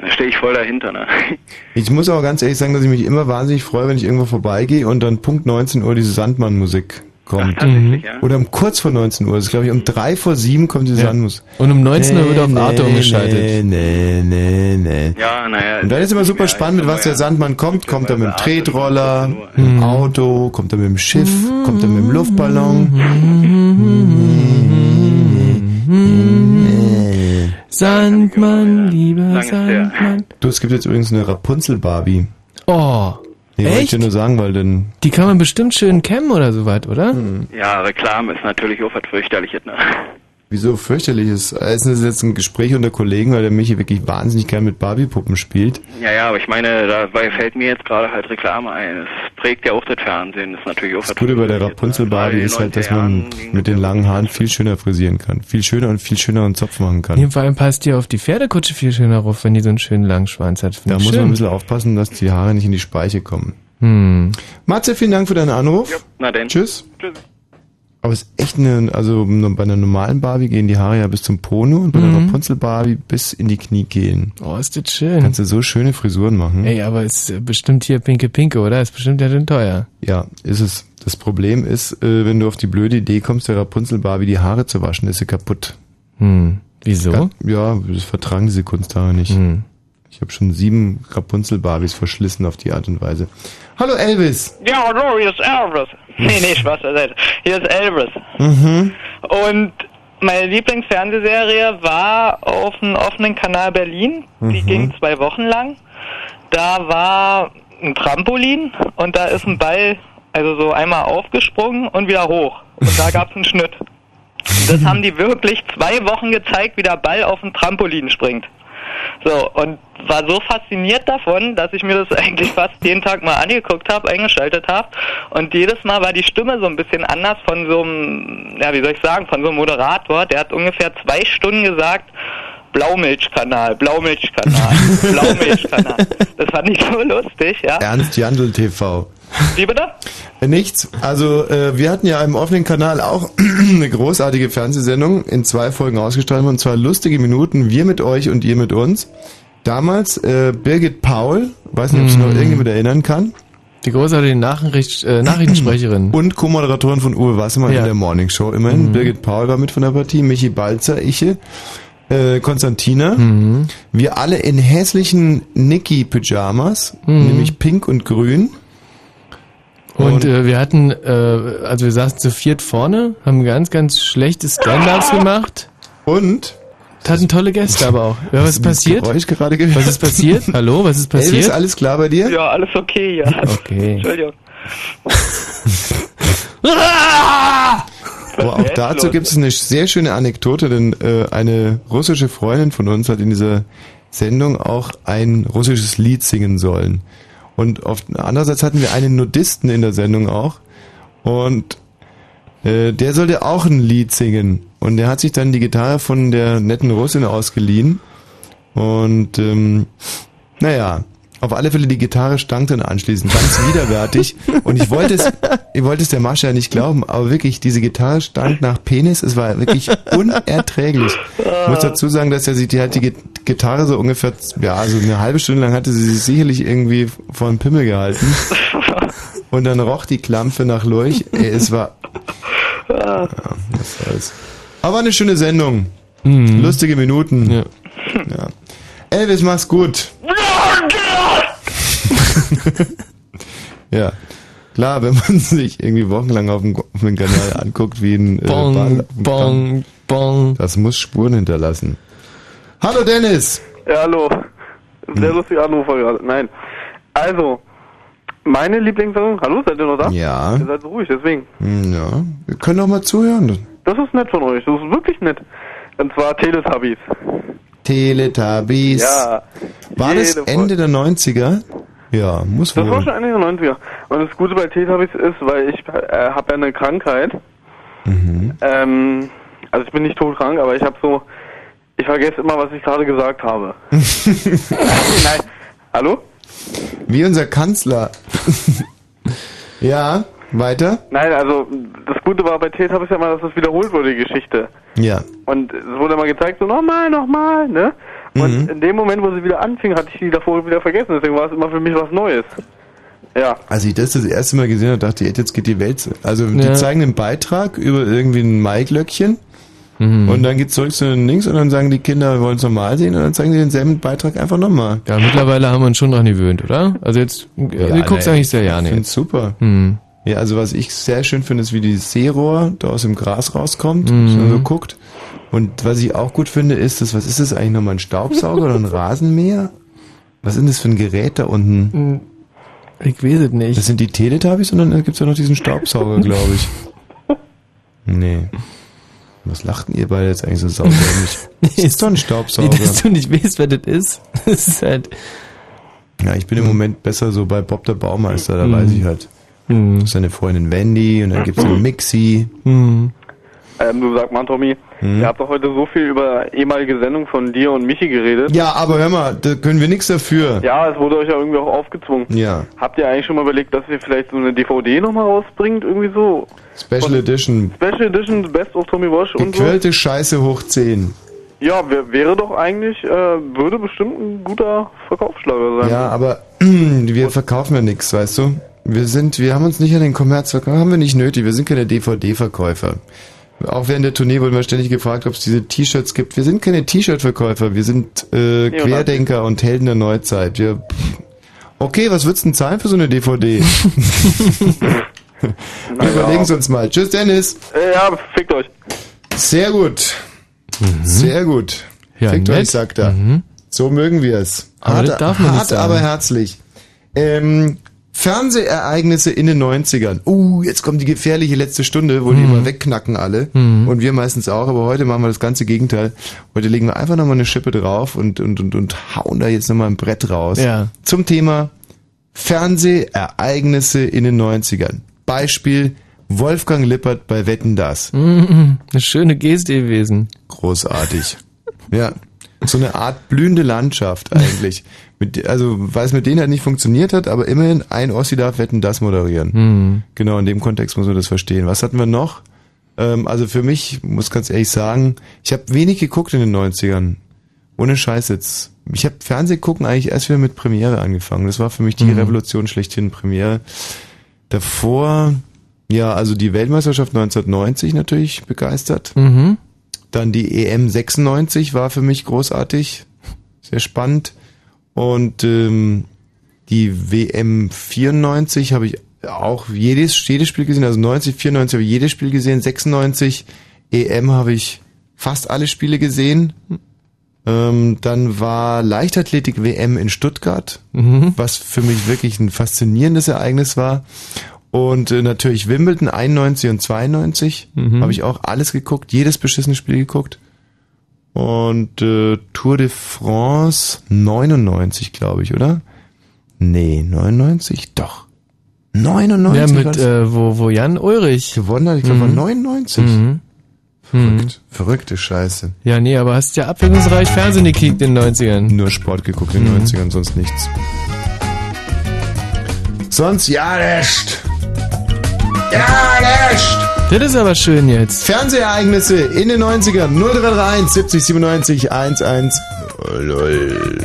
da stehe ich voll dahinter, ne? Ich muss auch ganz ehrlich sagen, dass ich mich immer wahnsinnig freue, wenn ich irgendwo vorbeigehe und dann Punkt 19 Uhr diese Sandmann-Musik kommt. Ach, tatsächlich, ja? Oder um kurz vor 19 Uhr. Das ist, glaube ich, um drei vor sieben kommt diese Ja. Und um 19 Uhr wird auf Arte nee, umgeschaltet. Nee, nee, nee, nee. Ja, naja. Und dann ist immer super spannend, mit was der Sandmann kommt. Kommt er mit dem Tretroller, mit dem Auto, kommt er mit dem Schiff, kommt er mit dem Luftballon. Sandmann, lieber. Sandmann. Du, es gibt jetzt übrigens eine Rapunzel-Barbie. Oh, Nee, wollte ich echt? dir nur sagen, weil dann... Die kann man bestimmt schön kämmen oder so weit, oder? Ja, Reklame ist natürlich auch was fürchterliches, ne? Wieso fürchterlich ist? Es ist jetzt ein Gespräch unter Kollegen, weil der Michi wirklich wahnsinnig gern mit Barbie-Puppen spielt. Ja, ja, aber ich meine, dabei fällt mir jetzt gerade halt Reklame ein. Es prägt ja auch das Fernsehen, ist natürlich auch Das Gute bei der Rapunzel-Barbie ist halt, dass man mit den langen Haaren viel schöner frisieren kann. Viel schöner und viel schöneren Zopf machen kann. Vor allem passt die auf die Pferdekutsche viel schöner rauf, wenn die so einen schönen langen Schwanz hat. Find Da muss schön. man ein bisschen aufpassen, dass die Haare nicht in die Speiche kommen. Hm. Matze, vielen Dank für deinen Anruf. Na denn. Tschüss. Tschüss. Aber es ist echt eine, also bei einer normalen Barbie gehen die Haare ja bis zum Pono und bei der Mhm. Rapunzel-Barbie bis in die Kniekehlen. Oh, ist das schön. Kannst du so schöne Frisuren machen. Ey, aber ist äh, bestimmt hier Pinke Pinke, oder? Ist bestimmt ja dann teuer. Ja, ist es. Das Problem ist, äh, wenn du auf die blöde Idee kommst, der Rapunzel-Barbie die Haare zu waschen, ist sie kaputt. Hm. Wieso? Ja, das vertragen diese Kunsthaare nicht. Hm. Ich habe schon sieben Rapunzel-Barbies verschlissen auf die Art und Weise. Hallo Elvis. Ja, hallo, hier ist Elvis. Nee, nee, Spaß beiseite. Hier ist Elvis. Mhm. Und meine Lieblingsfernsehserie war auf dem offenen Kanal Berlin. Die Mhm. ging zwei Wochen lang. Da war ein Trampolin und da ist ein Ball, also so einmal aufgesprungen und wieder hoch. Und da gab es einen Schnitt. Und das haben die wirklich zwei Wochen gezeigt, wie der Ball auf ein Trampolin springt. So, und war so fasziniert davon, dass ich mir das eigentlich fast jeden Tag mal angeguckt habe, eingeschaltet habe. Und jedes Mal war die Stimme so ein bisschen anders von so einem, ja, wie soll ich sagen, von so einem Moderator. Der hat ungefähr zwei Stunden gesagt, Blaumilchkanal, Blaumilchkanal, Blaumilchkanal. Das fand ich so lustig, ja. Ernst Jandl TV. Wie bitte? Äh, Nichts. Also äh, wir hatten ja im offenen Kanal auch eine großartige Fernsehsendung in zwei Folgen ausgestrahlt und zwar lustige Minuten, wir mit euch und ihr mit uns. Damals äh, Birgit Paul, weiß nicht, ob sich noch irgendjemand erinnern kann. Die großartige Nachricht, äh, Nachrichtensprecherin. Und Co-Moderatorin von Uwe Wassermann Ja. in der Morning Show immerhin. Mhm. Birgit Paul war mit von der Partie, Michi Balzer, Iche, äh, Konstantina. Mhm. Wir alle in hässlichen Niki-Pyjamas, Mhm. nämlich pink und grün. Und, äh, wir hatten, äh, also wir saßen zu viert vorne, haben ganz, ganz schlechte Stand-ups gemacht. Und? Hatten tolle Gäste aber auch. Ja, was ist passiert? Geräusch gerade gehört? Was ist passiert? Hallo, was ist passiert? Elvis, alles klar bei dir? Ja, alles okay, ja. Okay. Entschuldigung. Aber auch dazu gibt es eine sehr schöne Anekdote, denn äh, eine russische Freundin von uns hat in dieser Sendung auch ein russisches Lied singen sollen. Und auf, andererseits hatten wir einen Nudisten in der Sendung auch. Und äh, der sollte auch ein Lied singen. Und der hat sich dann die Gitarre von der netten Russin ausgeliehen. Und ähm, naja, auf alle Fälle die Gitarre stank dann anschließend ganz widerwärtig. Und ich wollte es, ich wollte es der Mascha nicht glauben, aber wirklich, diese Gitarre stank nach Penis. Es war wirklich unerträglich. Ich muss dazu sagen, dass er sich die, hat die Git- Gitarre so ungefähr, ja, so eine halbe Stunde lang hatte sie sich sicherlich irgendwie vor den Pimmel gehalten. Und dann roch die Klampfe nach Lurch. Ey, es war, ja, was soll's. Aber eine schöne Sendung. Lustige Minuten. Ja. Elvis, mach's gut. ja. Klar, wenn man sich irgendwie wochenlang auf dem, auf dem Kanal anguckt, wie ein äh, Bong, Ball- bong, bong. Das muss Spuren hinterlassen. Hallo Dennis! Ja, hallo. Sehr lustiger Anrufer gerade. Nein. Also, meine Lieblingssendung, hallo, seid ihr noch da? Ja. Ihr seid so ruhig, deswegen. Hm, Ja, wir können doch mal zuhören. Das ist nett von euch, das ist wirklich nett. Und zwar Teletubbies. Teletubbies. Ja. War das Ende der 90er? Ja, muss Das war schon Ende der 90er. Und das Gute bei Teletubbies ist, weil ich äh, habe ja eine Krankheit. Mhm. Ähm, also ich bin nicht todkrank, aber ich habe so, ich vergesse immer, was ich gerade gesagt habe. Nein. Hallo? Wie unser Kanzler. ja, weiter? Nein, also das Gute war bei Teletubbies ja immer, dass es wiederholt wurde, die Geschichte. Ja. Und es wurde immer gezeigt, so nochmal, nochmal, ne? Und Mhm. in dem Moment, wo sie wieder anfing, hatte ich die davor wieder vergessen. Deswegen war es immer für mich was Neues. Ja. Als ich das das erste Mal gesehen habe, dachte ich, jetzt geht die Welt. zu- Also die Ja. zeigen einen Beitrag über irgendwie ein Maiglöckchen Mhm. und dann geht's zurück zu den Links und dann sagen die Kinder, wir wollen es nochmal sehen und dann zeigen sie denselben Beitrag einfach nochmal. Ja, mittlerweile haben wir uns schon dran gewöhnt, oder? Also jetzt, ja, du guckst eigentlich sehr ich gerne find's jetzt. super. Hm. Ja, also was ich sehr schön finde, ist, wie die Seerohr da aus dem Gras rauskommt, Mhm. so, so guckt. Und was ich auch gut finde, ist das, was ist das eigentlich nochmal, ein Staubsauger oder ein Rasenmäher? Was ist denn das für ein Gerät da unten? Hm, Ich weiß es nicht. Das sind die Teletubbies und dann gibt es ja noch diesen Staubsauger, glaube ich. Nee. Was lachten ihr beide jetzt eigentlich so saudämlich? Das ist doch ein Staubsauger. Nee, dass du nicht weißt, wer das ist. Das ist halt. Ja, ich bin im Moment besser so bei Bob der Baumeister, da Mhm. weiß ich halt. Mhm. Seine Freundin Wendy und dann gibt's den Mixi. Mhm. Ähm, du sag mal, Tommy, Hm? ihr habt doch heute so viel über ehemalige Sendung von dir und Michi geredet. Ja, aber hör mal, da können wir nichts dafür. Ja, es wurde euch ja irgendwie auch aufgezwungen. Ja. Habt ihr eigentlich schon mal überlegt, dass ihr vielleicht so eine DVD nochmal rausbringt? Irgendwie so? Special Edition. Special Edition, Best of Tommy Walsh und so? Gequälte Scheiße hoch 10. Ja, wär, wäre doch eigentlich, äh, würde bestimmt ein guter Verkaufsschlager sein. Ja, aber wir verkaufen ja nichts, weißt du? Wir sind, wir haben uns nicht an den Kommerz verkauft, haben wir nicht nötig. Wir sind keine DVD-Verkäufer. Auch während der Tournee wurden wir ständig gefragt, ob es diese T-Shirts gibt. Wir sind keine T-Shirt-Verkäufer, wir sind äh, Neonazi. Querdenker und Helden der Neuzeit. Wir, okay, was wird's denn zahlen für so eine DVD? wir überlegen es uns mal. Tschüss, Dennis. Äh, ja, fickt euch. Sehr gut. Sehr gut. Ja, Fickt nett. euch, sagt er. Mhm. So mögen wir es. Aber Hart, nicht hart aber herzlich. Ähm, Fernsehereignisse in den 90ern. Uh, jetzt kommt die gefährliche letzte Stunde, wo die Mhm. immer wegknacken alle. Mhm. Und wir meistens auch, aber heute machen wir das ganze Gegenteil. Heute legen wir einfach nochmal eine Schippe drauf und, und, und, und hauen da jetzt nochmal ein Brett raus. Ja. Zum Thema Fernsehereignisse in den 90ern. Beispiel Wolfgang Lippert bei Wetten Das. Mhm. Eine schöne Geste gewesen. Großartig. Ja. So eine Art blühende Landschaft eigentlich. Mit, also, weil es mit denen halt nicht funktioniert hat, aber immerhin ein Ossi darf Wetten das moderieren. Mhm. Genau, in dem Kontext muss man das verstehen. Was hatten wir noch? Ähm, also für mich, muss ganz ehrlich sagen, ich habe wenig geguckt in den 90ern. Ohne Scheiß jetzt. Ich habe Fernsehgucken eigentlich erst wieder mit Premiere angefangen. Das war für mich die Mhm. Revolution schlechthin Premiere. Davor, ja, also die Weltmeisterschaft 1990 natürlich begeistert. Mhm. Dann die EM 96 war für mich großartig, sehr spannend. Und ähm, die WM 94 habe ich auch jedes, jedes Spiel gesehen. Also 90, 94 habe ich jedes Spiel gesehen. 96 EM habe ich fast alle Spiele gesehen. Ähm, dann war Leichtathletik WM in Stuttgart, Mhm. was für mich wirklich ein faszinierendes Ereignis war. Und äh, natürlich Wimbledon 91 und 92 Mhm. habe ich auch alles geguckt, jedes beschissene Spiel geguckt. Und äh, Tour de France 99, glaube ich, oder? Nee, 99? Doch. 99? Ja, mit, äh, wo, wo Jan Ulrich gewonnen hat, ich glaube, Mhm. war 99. Mhm. Verrückt. Verrückte Scheiße. Ja, nee, aber hast ja abwechslungsreich Fernsehen gekickt in den 90ern. Nur Sport geguckt in den Mhm. 90ern, sonst nichts. Sonst ja nicht. Ja nicht. Das ist aber schön jetzt. Fernsehereignisse in den 90ern 0331 70 97 11. Lol.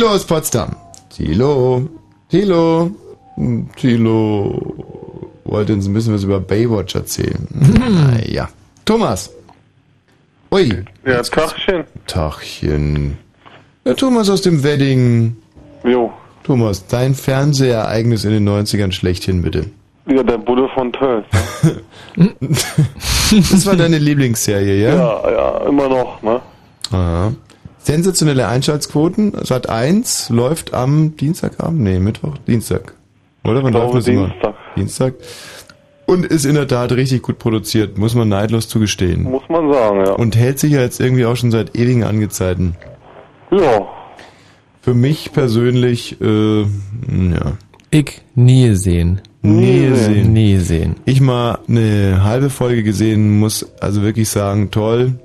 Tilo aus Potsdam. Tilo. Tilo. Hm, Tilo. Wollte uns ein bisschen was über Baywatch erzählen. Naja. Thomas. Ui. Ja, Tachchen. Tachchen. Der Thomas aus dem Wedding. Jo. Thomas, dein Fernsehereignis in den 90ern schlechthin bitte. Ja, der Bulle von Tölz. Das war deine Lieblingsserie, ja? Ja, ja, immer noch, ne? Sensationelle Einschaltquoten. Sat 1 läuft am Dienstagabend, nee, Mittwoch, Dienstag. Oder? Wann läuft das immer? Dienstag. Dienstag. Und ist in der Tat richtig gut produziert, muss man neidlos zugestehen. Muss man sagen, ja. Und hält sich ja jetzt irgendwie auch schon seit ewigen Angezeiten. Ja. Für mich persönlich, äh, ja. Ich nie sehen. Nie sehen. Nie sehen. Ich mal eine halbe Folge gesehen, muss also wirklich sagen, toll,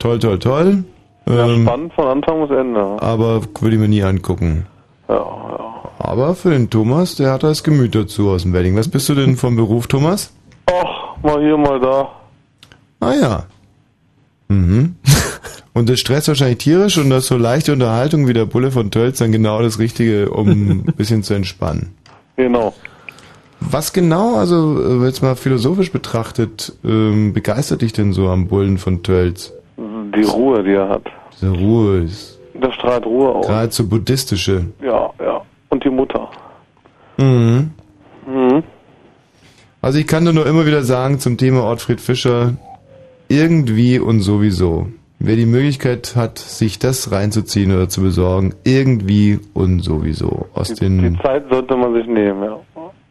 toll, toll, toll. Ja, Ähm, spannend von Anfang bis Ende. aber würde ich mir nie angucken. Ja, ja. Aber für den Thomas, der hat das Gemüt dazu aus dem Wedding. Was bist du denn vom Beruf, Thomas? Ach, mal hier, mal da. Ah ja. Mhm. Und das stresst wahrscheinlich tierisch und das so leichte Unterhaltung wie der Bulle von Tölz dann genau das Richtige, um ein bisschen zu entspannen. Genau. Was genau, also äh, jetzt mal philosophisch betrachtet, ähm, begeistert dich denn so am Bullen von Tölz? Die Ruhe, die er hat. Diese Ruhe ist Der strahlt Ruhe aus. geradezu buddhistische. Ja, ja. Und die Mutter. Mhm. Mhm. Also ich kann dir nur immer wieder sagen zum Thema Ortfried Fischer, irgendwie und sowieso. Wer die Möglichkeit hat, sich das reinzuziehen oder zu besorgen, irgendwie und sowieso. Aus den Die Zeit sollte man sich nehmen, ja.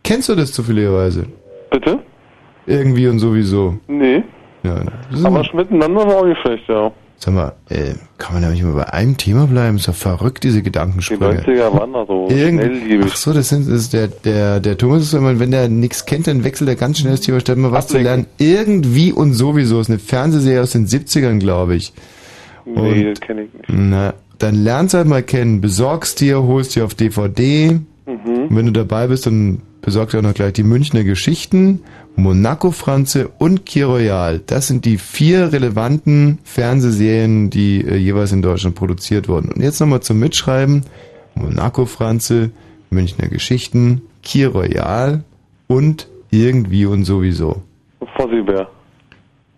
Kennst du das zufälligerweise? Bitte? Irgendwie und sowieso. Nee. Ja, das Aber miteinander war auch nicht schlecht, ja. Sag mal, äh, kann man da nicht mal bei einem Thema bleiben? Ist doch verrückt, diese Die Gedankensprünge. 90er waren da so Irgend. Ach so, das, sind, das ist der, der, der Thomas ist immer, wenn der nichts kennt, dann wechselt er ganz schnell das Thema, statt mal was zu lernen. Irgendwie und sowieso ist eine Fernsehserie aus den 70ern, glaube ich. Nee, kenne ich nicht. Na, dann lernst halt mal kennen, besorgst dir, holst dir auf DVD. Mhm. Und wenn du dabei bist, dann besorgst du auch noch gleich die Münchner Geschichten, Monaco Franze und Kiroyal. Das sind die vier relevanten Fernsehserien, die äh, jeweils in Deutschland produziert wurden. Und jetzt nochmal zum Mitschreiben. Monaco Franze, Münchner Geschichten, Kiroyal und irgendwie und sowieso. Fossibär.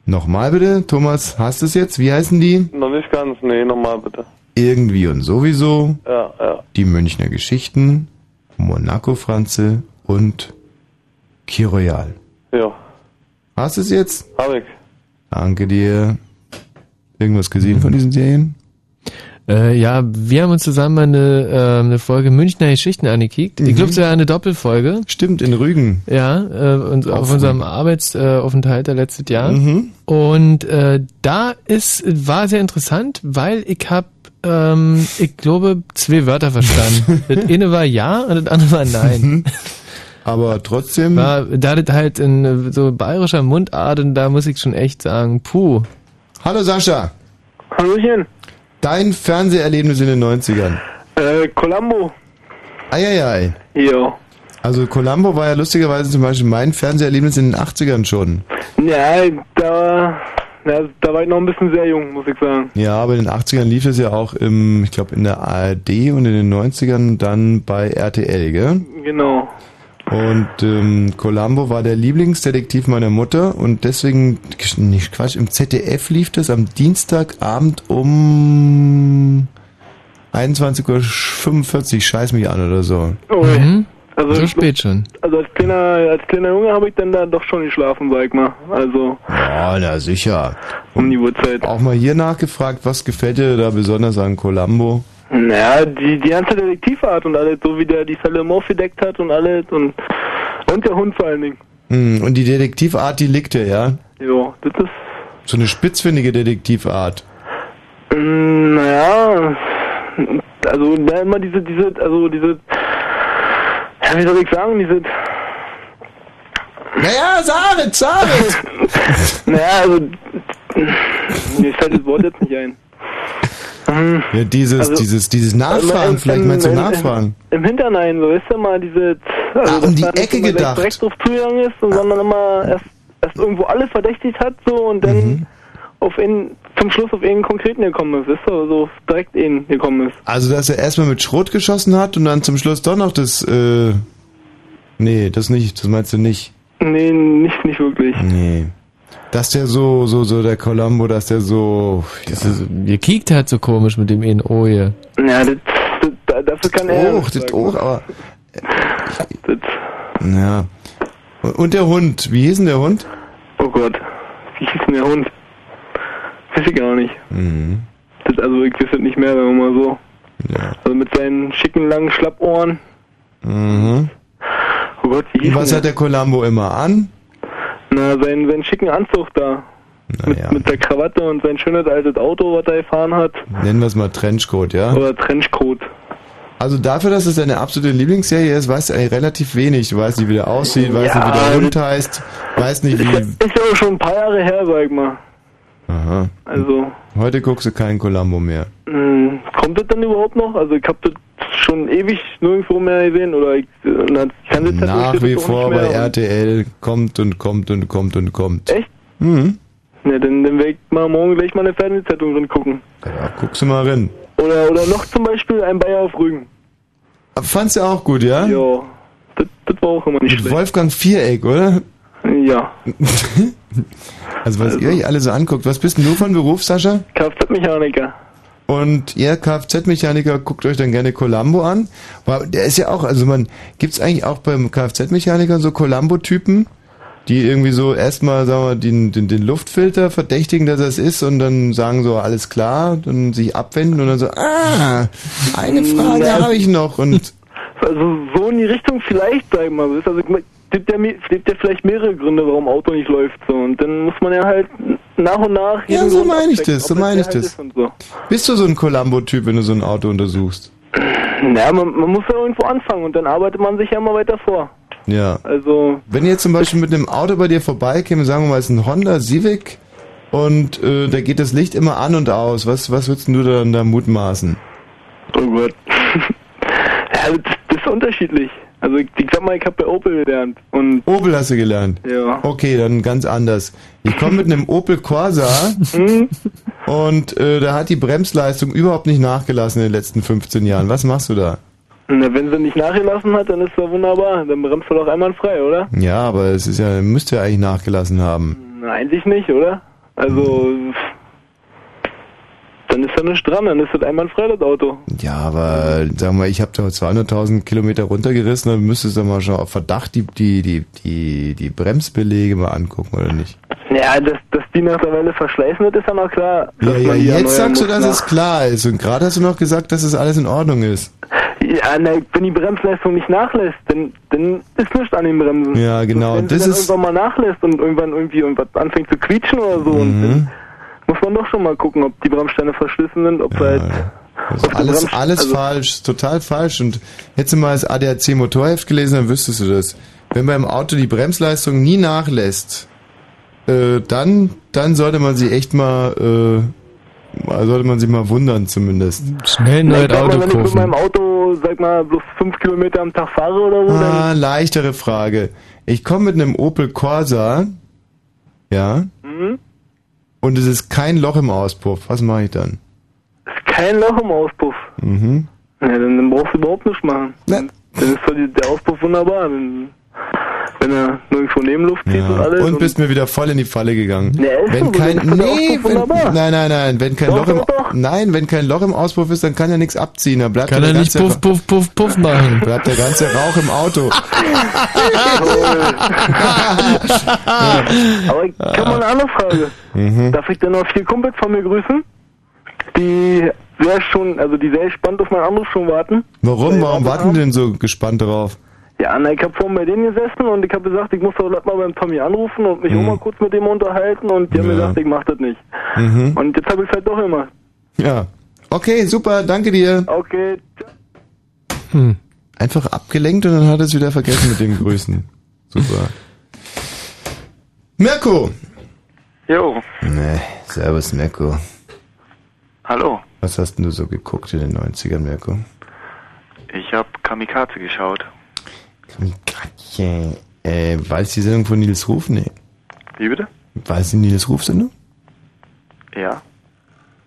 Nochmal bitte, Thomas, hast du es jetzt? Wie heißen die? Noch nicht ganz, nee, nochmal bitte. Irgendwie und sowieso, Ja, ja. die Münchner Geschichten, Monaco Franze und Kiroyal. Ja, Hast du es jetzt? hab ich. Danke dir. Irgendwas gesehen von diesen Serien? Äh, ja, wir haben uns zusammen eine, äh, eine Folge Münchner Geschichten angekickt. Ich Mhm. glaube, es war eine Doppelfolge. Stimmt, in Rügen. Ja, äh, und auf Auf unserem. Arbeitsaufenthalt äh, letztes Jahr. Mhm. Und äh, da ist war sehr interessant, weil ich habe ähm, ich glaube, zwei Wörter verstanden. das eine war ja und das andere war nein. Aber trotzdem. War, da das halt in so bayerischer Mundart und da muss ich schon echt sagen, puh. Hallo Sascha. Hallöchen. Dein Fernseherlebnis in den 90ern. Äh, Columbo. Eieiei. Jo. Also Columbo war ja lustigerweise zum Beispiel mein Fernseherlebnis in den 80ern schon. Ja, da, ja, da war ich noch ein bisschen sehr jung, muss ich sagen. Ja, aber in den 80ern lief es ja auch im, ich glaube, in der ARD und in den 90ern dann bei RTL, gell? Genau. Und ähm, Columbo war der Lieblingsdetektiv meiner Mutter und deswegen, nicht Quatsch, im ZDF lief das am Dienstagabend um 21.45 Uhr, scheiß mich an oder so. Oh, Mhm. Also, so spät schon. Also als kleiner, als kleiner Junge habe ich dann da doch schon geschlafen, sag ich mal. Also Ja, na sicher. um die Uhrzeit. Auch mal hier nachgefragt, was gefällt dir da besonders an Columbo? Naja, die, die ganze Detektivart und alles, so wie der die Fälle im aufgedeckt hat und alles und und der Hund vor allen Dingen. Hm, und die Detektivart, die liegt dir, ja? Jo, das ist So eine spitzfindige Detektivart. Mm, Naja, also da immer diese, diese, also diese, ja, wie soll ich sagen, diese, Naja, sag es, sag es! naja, also, mir fällt das Wort jetzt nicht ein. Ja, dieses, Also, dieses, dieses Nachfragen, im- vielleicht im- meinst du im- Nachfragen. Im Hinternein, so, weißt du mal, diese, also, Ah, um die nicht Ecke gleich gedacht. direkt drauf zugegangen ist, und sondern immer erst, erst irgendwo alles verdächtigt hat, so, und dann Mhm. auf ihn, zum Schluss auf ihn konkreten gekommen ist, ist so, so direkt ihn gekommen ist. Also, dass er erstmal mit Schrot geschossen hat und dann zum Schluss doch noch das, äh, nee, das nicht, das meinst du nicht. Nee, nicht, nicht wirklich. Nee. Dass der so, so, so, der Columbo, dass der so, Das ist, ihr kiekt halt so komisch mit dem in Oh hier. Ja, das, das, da- dafür kann er. Och, das auch, aber, ja. Und- der Hund, wie hieß denn der Hund? Oh Gott, wie hieß denn der Hund? Weiß ich gar nicht. Mhm. Das, also ich es nicht mehr, sagen wir mal so. Also mit seinen schicken langen Schlappohren. Mhm. Oh Gott, wie hieß Und was denn hat der Columbo immer an? Na, seinen, seinen schicken Anzug da. Mit, mit der Krawatte und sein schönes altes Auto, was er gefahren hat. Nennen wir es mal Trenchcoat, ja? Oder Trenchcoat. Also dafür, dass es deine absolute Lieblingsserie ist, weißt du eigentlich relativ wenig. Du weißt nicht, wie der aussieht, weißt nicht, wie der Hund heißt, weißt nicht, wie... Ist ja auch schon ein paar Jahre her, sag ich mal. Aha. Also, Heute guckst du keinen Columbo mehr. mh, kommt das denn überhaupt noch? Also ich hab das schon ewig nirgendwo mehr gesehen oder ich, na, Fernsehzeitung Nach steht wie das vor nicht bei. RTL kommt und kommt und kommt und kommt. Echt? Mhm. Ne, dann, dann werde ich mal morgen gleich mal eine Fernsehzeitung drin gucken. Ja, guckst du mal rein. Oder, oder noch zum Beispiel ein Bayer auf Rügen. Fandst du auch gut, ja? Ja, das, das war auch immer nicht Mit schlecht. Wolfgang Viereck, oder? Ja. Also was ihr euch alle so anguckt. Was bist denn du von Beruf, Sascha? Kfz-Mechaniker. Und ihr Kfz-Mechaniker guckt euch dann gerne Columbo an. Der ist ja auch, also man, gibt's eigentlich auch beim Kfz-Mechaniker so Columbo-Typen, die irgendwie so erstmal, sagen wir, den, den, den Luftfilter verdächtigen, dass er es ist und dann sagen so, alles klar, dann sich abwenden und dann so, ah, eine Frage habe ich noch und Also so in die Richtung vielleicht, sag ich mal. Also es gibt ja, es gibt ja vielleicht mehrere Gründe, warum Auto nicht läuft. So. Und dann muss man ja halt nach und nach... Ja, so meine ich das, so meine ich das. so. bist du so ein Columbo-Typ, wenn du so ein Auto untersuchst? Naja, man, man muss ja irgendwo anfangen und dann arbeitet man sich ja immer weiter vor. Ja. Also, Wenn ihr zum Beispiel mit einem Auto bei dir vorbeikäme, sagen wir mal, es ist ein Honda Civic und äh, da geht das Licht immer an und aus, was, was würdest du dann da mutmaßen? oh Gott. ja, das, das ist unterschiedlich. Also ich, ich sag mal, ich habe bei Opel gelernt. Und Opel hast du gelernt? Ja. Okay, dann ganz anders. Ich komme mit einem Opel Corsa Mhm. und äh, da hat die Bremsleistung überhaupt nicht nachgelassen in den letzten 15 Jahren. Was machst du da? na, wenn sie nicht nachgelassen hat, dann ist das wunderbar. Dann bremst du doch einwandfrei, oder? Ja, aber es ist ja, müsste ja eigentlich nachgelassen haben. Na, eigentlich nicht, oder? Also, dann ist da nichts dran, dann ist das einwandfrei, das Auto. Ja, aber sag mal, ich habe da 200.000 Kilometer runtergerissen, dann müsstest du mal schon auf Verdacht die, die, die, die, die Bremsbelege mal angucken, oder nicht? Ja, dass, dass die nach der Welle verschleißen wird, ist ja noch klar. Ja, ja, jetzt sagst du, dass nach- es klar ist. Und gerade hast du noch gesagt, dass es alles in Ordnung ist. Ja, na, wenn die Bremsleistung nicht nachlässt, dann, dann ist nichts an den Bremsen. Ja, genau. Wenn Das sie dann ist. irgendwann mal nachlässt und irgendwann irgendwie irgendwas anfängt zu quietschen oder so, und dann Mhm. Muss man doch schon mal gucken, ob die Bremssteine verschlissen sind, ob halt... Das ist auf der alles, alles also- falsch, total falsch. Und hättest du mal das ADAC Motorheft gelesen, dann wüsstest du das. Wenn beim Auto die Bremsleistung nie nachlässt, äh, dann, dann sollte man sich echt mal, äh, sollte man sich mal wundern zumindest. Schnell ein neues Auto wenn ich mit kaufen. meinem Auto, sag mal, bloß fünf Kilometer am Tag fahre oder so. Ah, leichtere Frage. Ich komme mit einem Opel Corsa, ja, Mhm. Und es ist kein Loch im Auspuff. Was mache ich dann? Ist kein Loch im Auspuff. Mhm. Ja, dann, dann brauchst du überhaupt nichts machen. Dann ist der Auspuff wunderbar. Wenn, wenn er nirgendwo Nebenluft zieht und Ja. alles. Und bist mir wieder voll in die Falle gegangen. Ja, ist wenn so, kein, nee, wenn, wunderbar. nein, nein, nein, wenn kein Doch, Loch im, doch, nein, wenn kein Loch im Auspuff ist, dann kann er nichts abziehen. Da bleibt Kann der er nicht ganze, puff, puff, puff, puff machen. bleibt der ganze Rauch im Auto. Aber ich habe mal eine andere Frage. Mhm. Darf ich denn noch vier Kumpels von mir grüßen? Die sehr schon, also die sehr gespannt auf meinen Anruf schon warten. Warum, warum warten die denn so gespannt drauf? Ja, na, ich habe vorhin bei denen gesessen und ich habe gesagt, ich muss doch mal beim Tommy anrufen und mich Mhm. auch mal kurz mit dem unterhalten und die haben Ja. gesagt, ich mach das nicht. Mhm. Und jetzt habe ich es halt doch gemacht. Ja. Okay, super, danke dir. Okay. Hm. Einfach abgelenkt und dann hat er es wieder vergessen mit dem Grüßen. Super. Mirko! Jo, Nee, servus Mirko. hallo. Was hast denn du so geguckt in den 90ern, Mirko? Ich habe Kamikaze geschaut. Ja, äh, war es die Sendung von Nils Ruf? Nee. Wie bitte? War es die Nils Ruf Sendung? Ja.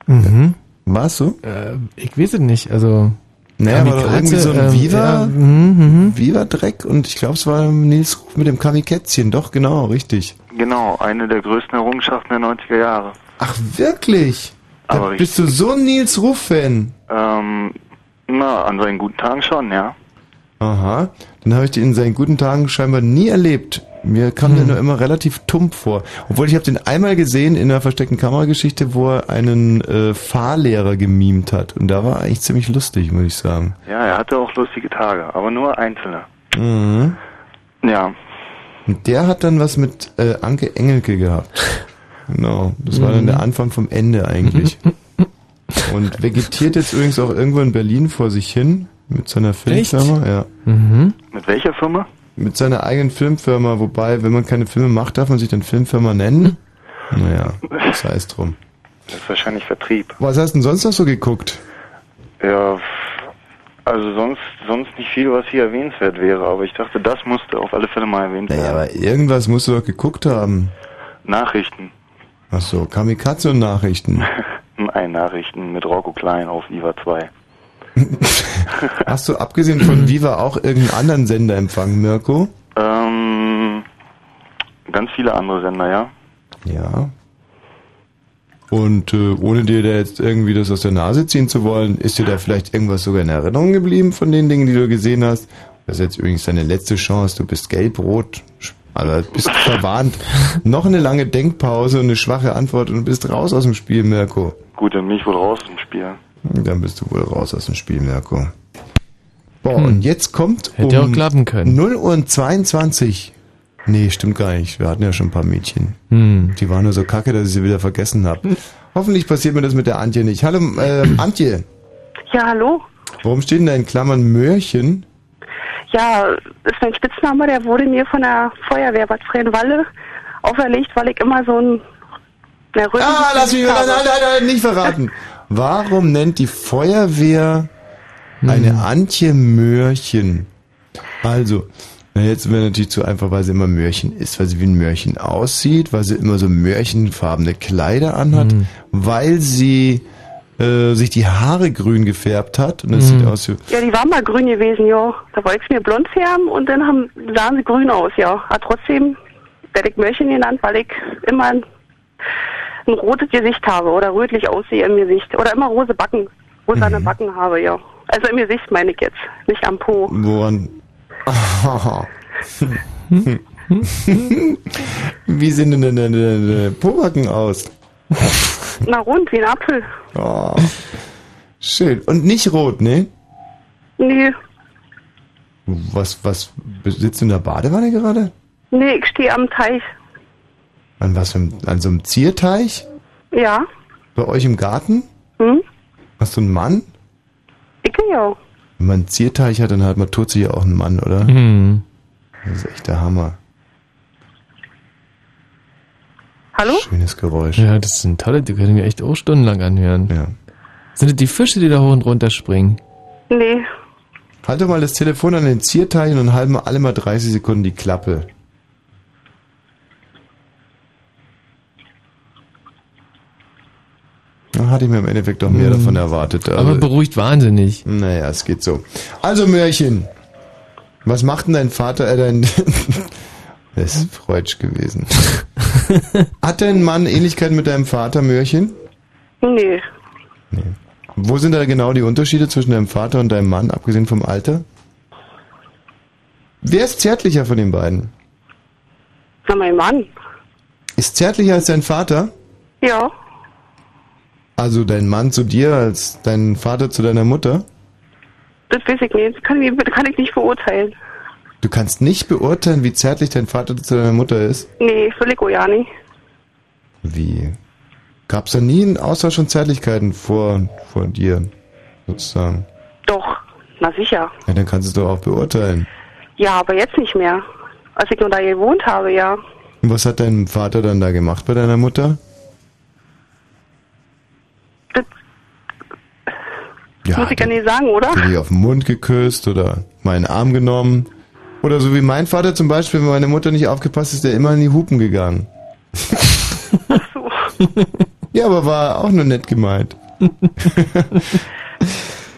Mhm. Warst du? Äh, ich weiß es nicht, also... Naja, war doch Kamikaze, irgendwie so ein ähm, Viva, ja, mhm, mhm. Viva-Dreck und ich glaube, es war Nils Ruf mit dem Kamikätzchen. Doch, genau, richtig. Genau, eine der größten Errungenschaften der 90er Jahre. Ach, wirklich? Aber Da bist du so ein Nils Ruf-Fan? Ähm, na, an seinen guten Tagen schon, ja. Aha, dann habe ich den in seinen guten Tagen scheinbar nie erlebt. Mir kam der nur immer relativ tump vor. Obwohl ich habe den einmal gesehen in einer versteckten Kamerageschichte, wo er einen äh, Fahrlehrer gemimt hat. Und da war er eigentlich ziemlich lustig, muss ich sagen. Ja, er hatte auch lustige Tage, aber nur einzelne. Mhm. Ja. Und der hat dann was mit äh, Anke Engelke gehabt. Genau, das war dann Mhm. der Anfang vom Ende eigentlich. Und vegetiert jetzt übrigens auch irgendwo in Berlin vor sich hin mit seiner Filmfirma. Ja. Mhm. Mit welcher Firma? Mit seiner eigenen Filmfirma, wobei, wenn man keine Filme macht, darf man sich dann Filmfirma nennen. Naja, sei es drum. Das ist wahrscheinlich Vertrieb. Was hast du denn sonst noch so geguckt? Ja, also sonst sonst nicht viel, was hier erwähnenswert wäre, aber ich dachte, das musste auf alle Fälle mal erwähnt Naja, werden. aber irgendwas musst du doch geguckt haben. Nachrichten. Ach so, Kamikaze und Nachrichten. Nein, Nachrichten mit Rocco Klein auf Viva 2. Hast du abgesehen von Viva auch irgendeinen anderen Sender empfangen, Mirko? Ähm, ganz viele andere Sender, ja. Ja. Und äh, ohne dir da jetzt irgendwie das aus der Nase ziehen zu wollen, ist dir da vielleicht irgendwas sogar in Erinnerung geblieben von den Dingen, die du gesehen hast? Das ist jetzt übrigens deine letzte Chance. Du bist gelb-rot, also bist verwarnt. Noch eine lange Denkpause und eine schwache Antwort und du bist raus aus dem Spiel, Mirko. Gut, dann bin ich wohl raus im Spiel. Dann bist du wohl raus aus dem Spiel, Mirko. Boah, Hm. und jetzt kommt Hätte um auch klappen können. 0 Uhr und 22. Nee, stimmt gar nicht. Wir hatten ja schon ein paar Mädchen. Hm. Die waren nur so kacke, dass ich sie wieder vergessen habe. Hoffentlich passiert mir das mit der Antje nicht. Hallo, äh, Antje. Ja, hallo. Warum steht denn da in Klammern Möhrchen? Ja, ist mein Spitzname, der wurde mir von der Feuerwehr Bad Freienwalle auferlegt, weil ich immer so ein... Ah, lass mich, nein, nein, nein, nein, nicht verraten. Warum nennt die Feuerwehr eine Antje Möhrchen? Also, na, jetzt wäre natürlich zu einfach, weil sie immer Möhrchen ist, weil sie wie ein Möhrchen aussieht, weil sie immer so möhrchenfarbene Kleider anhat, weil sie äh, sich die Haare grün gefärbt hat und das sieht aus wie Ja, die waren mal grün gewesen, ja. Da wollte ich mir blond färben und dann haben, sahen sie grün aus, ja. Aber trotzdem werde ich Mörchen genannt, weil ich immer ein, rotes Gesicht habe oder rötlich aussehe im Gesicht. Oder immer rose Backen, rosane Mhm. Backen habe, ja. Also im Gesicht meine ich jetzt, nicht am Po. Woran? Wie sehen denn deine, deine Pobacken aus? Na rund, wie ein Apfel. Oh, schön. Und nicht rot, ne? Nee, Was, was, sitzt du in der Badewanne gerade? nee, ich stehe am Teich. An was, für an so einem Zierteich? Ja, Bei euch im Garten? hm? Hast du einen Mann? Ich ja. Wenn man einen Zierteich hat, dann hat man tut sich ja auch einen Mann, oder? Hm. Das ist echt der Hammer. Hallo? Schönes Geräusch. Ja, das sind tolle, die können wir echt auch stundenlang anhören. Ja. Sind das die Fische, die da hoch und runter springen? Nee. Halt doch mal das Telefon an den Zierteich und dann halten wir alle mal 30 Sekunden die Klappe. Hatte ich mir im Endeffekt doch mehr Hm. davon erwartet. Aber beruhigt wahnsinnig. Naja, es geht so. Also Mörchen, was macht denn dein Vater, äh, dein... das ist Freudsch gewesen. Hat dein Mann Ähnlichkeit mit deinem Vater, Mörchen? Nee. Wo sind da genau die Unterschiede zwischen deinem Vater und deinem Mann, abgesehen vom Alter? Wer ist zärtlicher von den beiden? Na, mein Mann. Ist zärtlicher als dein Vater? Ja. Also dein Mann zu dir als dein Vater zu deiner Mutter? Das weiß ich nicht. Das kann ich, kann ich nicht beurteilen. Du kannst nicht beurteilen, wie zärtlich dein Vater zu deiner Mutter ist? Nee, auch ja nicht. Wie? Gab's da nie einen Austausch von Zärtlichkeiten vor, vor dir, sozusagen? Doch. Na sicher. Ja, dann kannst du es doch auch beurteilen. Ja, aber jetzt nicht mehr. Als ich nur da gewohnt habe, ja. Und was hat dein Vater dann da gemacht bei deiner Mutter? Das muss ich ja nicht sagen, oder? Er dich auf den Mund geküsst oder meinen Arm genommen? Oder so wie mein Vater zum Beispiel, wenn meine Mutter nicht aufgepasst ist, der immer in die Hupen gegangen. Ja, aber war auch nur nett gemeint.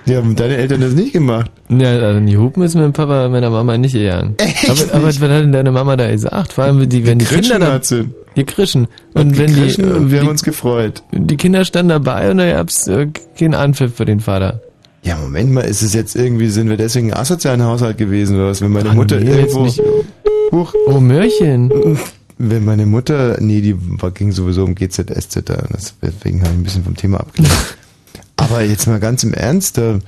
Die haben deine Eltern das nicht gemacht. Ja, also die Hupen ist mit dem Papa meiner Mama nicht gegangen. Aber, aber was hat denn deine Mama da gesagt? Vor allem, wenn die, wenn die, Kinder da, sie. Die Krischen. Und wenn die, und wir haben die, uns gefreut. die Kinder standen dabei und da gab's äh, keinen Anpfiff für den Vater. Ja, Moment mal, ist es jetzt irgendwie, sind wir deswegen ein asozialen Haushalt gewesen oder was? Wenn meine Ach, Mutter nee, jetzt irgendwo... nicht. Huch. Oh, Mörchen. Wenn meine Mutter, nee, die ging sowieso um GZSZ, deswegen habe ich ein bisschen vom Thema abgelenkt. Aber jetzt mal ganz im Ernst, da,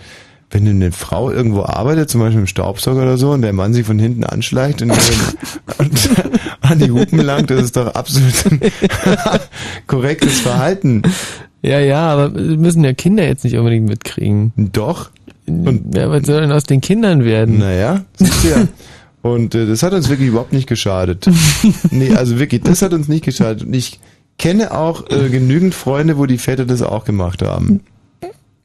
wenn eine Frau irgendwo arbeitet, zum Beispiel im Staubsauger oder so, und der Mann sie von hinten anschleicht und, und an die Hupen langt, das ist doch absolut ein korrektes Verhalten. Ja, ja, aber müssen ja Kinder jetzt nicht unbedingt mitkriegen. Doch. Und ja, was soll denn aus den Kindern werden? Naja, siehst du ja. Und äh, das hat uns wirklich überhaupt nicht geschadet. nee, also wirklich, das hat uns nicht geschadet. Und ich kenne auch äh, genügend Freunde, wo die Väter das auch gemacht haben.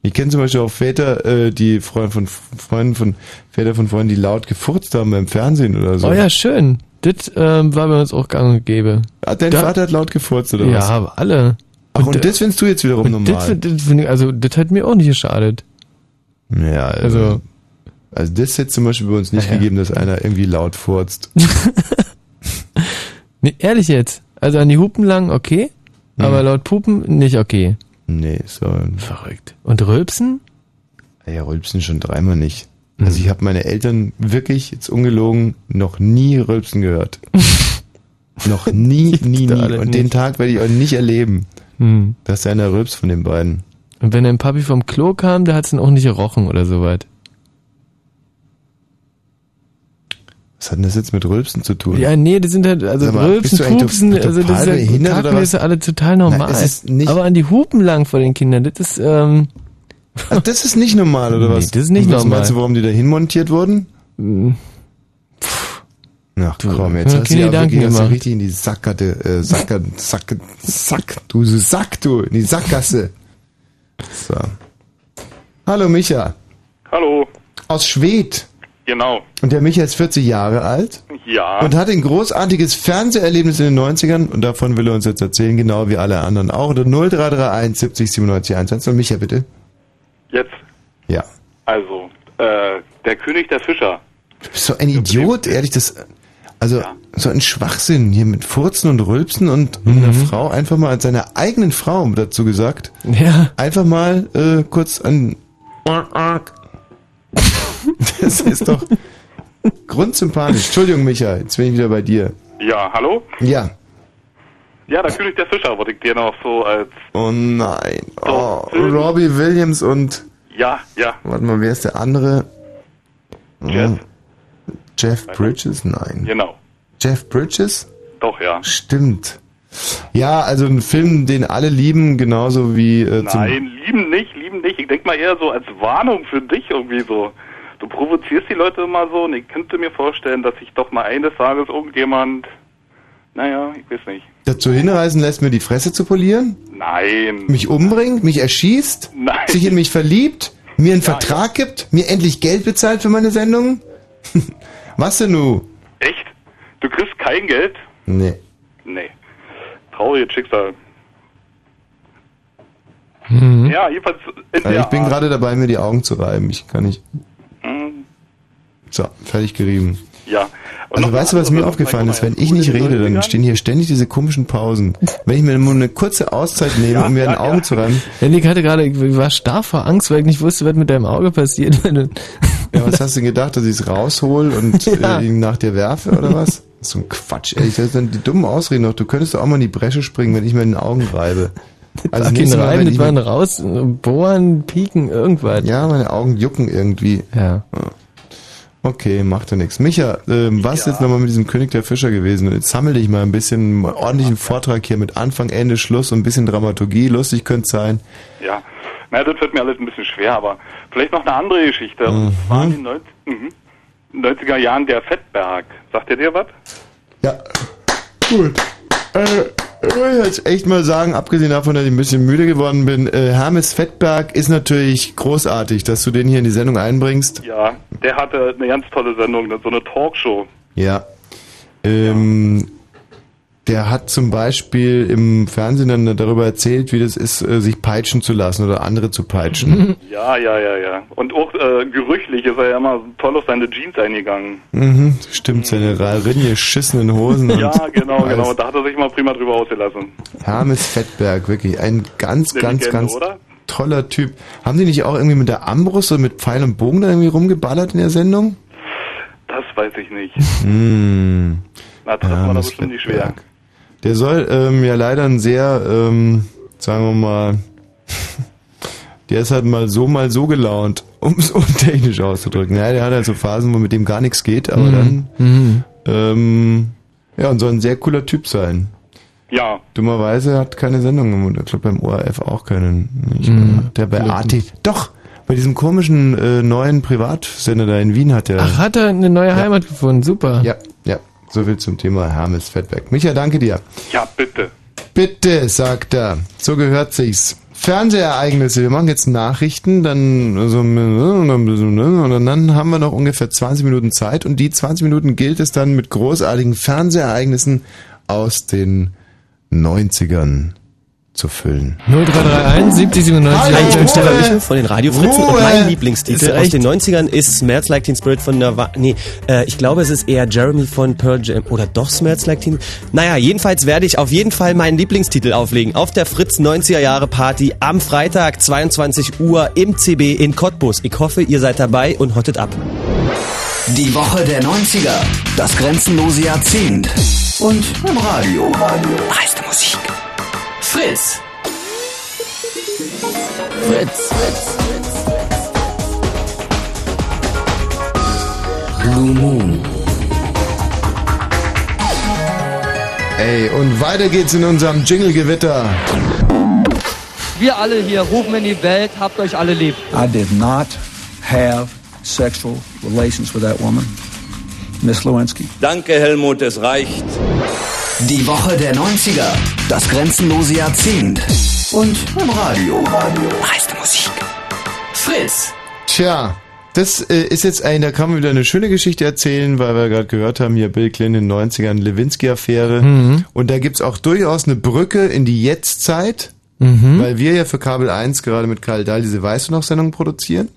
Ich kenne zum Beispiel auch Väter, äh, die Freunde von Freunden von Väter von Freunden, die laut gefurzt haben beim Fernsehen oder so. Oh ja, schön. Das ähm, war bei uns auch gang und gäbe. Hat dein Da- Vater hat laut gefurzt oder ja, was? aber alle. Ach, und, äh, das findest du jetzt wiederum und normal? Das, das find ich, also, das hat mir auch nicht geschadet. Ja, also, also das hätte zum Beispiel bei uns nicht Ja, ja. gegeben, dass einer irgendwie laut furzt. Nee, ehrlich jetzt. Also an die Hupen lang, okay. Aber laut Pupen nicht okay. Nee, so. Verrückt. Und Rülpsen? Ja, Rülpsen schon dreimal nicht. Also ich habe meine Eltern wirklich, jetzt ungelogen, noch nie Rülpsen gehört. noch nie, nie, nie. Und den nicht. Tag werde ich auch nicht erleben, Hm. dass da einer rülpst von den beiden. Und wenn ein Papi vom Klo kam, der hat's dann auch nicht gerochen oder sowas. Was hat denn das jetzt mit Rülpsen zu tun? Ja, nee, das sind halt, also mal, Rülpsen, du Pupsen, to- also das total ist ja, was? ja alle total normal. Nein, es ist nicht- Aber an die Hupen lang vor den Kindern, das ist, ähm, Ach, das ist nicht normal, oder Nee, was? das ist nicht was normal. meinst du, warum die da hinmontiert wurden? Ach komm, jetzt mir hast du ja wirklich hast du richtig in die Sackgasse, äh, Sacker, Sack, Sack, du Sack, du, in die Sackgasse. So. Hallo Micha. Hallo, Aus Schwedt. Genau. Und der Micha ist 40 Jahre alt Ja. und hat ein großartiges Fernseherlebnis in den 90ern und davon will er uns jetzt erzählen, genau wie alle anderen auch. Unter 0331 70 97 110. Und Micha, bitte. Jetzt, Ja. also, äh, der König der Fischer. Du bist so ein Idiot, ehrlich, das, also, so ein Schwachsinn hier mit Furzen und Rülpsen und Mhm. einer Frau einfach mal als seiner eigenen Frau dazu gesagt. Ja. Einfach mal, äh, kurz an, das ist doch grundsympathisch. Entschuldigung, Micha, jetzt bin ich wieder bei dir. Ja, hallo? Ja. Ja, König der Fischer wollte ich dir noch so als, Oh nein. Oh, Robbie Williams und, ja, ja, warte mal, wer ist der andere? Jeff. Hm. Jeff Bridges? Nein. genau. Jeff Bridges? Doch, ja. Stimmt. Ja, also ein Film, den alle lieben, genauso wie äh, Nein, lieben nicht, lieben nicht. Ich denk mal eher so als Warnung für dich irgendwie so. Du provozierst die Leute immer so und ich könnte mir vorstellen, dass sich doch mal eines Tages irgendjemand, naja, ich weiß nicht. dazu hinreißen lässt, mir die Fresse zu polieren, Nein. mich umbringt, mich erschießt, Nein. sich in mich verliebt, mir einen Vertrag gibt, mir endlich Geld bezahlt für meine Sendungen? Was denn nu? Echt? Du kriegst kein Geld? Nee. Nee. Trauriges Schicksal. Mhm. Ja, jedenfalls in Ja, der ich bin gerade dabei, mir die Augen zu reiben. Ich kann nicht. So, fertig gerieben. Ja. Und Also weißt du, was mir aufgefallen ist? Wenn ich nicht rede, dann stehen hier ständig diese komischen Pausen. Wenn ich mir nur eine kurze Auszeit nehme, um mir die Augen zu reiben. Ja, Nick hatte gerade, ich war starr vor Angst, weil ich nicht wusste, was mit deinem Auge passiert. Wenn du Ja, was hast du denn gedacht, dass ich es raushol und Ja. äh, ihn nach dir werfe oder was? So ein Quatsch, ehrlich. Das sind die dummen Ausreden noch. Du könntest doch auch mal in die Bresche springen, wenn ich mir in den Augen reibe. also das kein nächste Mal, Reiben, das ich waren raus, bohren, pieken, irgendwas. Ja, meine Augen jucken irgendwie. Ja. Okay, macht ja nichts. Micha, ähm, was ist jetzt nochmal mit diesem König der Fischer gewesen? Jetzt sammel dich mal ein bisschen einen ordentlichen Vortrag hier mit Anfang, Ende, Schluss und ein bisschen Dramaturgie. Lustig könnte es sein. Ja. Na, das wird mir alles ein bisschen schwer, aber vielleicht noch eine andere Geschichte. Mhm. zwar in den 90, mhm. 90er Jahren der Fettberg. Sagt ihr dir was? Ja. Gut. Äh, ich will jetzt echt mal sagen, abgesehen davon, dass ich ein bisschen müde geworden bin, äh, Hermes Fettberg ist natürlich großartig, dass du den hier in die Sendung einbringst. Ja, der hatte eine ganz tolle Sendung, so eine Talkshow. Ja. Ähm, der hat zum Beispiel im Fernsehen dann darüber erzählt, wie das ist, äh, sich peitschen zu lassen oder andere zu peitschen. Ja, ja, ja, ja. Und auch äh, gerüchlich ist er ja immer toll auf seine Jeans eingegangen. Mhm, stimmt, seine Rinje geschissenen Hosen. Ja, genau, alles. genau. Da hat er sich mal prima drüber ausgelassen. Hermes Fettberg, wirklich ein ganz, Eine ganz, Legende, ganz oder? toller Typ. Haben die nicht auch irgendwie mit der Armbrust oder mit Pfeil und Bogen da irgendwie rumgeballert in der Sendung? Das weiß ich nicht. Hm. Na, das war Hermes das bestimmt nicht schwer. Der soll ähm, ja leider ein sehr, ähm, sagen wir mal, der ist halt mal so, mal so gelaunt, um es untechnisch auszudrücken. Ja, der hat halt so Phasen, wo mit dem gar nichts geht, aber Mhm. dann, Mhm. ähm, ja, und soll ein sehr cooler Typ sein. Ja. Dummerweise hat keine Sendung im Ich glaube beim ORF auch keinen. Nicht Mhm. Der bei AT. Doch, bei diesem komischen äh, neuen Privatsender da in Wien hat er. Ach, hat er eine neue Heimat gefunden, super. Ja, ja. So viel zum Thema Hermes Fettberg. Micha, danke dir. Ja, bitte. Bitte, sagt er. So gehört sich's. Fernsehereignisse. Wir machen jetzt Nachrichten, dann so, und dann haben wir noch ungefähr 20 Minuten Zeit und die 20 Minuten gilt es dann mit großartigen Fernsehereignissen aus den 90ern zu füllen. 0331 70 97 Hi, ich bin Ruhe. Stefan Michel von den Radiofritzen und Ruhe. mein Lieblingstitel aus den 90ern ist Smells Like Teen Spirit von Nirvana. Nee, äh, ich glaube, es ist eher Jeremy von Pearl Jam. Oder doch Smells Like Teen... Naja, jedenfalls werde ich auf jeden Fall meinen Lieblingstitel auflegen. Auf der Fritz 90er Jahre Party am Freitag 22 Uhr im CB in Cottbus. Ich hoffe, ihr seid dabei und hottet ab. Die Woche der 90er. Das grenzenlose Jahrzehnt. Und im Radio. Meiste Musik. Fritz. Fritz. Blue Moon. Ey, und weiter geht's in unserem Jingle-Gewitter. Wir alle hier rufen in die Welt, habt euch alle lieb. I did not have sexual relations with that woman, Miss Lewinsky. Danke, Helmut, es reicht. Die Woche der 90er. Das grenzenlose Jahrzehnt. Und im Radio. Meiste Musik. Fritz. Tja, das äh, ist jetzt ein, da kann man wieder eine schöne Geschichte erzählen, weil wir gerade gehört haben, hier Bill Clinton in den 90ern, Lewinsky-Affäre. Mhm. Und da gibt's auch durchaus eine Brücke in die Jetztzeit, Mhm. weil wir ja für Kabel 1 gerade mit Karl Dahl diese Weißt du noch Sendung produzieren.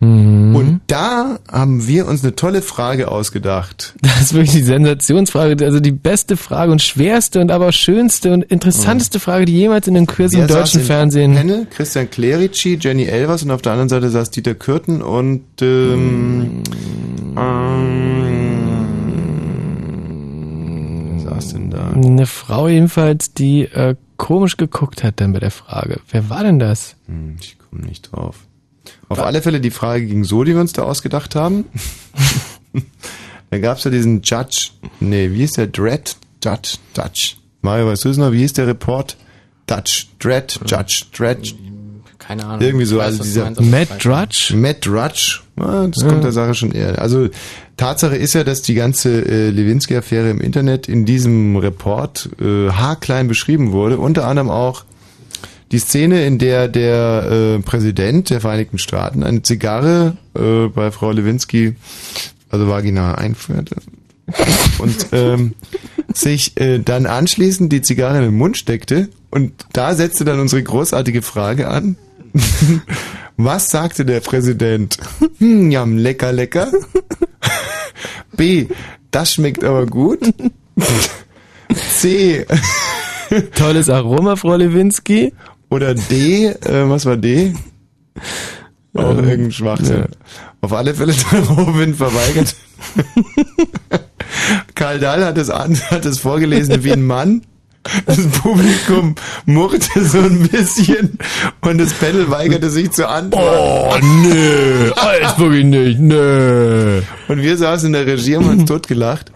Mhm. Und da haben wir uns eine tolle Frage ausgedacht. Das ist wirklich die Sensationsfrage, also die beste Frage und schwerste und aber schönste und interessanteste Frage, die jemals in den Quiz im Wer deutschen im Fernsehen. Panel? Christian Clerici, Jenny Elvers und auf der anderen Seite saß Dieter Kürten und ähm, ähm, wer saß denn da? Eine Frau jedenfalls, die äh, komisch geguckt hat dann bei der Frage. Wer war denn das? Hm, ich komme nicht drauf. Auf alle Fälle die Frage ging so, die wir uns da ausgedacht haben. da gab's ja diesen Judge, nee, wie hieß der? Dread Judge, Judge. Mario, weißt du es noch? Wie hieß der Report? Dutch, Dread, Judge, Dread. Keine Ahnung. Irgendwie so, weiß, also dieser meinst, weiß Drudge? Matt Drudge, ja, das Ja. kommt der Sache schon eher. Also Tatsache ist ja, dass die ganze äh, Lewinsky-Affäre im Internet in diesem Report äh, haarklein beschrieben wurde. Unter anderem auch die Szene, in der der äh, Präsident der Vereinigten Staaten eine Zigarre äh, bei Frau Lewinsky, also vaginal einführte und ähm, sich äh, dann anschließend die Zigarre in den Mund steckte und da setzte dann unsere großartige Frage an. Was sagte der Präsident? Hm, ja, lecker, lecker. B, das schmeckt aber gut. C, Tolles Aroma, Frau Lewinsky. Oder D, äh, was war D? Auch Ähm, irgendein Schwachsinn. ja. Auf alle Fälle daraufhin verweigert. Karl Dahl hat es, an, hat es vorgelesen wie ein Mann. Das Publikum murrte so ein bisschen und das Panel weigerte sich zu antworten. Oh, nö, alles wirklich nicht, nö. Und wir saßen in der Regie und haben uns totgelacht.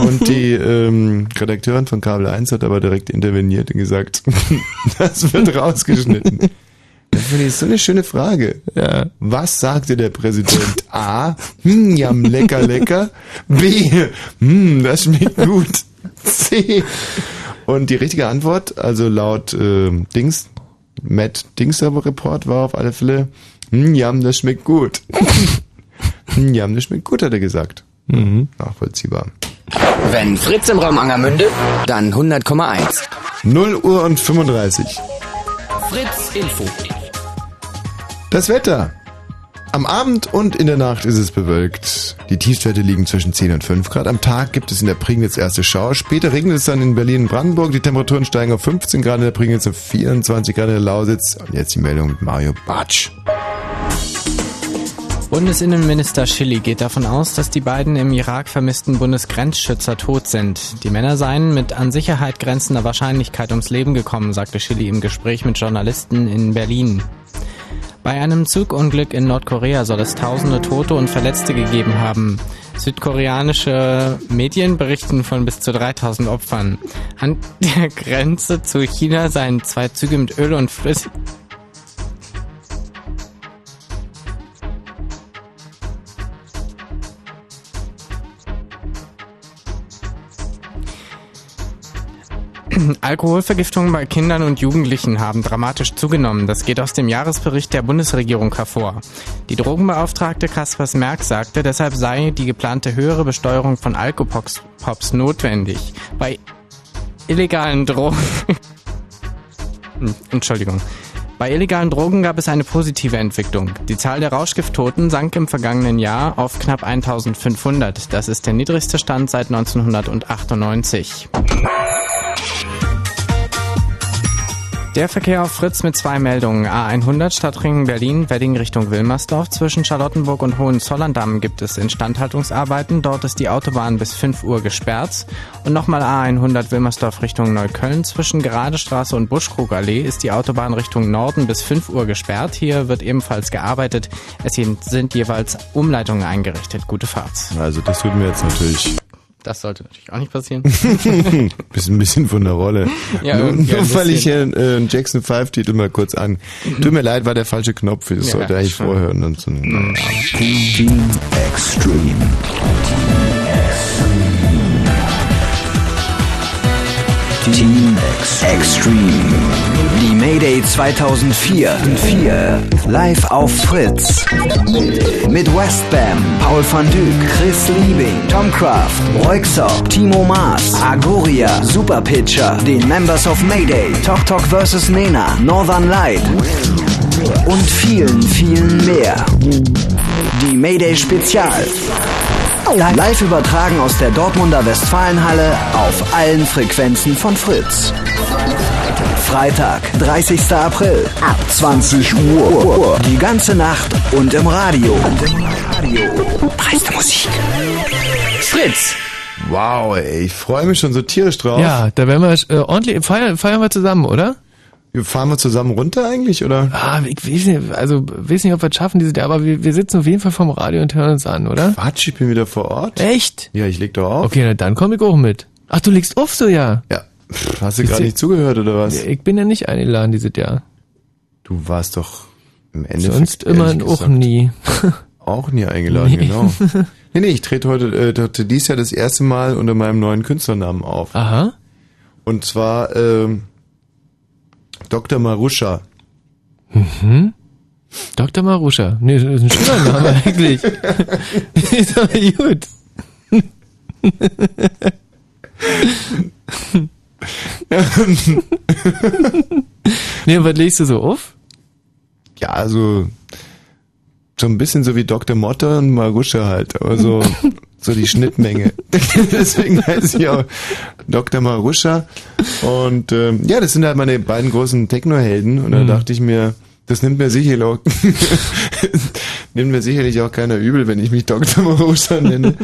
Und die ähm, Redakteurin von Kabel 1 hat aber direkt interveniert und gesagt, das wird rausgeschnitten. Das finde ich so eine schöne Frage. Ja. Was sagte der Präsident? A. Hm, jam, lecker, lecker. B. Hm, das schmeckt gut. C. Und die richtige Antwort, also laut äh, Dings, Matt Dingser Report war auf alle Fälle, hm, jam, das schmeckt gut. hm, jam, das schmeckt gut, hat er gesagt. Mhm. Nachvollziehbar. Wenn Fritz im Raum Angermünde, dann 100,1. 0 Uhr und 35. Fritz Info. Das Wetter. Am Abend und in der Nacht ist es bewölkt. Die Tiefstwerte liegen zwischen 10 und 5 Grad. Am Tag gibt es in der Prignitz erste Schauer. Später regnet es dann in Berlin und Brandenburg. Die Temperaturen steigen auf 15 Grad in der Prignitz und 24 Grad in der Lausitz. Und jetzt die Meldung mit Mario Bartsch. Bundesinnenminister Schilly geht davon aus, dass die beiden im Irak vermissten Bundesgrenzschützer tot sind. Die Männer seien mit an Sicherheit grenzender Wahrscheinlichkeit ums Leben gekommen, sagte Schilly im Gespräch mit Journalisten in Berlin. Bei einem Zugunglück in Nordkorea soll es tausende Tote und Verletzte gegeben haben. Südkoreanische Medien berichten von bis zu 3000 Opfern. An der Grenze zu China seien zwei Züge mit Öl und Flüssig Alkoholvergiftungen bei Kindern und Jugendlichen haben dramatisch zugenommen. Das geht aus dem Jahresbericht der Bundesregierung hervor. Die Drogenbeauftragte Kaspers Merck sagte, deshalb sei die geplante höhere Besteuerung von Alkopops Pops notwendig. Bei illegalen Drogen... Entschuldigung. Bei illegalen Drogen gab es eine positive Entwicklung. Die Zahl der Rauschgifttoten sank im vergangenen Jahr auf knapp 1500. Das ist der niedrigste Stand seit 1998. Der Verkehr auf Fritz mit zwei Meldungen. A100 Stadtring Berlin, Wedding Richtung Wilmersdorf. Zwischen Charlottenburg und Hohenzollern-Damm gibt es Instandhaltungsarbeiten. Dort ist die Autobahn bis 5 Uhr gesperrt. Und nochmal A100 Wilmersdorf Richtung Neukölln. Zwischen Geradestraße und Buschkrugallee ist die Autobahn Richtung Norden bis 5 Uhr gesperrt. Hier wird ebenfalls gearbeitet. Es sind jeweils Umleitungen eingerichtet. Gute Fahrt. Also das tut mir jetzt natürlich Das sollte natürlich auch nicht passieren. Bist ein bisschen von der Rolle. Ja, nur nur weil ich hier äh, einen Jackson 5 Titel mal kurz an. Tut mir leid, war der falsche Knopf. Das Ja, sollte eigentlich schon. vorher und so ein Team Extreme. Team Extreme. Die Mayday 2004. 4. Live auf Fritz. Mit Westbam, Paul van Dyk, Chris Liebing, Tom Kraft, Roixop, Timo Maas, Agoria, Superpitcher, den Members of Mayday, Tok Tok vs. Nena, Northern Light und vielen, vielen mehr. Die Mayday Spezial. Live übertragen aus der Dortmunder Westfalenhalle auf allen Frequenzen von Fritz. Freitag, 30. April, ab 20 Uhr. Die ganze Nacht und im Radio. Dreiste Musik. Fritz! Wow, ey, ich freue mich schon so tierisch drauf. Ja, da werden wir äh, ordentlich feiern, feiern wir zusammen, oder? Wir fahren wir zusammen runter eigentlich, oder? Ah, ich weiß nicht, also weiß nicht, ob wir es schaffen dieses Jahr, aber wir, wir sitzen auf jeden Fall vom Radio und hören uns an, oder? Quatsch, ich bin wieder vor Ort. Echt? Ja, ich leg doch auf. Okay, na dann komm ich auch mit. Ach, du legst auf so, ja? Ja. Hast du gerade nicht zugehört, oder was? Ich bin ja nicht eingeladen dieses Jahr. Du warst doch im Endeffekt Sonst immer ehrlich auch gesagt, nie. Auch nie eingeladen, Nee. genau. Nee, nee, ich trete heute, äh, trete dies Jahr das erste Mal unter meinem neuen Künstlernamen auf. Aha. Und zwar ähm, Dr. Maruscha. Mhm. Dr. Maruscha. Nee, das ist ein schöner Name eigentlich. ist aber gut. nee, und was legst du so auf? Ja, also so ein bisschen so wie Dr. Motte und Maruscha halt, aber so, so die Schnittmenge. Deswegen heißt ich auch Dr. Maruscha. Und ähm, ja, das sind halt meine beiden großen Techno-Helden. Und da Mhm. dachte ich mir, das nimmt mir sicherlich auch, nimmt mir sicherlich auch keiner übel, wenn ich mich Dr. Maruscha nenne.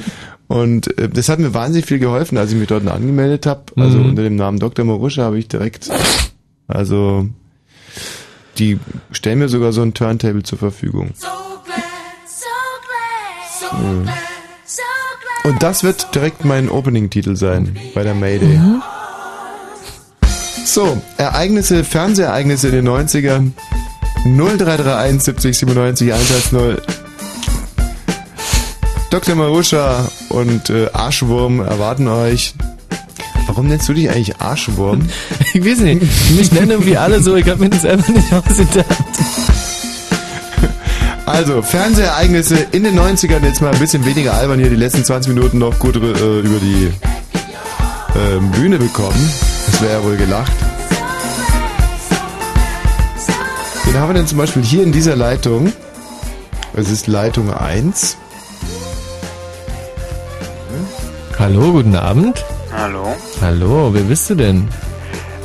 Und äh, das hat mir wahnsinnig viel geholfen, als ich mich dort angemeldet habe. Also Mhm. unter dem Namen Dr. Maruscha habe ich direkt, also die stellen mir sogar so ein Turntable zur Verfügung. Mhm. Und das wird direkt mein Opening-Titel sein bei der Mayday. So, Ereignisse, Fernsehereignisse in den 90ern. 0331 70 97 110. Dr. Maruscha und äh, Arschwurm erwarten euch. Warum nennst du dich eigentlich Arschwurm? Ich weiß nicht. Mich nennen irgendwie alle so, ich hab mir das einfach nicht ausgedacht. Also, Fernsehereignisse in den 90ern, jetzt mal ein bisschen weniger albern hier, die letzten 20 Minuten noch gut äh, über die äh, Bühne bekommen. Das wäre ja wohl gelacht. Wen haben wir denn zum Beispiel hier in dieser Leitung? Es ist Leitung 1. Hallo, guten Abend. Hallo. Hallo, wer bist du denn?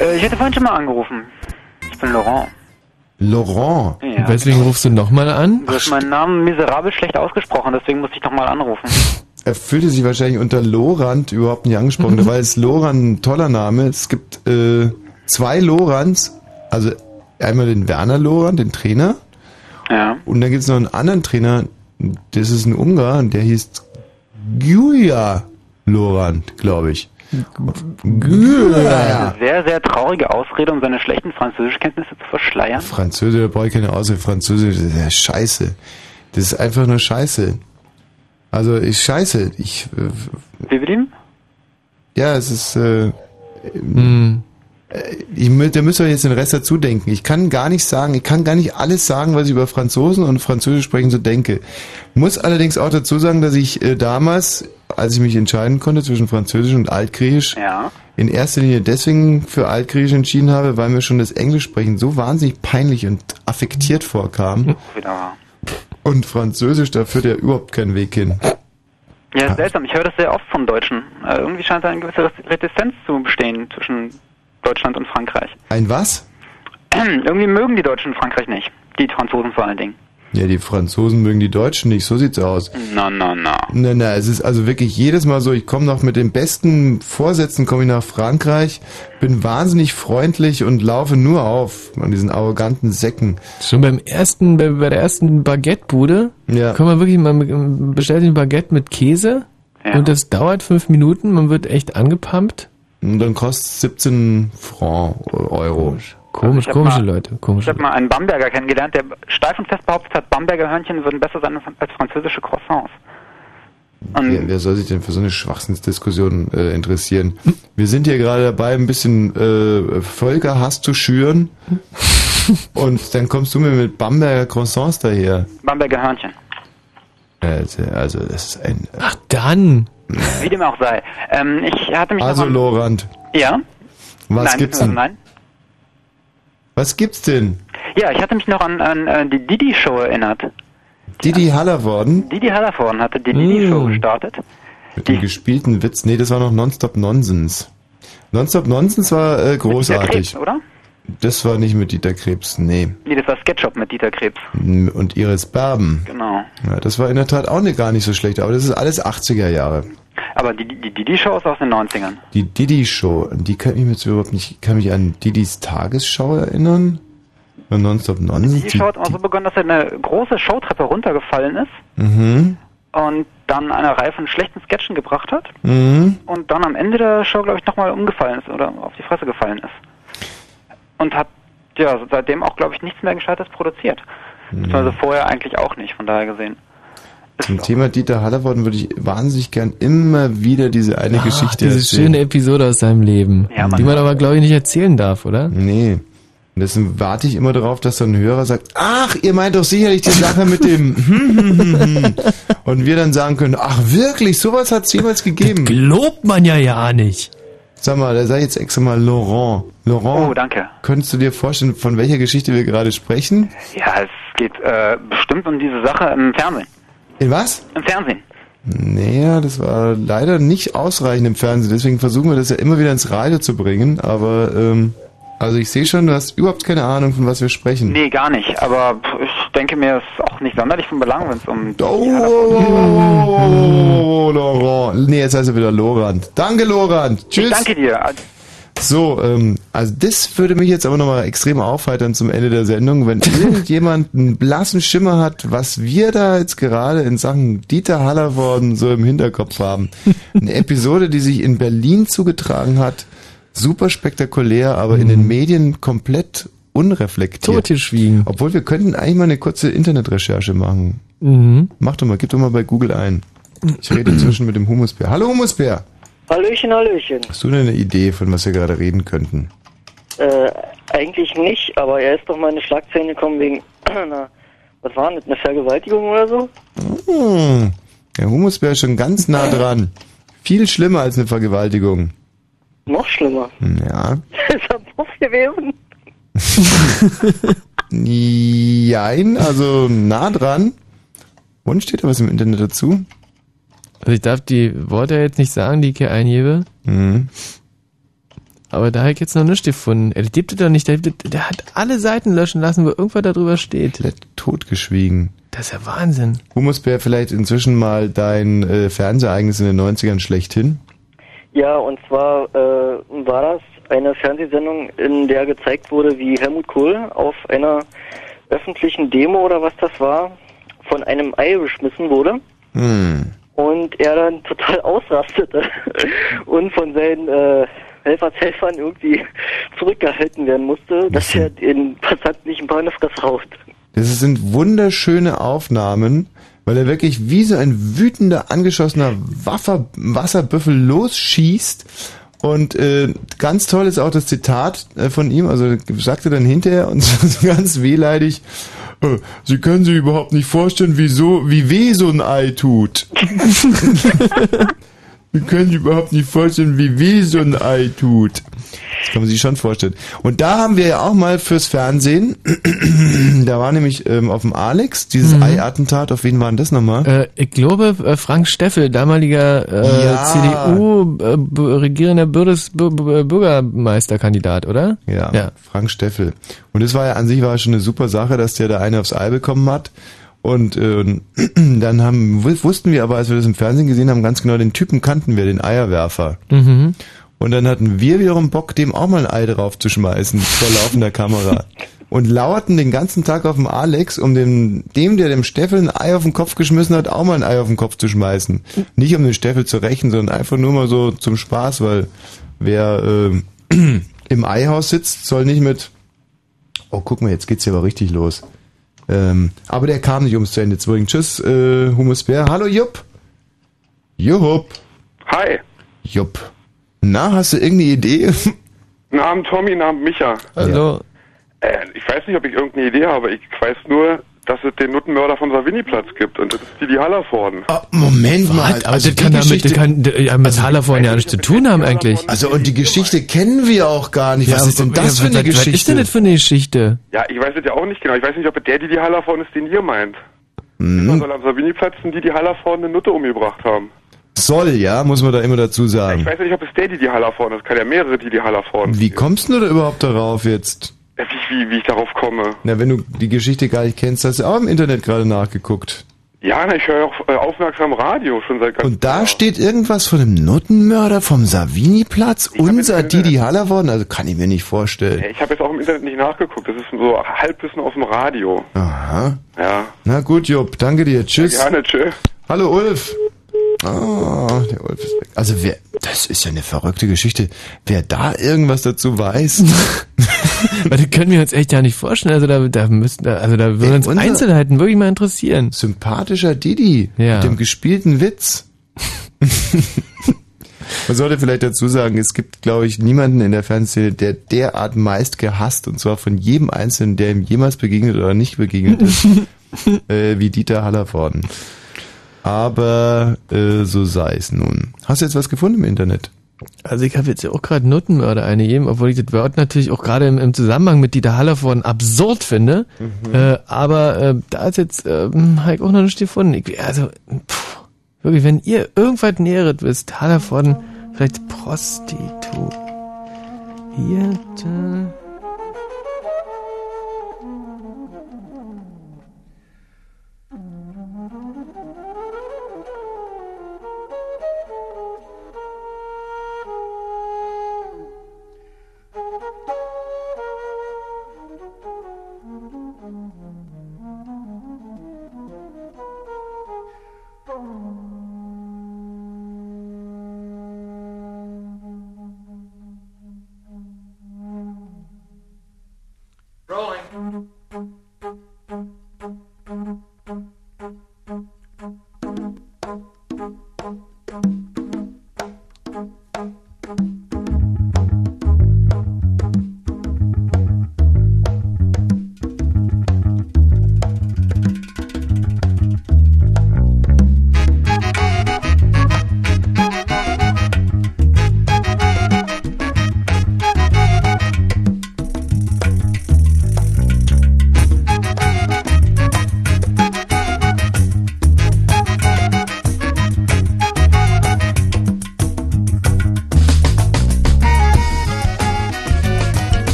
Äh, ich hätte vorhin schon mal angerufen. Ich bin Laurent. Laurent. Ja. Weswegen rufst du nochmal an? Du hast meinen Namen miserabel schlecht ausgesprochen, deswegen musste ich nochmal anrufen. Er fühlte sich wahrscheinlich unter Lorand überhaupt nicht angesprochen. Dabei ist Lorand ein toller Name. Es gibt äh, zwei Lorands. Also einmal den Werner Lorand, den Trainer. Ja. Und dann gibt es noch einen anderen Trainer. Das ist ein Ungar und der hieß Gyuja Lorand, glaube ich. Gyuja. Sehr, sehr traurige Ausrede, um seine schlechten Französischkenntnisse zu verschleiern. Französisch, da brauche ich keine Ausrede. Französisch, das ist ja scheiße. Das ist einfach nur scheiße. Also, ich scheiße. Ich, äh, Wie mit ihm? ja, es ist, äh, Hm. Äh, ich, da müsst ihr jetzt den Rest dazu denken. Ich kann gar nicht sagen, ich kann gar nicht alles sagen, was ich über Franzosen und Französisch sprechen so denke. Muss allerdings auch dazu sagen, dass ich äh, damals, als ich mich entscheiden konnte zwischen Französisch und Altgriechisch, Ja. in erster Linie deswegen für Altgriechisch entschieden habe, weil mir schon das Englischsprechen so wahnsinnig peinlich und affektiert vorkam. Wieder. Und Französisch, da führt ja überhaupt kein Weg hin. Ja, seltsam. Ich höre das sehr oft vom Deutschen. Äh, irgendwie scheint da eine gewisse Retizenz zu bestehen zwischen Deutschland und Frankreich. Ein was? irgendwie mögen die Deutschen Frankreich nicht. Die Franzosen vor allen Dingen. Ja, die Franzosen mögen die Deutschen nicht, so sieht's aus. Na, na, na. Na, na, es ist also wirklich jedes Mal so, ich komme noch mit den besten Vorsätzen, komme ich nach Frankreich, bin wahnsinnig freundlich und laufe nur auf an diesen arroganten Säcken. Schon beim ersten, bei, bei der ersten Baguettebude, ja. kann man wirklich mal bestellt ein Baguette mit Käse und das dauert fünf Minuten, man wird echt angepumpt. Und dann kostet 17 Franc, Euro. Komisch, Ich hab komische mal- Leute, Ich komische habe mal einen Bamberger kennengelernt, der steif und fest behauptet hat, Bamberger Hörnchen würden besser sein als französische Croissants. Wer, wer soll sich denn für so eine Schwachsinnsdiskussion äh, interessieren? Wir sind hier gerade dabei, ein bisschen äh, Völkerhass zu schüren. Und dann kommst du mir mit Bamberger Croissants daher. Bamberger Hörnchen. Also, also das ist ein... Ach dann! Wie dem auch sei. Ähm, ich hatte mich Also an, Lorand, Ja? was nein, gibt's äh, denn? Nein. Was gibt's denn? Ja, ich hatte mich noch an, an äh, die Didi-Show erinnert. Didi Hallervorden Didi Hallervorden hatte die Mm. Didi-Show gestartet. mit dem gespielten Witz. Nee, das war noch Nonstop Nonsens. Nonstop Nonsens war äh, großartig. Krebs, oder? Das war nicht mit Dieter Krebs, nee. Nee, das war Sketchup mit Dieter Krebs. Und Iris Berben. Genau. Ja, das war in der Tat auch nicht, gar nicht so schlecht, aber das ist alles 80er Jahre. Aber die, Didi-Show ist aus den 90ern. Die Didi-Show, die kann ich mich jetzt überhaupt nicht, ich kann mich an Didis Tagesschau erinnern. Und Nonstop Nonsens. Die Show hat immer so begonnen, dass er eine große Showtreppe runtergefallen ist Mhm. und dann eine Reihe von schlechten Sketchen gebracht hat Mhm. und dann am Ende der Show, glaube ich, nochmal umgefallen ist oder auf die Fresse gefallen ist. Und hat ja seitdem auch, glaube ich, nichts mehr Gescheites produziert. Mhm. Beziehungsweise vorher eigentlich auch nicht, von daher gesehen. Zum Thema Dieter Hallervorden würde ich wahnsinnig gern immer wieder diese eine Ah, Geschichte diese erzählen. schöne Episode aus seinem Leben, Ja, Mann. die man aber, glaube ich, nicht erzählen darf, oder? Nee. Und deswegen warte ich immer darauf, dass so ein Hörer sagt, ach, ihr meint doch sicherlich die Sache mit dem hm, hm, hm, hm. und wir dann sagen können, ach wirklich, sowas hat es jemals gegeben. Lobt man ja ja nicht. Sag mal, da sei jetzt extra mal Laurent. Laurent, Oh, danke. könntest du dir vorstellen, von welcher Geschichte wir gerade sprechen? Ja, es geht äh, bestimmt um diese Sache im Fernsehen. In was? Im Fernsehen. Naja, das war leider nicht ausreichend im Fernsehen, deswegen versuchen wir das ja immer wieder ins Radio zu bringen, aber ähm, also ich sehe schon, du hast überhaupt keine Ahnung, von was wir sprechen. Nee, gar nicht. Aber denke mir, es ist auch nicht sonderlich von Belang, wenn es um... Oh, Laurent. Nee, jetzt heißt er wieder Lorand. Danke, Lorand. Tschüss. Ich danke dir. So, ähm, also das würde mich jetzt aber nochmal extrem aufheitern zum Ende der Sendung, wenn irgendjemand einen blassen Schimmer hat, was wir da jetzt gerade in Sachen Dieter Hallervorden so im Hinterkopf haben. Eine Episode, die sich in Berlin zugetragen hat, super spektakulär, aber in den Medien komplett unreflektiert. Totgeschwiegen. Obwohl wir könnten eigentlich mal eine kurze Internetrecherche machen. Mhm. Mach doch mal, gib doch mal bei Google ein. Ich rede inzwischen mit dem Humusbär. Hallo Humusbär. Hallöchen, Hallöchen. Hast du denn eine Idee, von was wir gerade reden könnten? Äh, eigentlich nicht, aber er ist doch mal in die Schlagzeilen gekommen wegen einer Was war denn das? Eine Vergewaltigung oder so? Hm. Der Humusbär ist schon ganz nah dran. Viel schlimmer als eine Vergewaltigung. Noch schlimmer. Ja. ist er Puff gewesen? Jein, also nah dran. Und steht da was im Internet dazu? Also ich darf die Worte jetzt nicht sagen, die ich hier eingebe. Mhm. Aber da habe ich jetzt noch nichts gefunden. Er gibt es doch nicht. Der, der hat alle Seiten löschen lassen, wo irgendwas darüber steht. Totgeschwiegen. Das ist ja Wahnsinn. Humusbär vielleicht inzwischen mal dein äh, Fernsehereignis in den 90ern schlechthin? Ja, und zwar äh, war das eine Fernsehsendung, in der gezeigt wurde, wie Helmut Kohl auf einer öffentlichen Demo oder was das war, von einem Ei beschmissen wurde Hm. und er dann total ausrastete und von seinen äh, Helfershelfern irgendwie zurückgehalten werden musste, dass er den Passanten nicht ein paar in Fresse haut. Das sind wunderschöne Aufnahmen, weil er wirklich wie so ein wütender, angeschossener Waffer, Wasserbüffel losschießt. Und äh, ganz toll ist auch das Zitat äh, von ihm, also sagte dann hinterher und so ganz wehleidig, äh, Sie können sich überhaupt nicht vorstellen, wieso, wie weh so ein Ei tut. Sie können sich überhaupt nicht vorstellen, wie weh so ein Ei tut. Das kann man sich schon vorstellen. Und da haben wir ja auch mal fürs Fernsehen, da war nämlich ähm, auf dem Alex dieses Mhm. Ei-Attentat, auf wen war denn das nochmal? Äh, ich glaube, äh, Frank Steffel, damaliger äh, Ja. CDU äh, Bürgermeisterkandidat, oder? Ja, Ja. Frank Steffel. Und das war ja an sich war schon eine super Sache, dass der da eine aufs Ei bekommen hat. Und äh, dann haben wu- wussten wir aber, als wir das im Fernsehen gesehen haben, ganz genau, den Typen kannten wir, den Eierwerfer. Mhm. Und dann hatten wir wiederum Bock, dem auch mal ein Ei drauf zu schmeißen, vor laufender Kamera. Und lauerten den ganzen Tag auf dem Alex, um dem, dem, der dem Steffel ein Ei auf den Kopf geschmissen hat, auch mal ein Ei auf den Kopf zu schmeißen. Nicht um den Steffel zu rächen, sondern einfach nur mal so zum Spaß, weil wer äh, im Eihaus sitzt, soll nicht mit, oh guck mal, jetzt geht's hier aber richtig los. Ähm, aber der kam nicht ums zu Ende zu bringen. Tschüss, äh, Humusbär. Hallo Jupp. Jupp. Hi. Jupp. Na, hast du irgendeine Idee? Namen Tommy, Namen Micha. Hallo. Äh, ich weiß nicht, ob ich irgendeine Idee habe. Ich weiß nur, dass es den Nuttenmörder von Savini-Platz gibt. Und das ist die, die Hallervorden. Moment mal. Was? Aber das kann damit, das kann ja, mit Hallervorden ja nichts zu tun haben eigentlich. Also und die Geschichte kennen wir auch gar nicht. Was Ja, ist denn das ja, für eine was- Geschichte? Was ist denn das für eine Geschichte? Ja, ich weiß es ja auch nicht genau. Ich weiß nicht, ob es der, die die Hallervorden ist, den ihr meint. Mhm. Man soll am Savini-Platz sind die, die Hallervorden eine Nutte umgebracht haben. Soll, ja, muss man da immer dazu Ich sagen. weiß ja nicht, ob es der, die die Hallervorden ist. Es kann ja mehrere, die die Hallervorden. Wie kommst du da überhaupt darauf jetzt? Wie, wie, wie ich darauf komme. Na, wenn du die Geschichte gar nicht kennst, hast du auch im Internet gerade nachgeguckt. Ja, na, ich höre auch äh, aufmerksam Radio schon seit ganz Und da steht irgendwas von einem Nuttenmörder vom Savini-Platz, unser Didi Hallervorden, also kann ich mir nicht vorstellen. Ich habe jetzt auch im Internet nicht nachgeguckt. Das ist so Halbwissen aus dem Radio. Aha. Ja. Na gut, Jupp, danke dir. Tschüss. Ja, gerne, tschüss. Hallo Ulf. Ah, der Ulf ist weg. Also wer, das ist ja eine verrückte Geschichte. Wer da irgendwas dazu weiß. Weil das können wir uns echt ja nicht vorstellen. Also da, da müssen, da, also da würden uns Einzelheiten wirklich mal interessieren. Sympathischer Didi. Ja. Mit dem gespielten Witz. Man sollte vielleicht dazu sagen, es gibt, glaube ich, niemanden in der Fernsehszene, der derart meist gehasst, und zwar von jedem Einzelnen, der ihm jemals begegnet oder nicht begegnet ist, äh, wie Dieter Hallervorden. Aber äh, so sei es nun. Hast du jetzt was gefunden im Internet? Also ich habe jetzt ja auch gerade Nuttenmörder eingegeben, obwohl ich das Wort natürlich auch gerade im, im Zusammenhang mit Dieter Hallervorden absurd finde. Mhm. Äh, aber äh, da ist jetzt, äh, habe ich auch noch nicht gefunden. Ich, also, pff, wirklich, wenn ihr irgendwas Näheres wisst, Hallervorden, vielleicht Prostitu. Hier, da.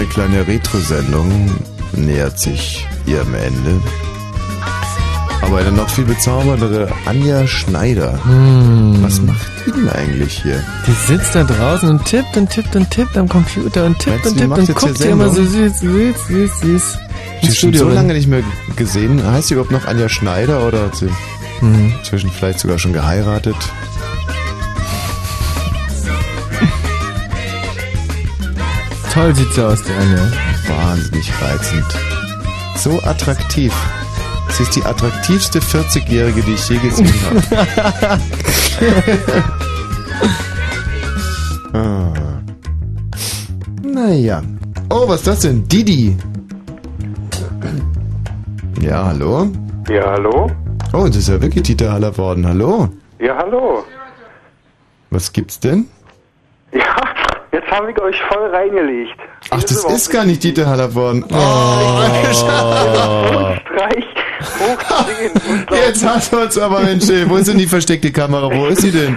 Bezaubernde kleine Retro-Sendung nähert sich ihrem Ende. Aber eine noch viel bezauberndere Anja Schneider. Hm. Was macht die denn eigentlich hier? Die sitzt da draußen und tippt und tippt und tippt am Computer und tippt Meinst und tippt und jetzt guckt hier immer so süß, süß, süß, süß. Die ist schon so lange nicht mehr gesehen. Heißt sie überhaupt noch Anja Schneider oder hat sie Mhm. inzwischen vielleicht sogar schon geheiratet? Toll sieht sie aus, der Anja. Wahnsinnig reizend. So attraktiv. Sie ist die attraktivste 40-Jährige, die ich je gesehen habe. ah. Naja. Oh, was ist das denn? Didi. Ja, hallo? Ja, hallo? Oh, das ist ja wirklich Dieter Haller worden. Hallo? Ja, hallo. Was gibt's denn? Habe ich euch voll reingelegt. Ach, das ist gar nicht Dieter Haller worden. Oh, hochziehen. Jetzt hat er uns aber, Mensch, wo ist denn die versteckte Kamera? Wo ist sie denn?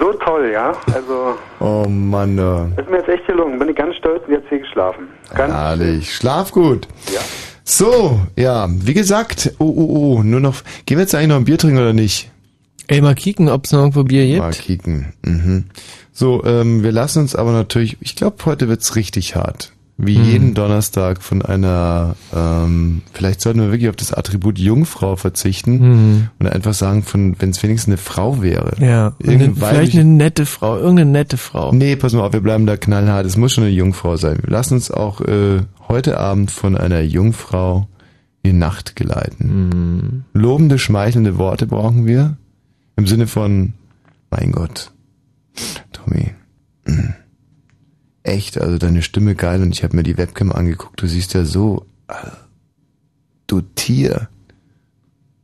So toll, ja. Also, Oh Mann, äh. ist mir jetzt echt gelungen. Bin ich ganz stolz und jetzt hier geschlafen. Ganz Herrlich. Schlaf gut. Ja. So, ja, wie gesagt, oh, oh, oh, nur noch, gehen wir jetzt eigentlich noch ein Bier trinken oder nicht? Ey, mal kicken, ob's noch irgendwo Bier gibt. Mal kicken, mhm. So, ähm, wir lassen uns aber natürlich, ich glaube, heute wird's richtig hart. Wie Mhm. jeden Donnerstag von einer, ähm, vielleicht sollten wir wirklich auf das Attribut Jungfrau verzichten Mhm. und einfach sagen, von, wenn es wenigstens eine Frau wäre. Ja, eine, vielleicht eine nette Frau, irgendeine nette Frau. Nee, pass mal auf, wir bleiben da knallhart. Es muss schon eine Jungfrau sein. Wir lassen uns auch äh, heute Abend von einer Jungfrau in die Nacht geleiten. Lobende, schmeichelnde Worte brauchen wir. Im Sinne von, mein Gott, Tommy, mm, echt, also deine Stimme geil und ich habe mir die Webcam angeguckt. Du siehst ja so, äh, du Tier.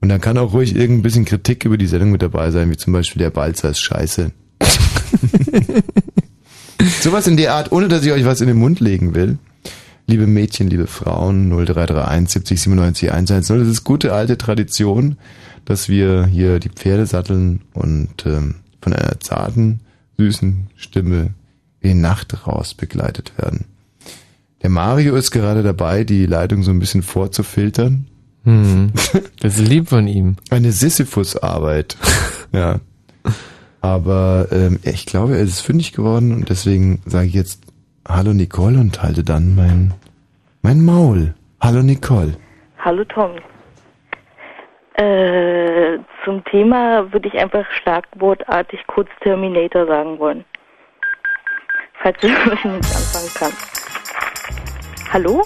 Und dann kann auch ruhig irgendein bisschen Kritik über die Sendung mit dabei sein, wie zum Beispiel der Balzer ist scheiße. Sowas in der Art, ohne dass ich euch was in den Mund legen will. Liebe Mädchen, liebe Frauen, 0331 70 97 110. Das ist gute alte Tradition, dass wir hier die Pferde satteln und ähm, von einer zarten, süßen Stimme in die Nacht raus begleitet werden. Der Mario ist gerade dabei, die Leitung so ein bisschen vorzufiltern. Hm. Das ist lieb von ihm. Eine Sisyphus-Arbeit. ja. Aber ähm, ich glaube, er ist fündig geworden und deswegen sage ich jetzt Hallo Nicole und halte dann mein, mein Maul. Hallo Nicole. Hallo Tom. Äh, zum Thema würde ich einfach schlagwortartig kurz Terminator sagen wollen. Falls du damit anfangen kannst. Hallo?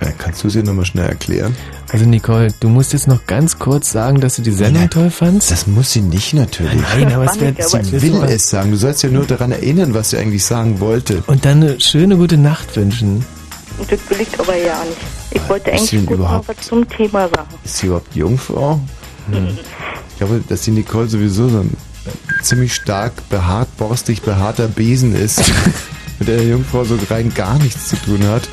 Ja, kannst du es dir nochmal schnell erklären? Also Nicole, du musst jetzt noch ganz kurz sagen, dass du die Sendung toll fandst. Das muss sie nicht natürlich. Nein, aber es wäre Sie will es sagen. Du sollst ja nur daran erinnern, was sie eigentlich sagen wollte. Und dann eine schöne gute Nacht wünschen. Das will ich aber ja nicht. Ich wollte Ist eigentlich kurz überhaupt- noch was zum Thema sagen. Ist sie überhaupt Jungfrau? Hm. Ich glaube, dass die Nicole sowieso so ein ziemlich stark behaart, borstig behaarter Besen ist, mit der Jungfrau so rein gar nichts zu tun hat.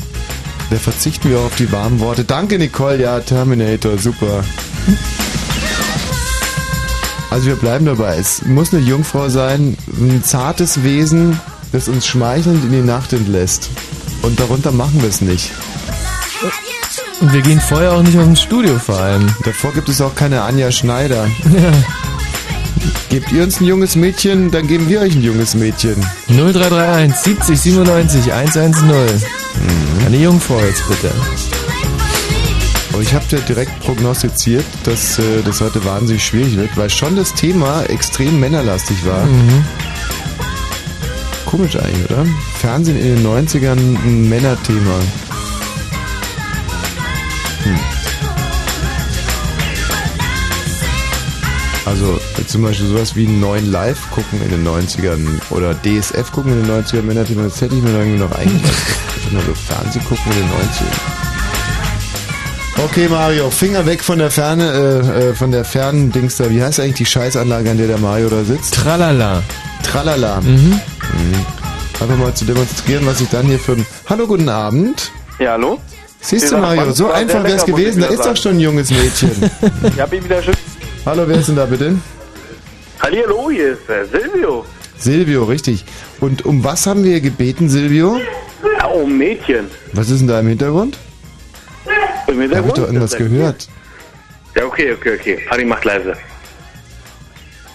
Da verzichten wir auf die warmen Worte. Danke, Nicole. Ja, Terminator, super. Also wir bleiben dabei. Es muss eine Jungfrau sein, ein zartes Wesen, das uns schmeichelnd in die Nacht entlässt. Und darunter machen wir es nicht. Und wir gehen vorher auch nicht aus dem Studio vor allem. Davor gibt es auch keine Anja Schneider. Gebt ihr uns ein junges Mädchen, dann geben wir euch ein junges Mädchen. 0331 70 97 110. Eine Jungfrau jetzt bitte. Aber ich habe ja direkt prognostiziert, dass äh, das heute wahnsinnig schwierig wird, weil schon das Thema extrem männerlastig war. Mhm. Komisch eigentlich, oder? Fernsehen in den 90ern ein Männerthema. Hm. Also zum Beispiel sowas wie einen neuen Live gucken in den 90ern oder DSF gucken in den 90ern Männerthema, das hätte ich mir irgendwie noch eingelassen. Immer so Fernsehen gucken in den 90ern. Okay, Mario, Finger weg von der Ferne, äh, äh, von der fernen Dings da. Wie heißt eigentlich die Scheißanlage, an der der Mario da sitzt? Tralala. Tralala. Mhm. Mhm. Einfach mal zu demonstrieren, was ich dann hier für ein... Hallo, guten Abend. Ja, hallo? Siehst du, Mario, so einfach wäre es gewesen. Da ist doch schon ein junges Mädchen. Ich hab ihn wieder schön. Hallo, wer ist denn da bitte? Hallihallo, hier ist der Silvio. Silvio, richtig. Und um was haben wir gebeten, Silvio? Oh, Mädchen. Was ist denn da im Hintergrund? Im Da habe ich Hintergrund doch irgendwas gehört. Ja, okay, okay, okay. Harry macht leise.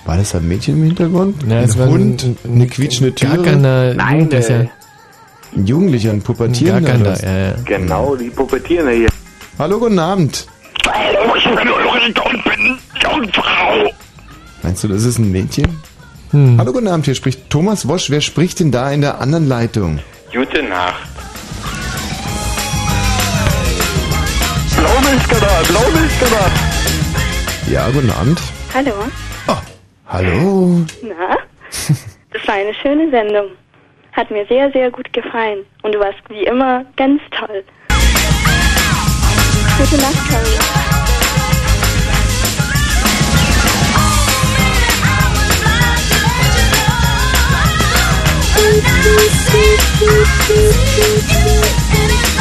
War das ein Mädchen im Hintergrund? Ja, ein es war Hund? ein- eine quietschende Türe? Gargander Nein, Jugendlicher. äh, Ein Jugendlicher, ein Pubertierender? Was? ja, ja. Genau, die Puppetieren hier. Hallo, guten Abend. Jungfrau. Meinst du, das ist ein Mädchen? Hm. Hallo, guten Abend, hier spricht Thomas Wosch. Wer spricht denn da in der anderen Leitung? Gute Nacht. Blaumilchkanal, Blaumilchkanal. Ja, guten Abend. Hallo. Hallo. Na? Das war eine schöne Sendung. Hat mir sehr, sehr gut gefallen. Und du warst wie immer ganz toll. Gute Nacht, Harry. I want you back.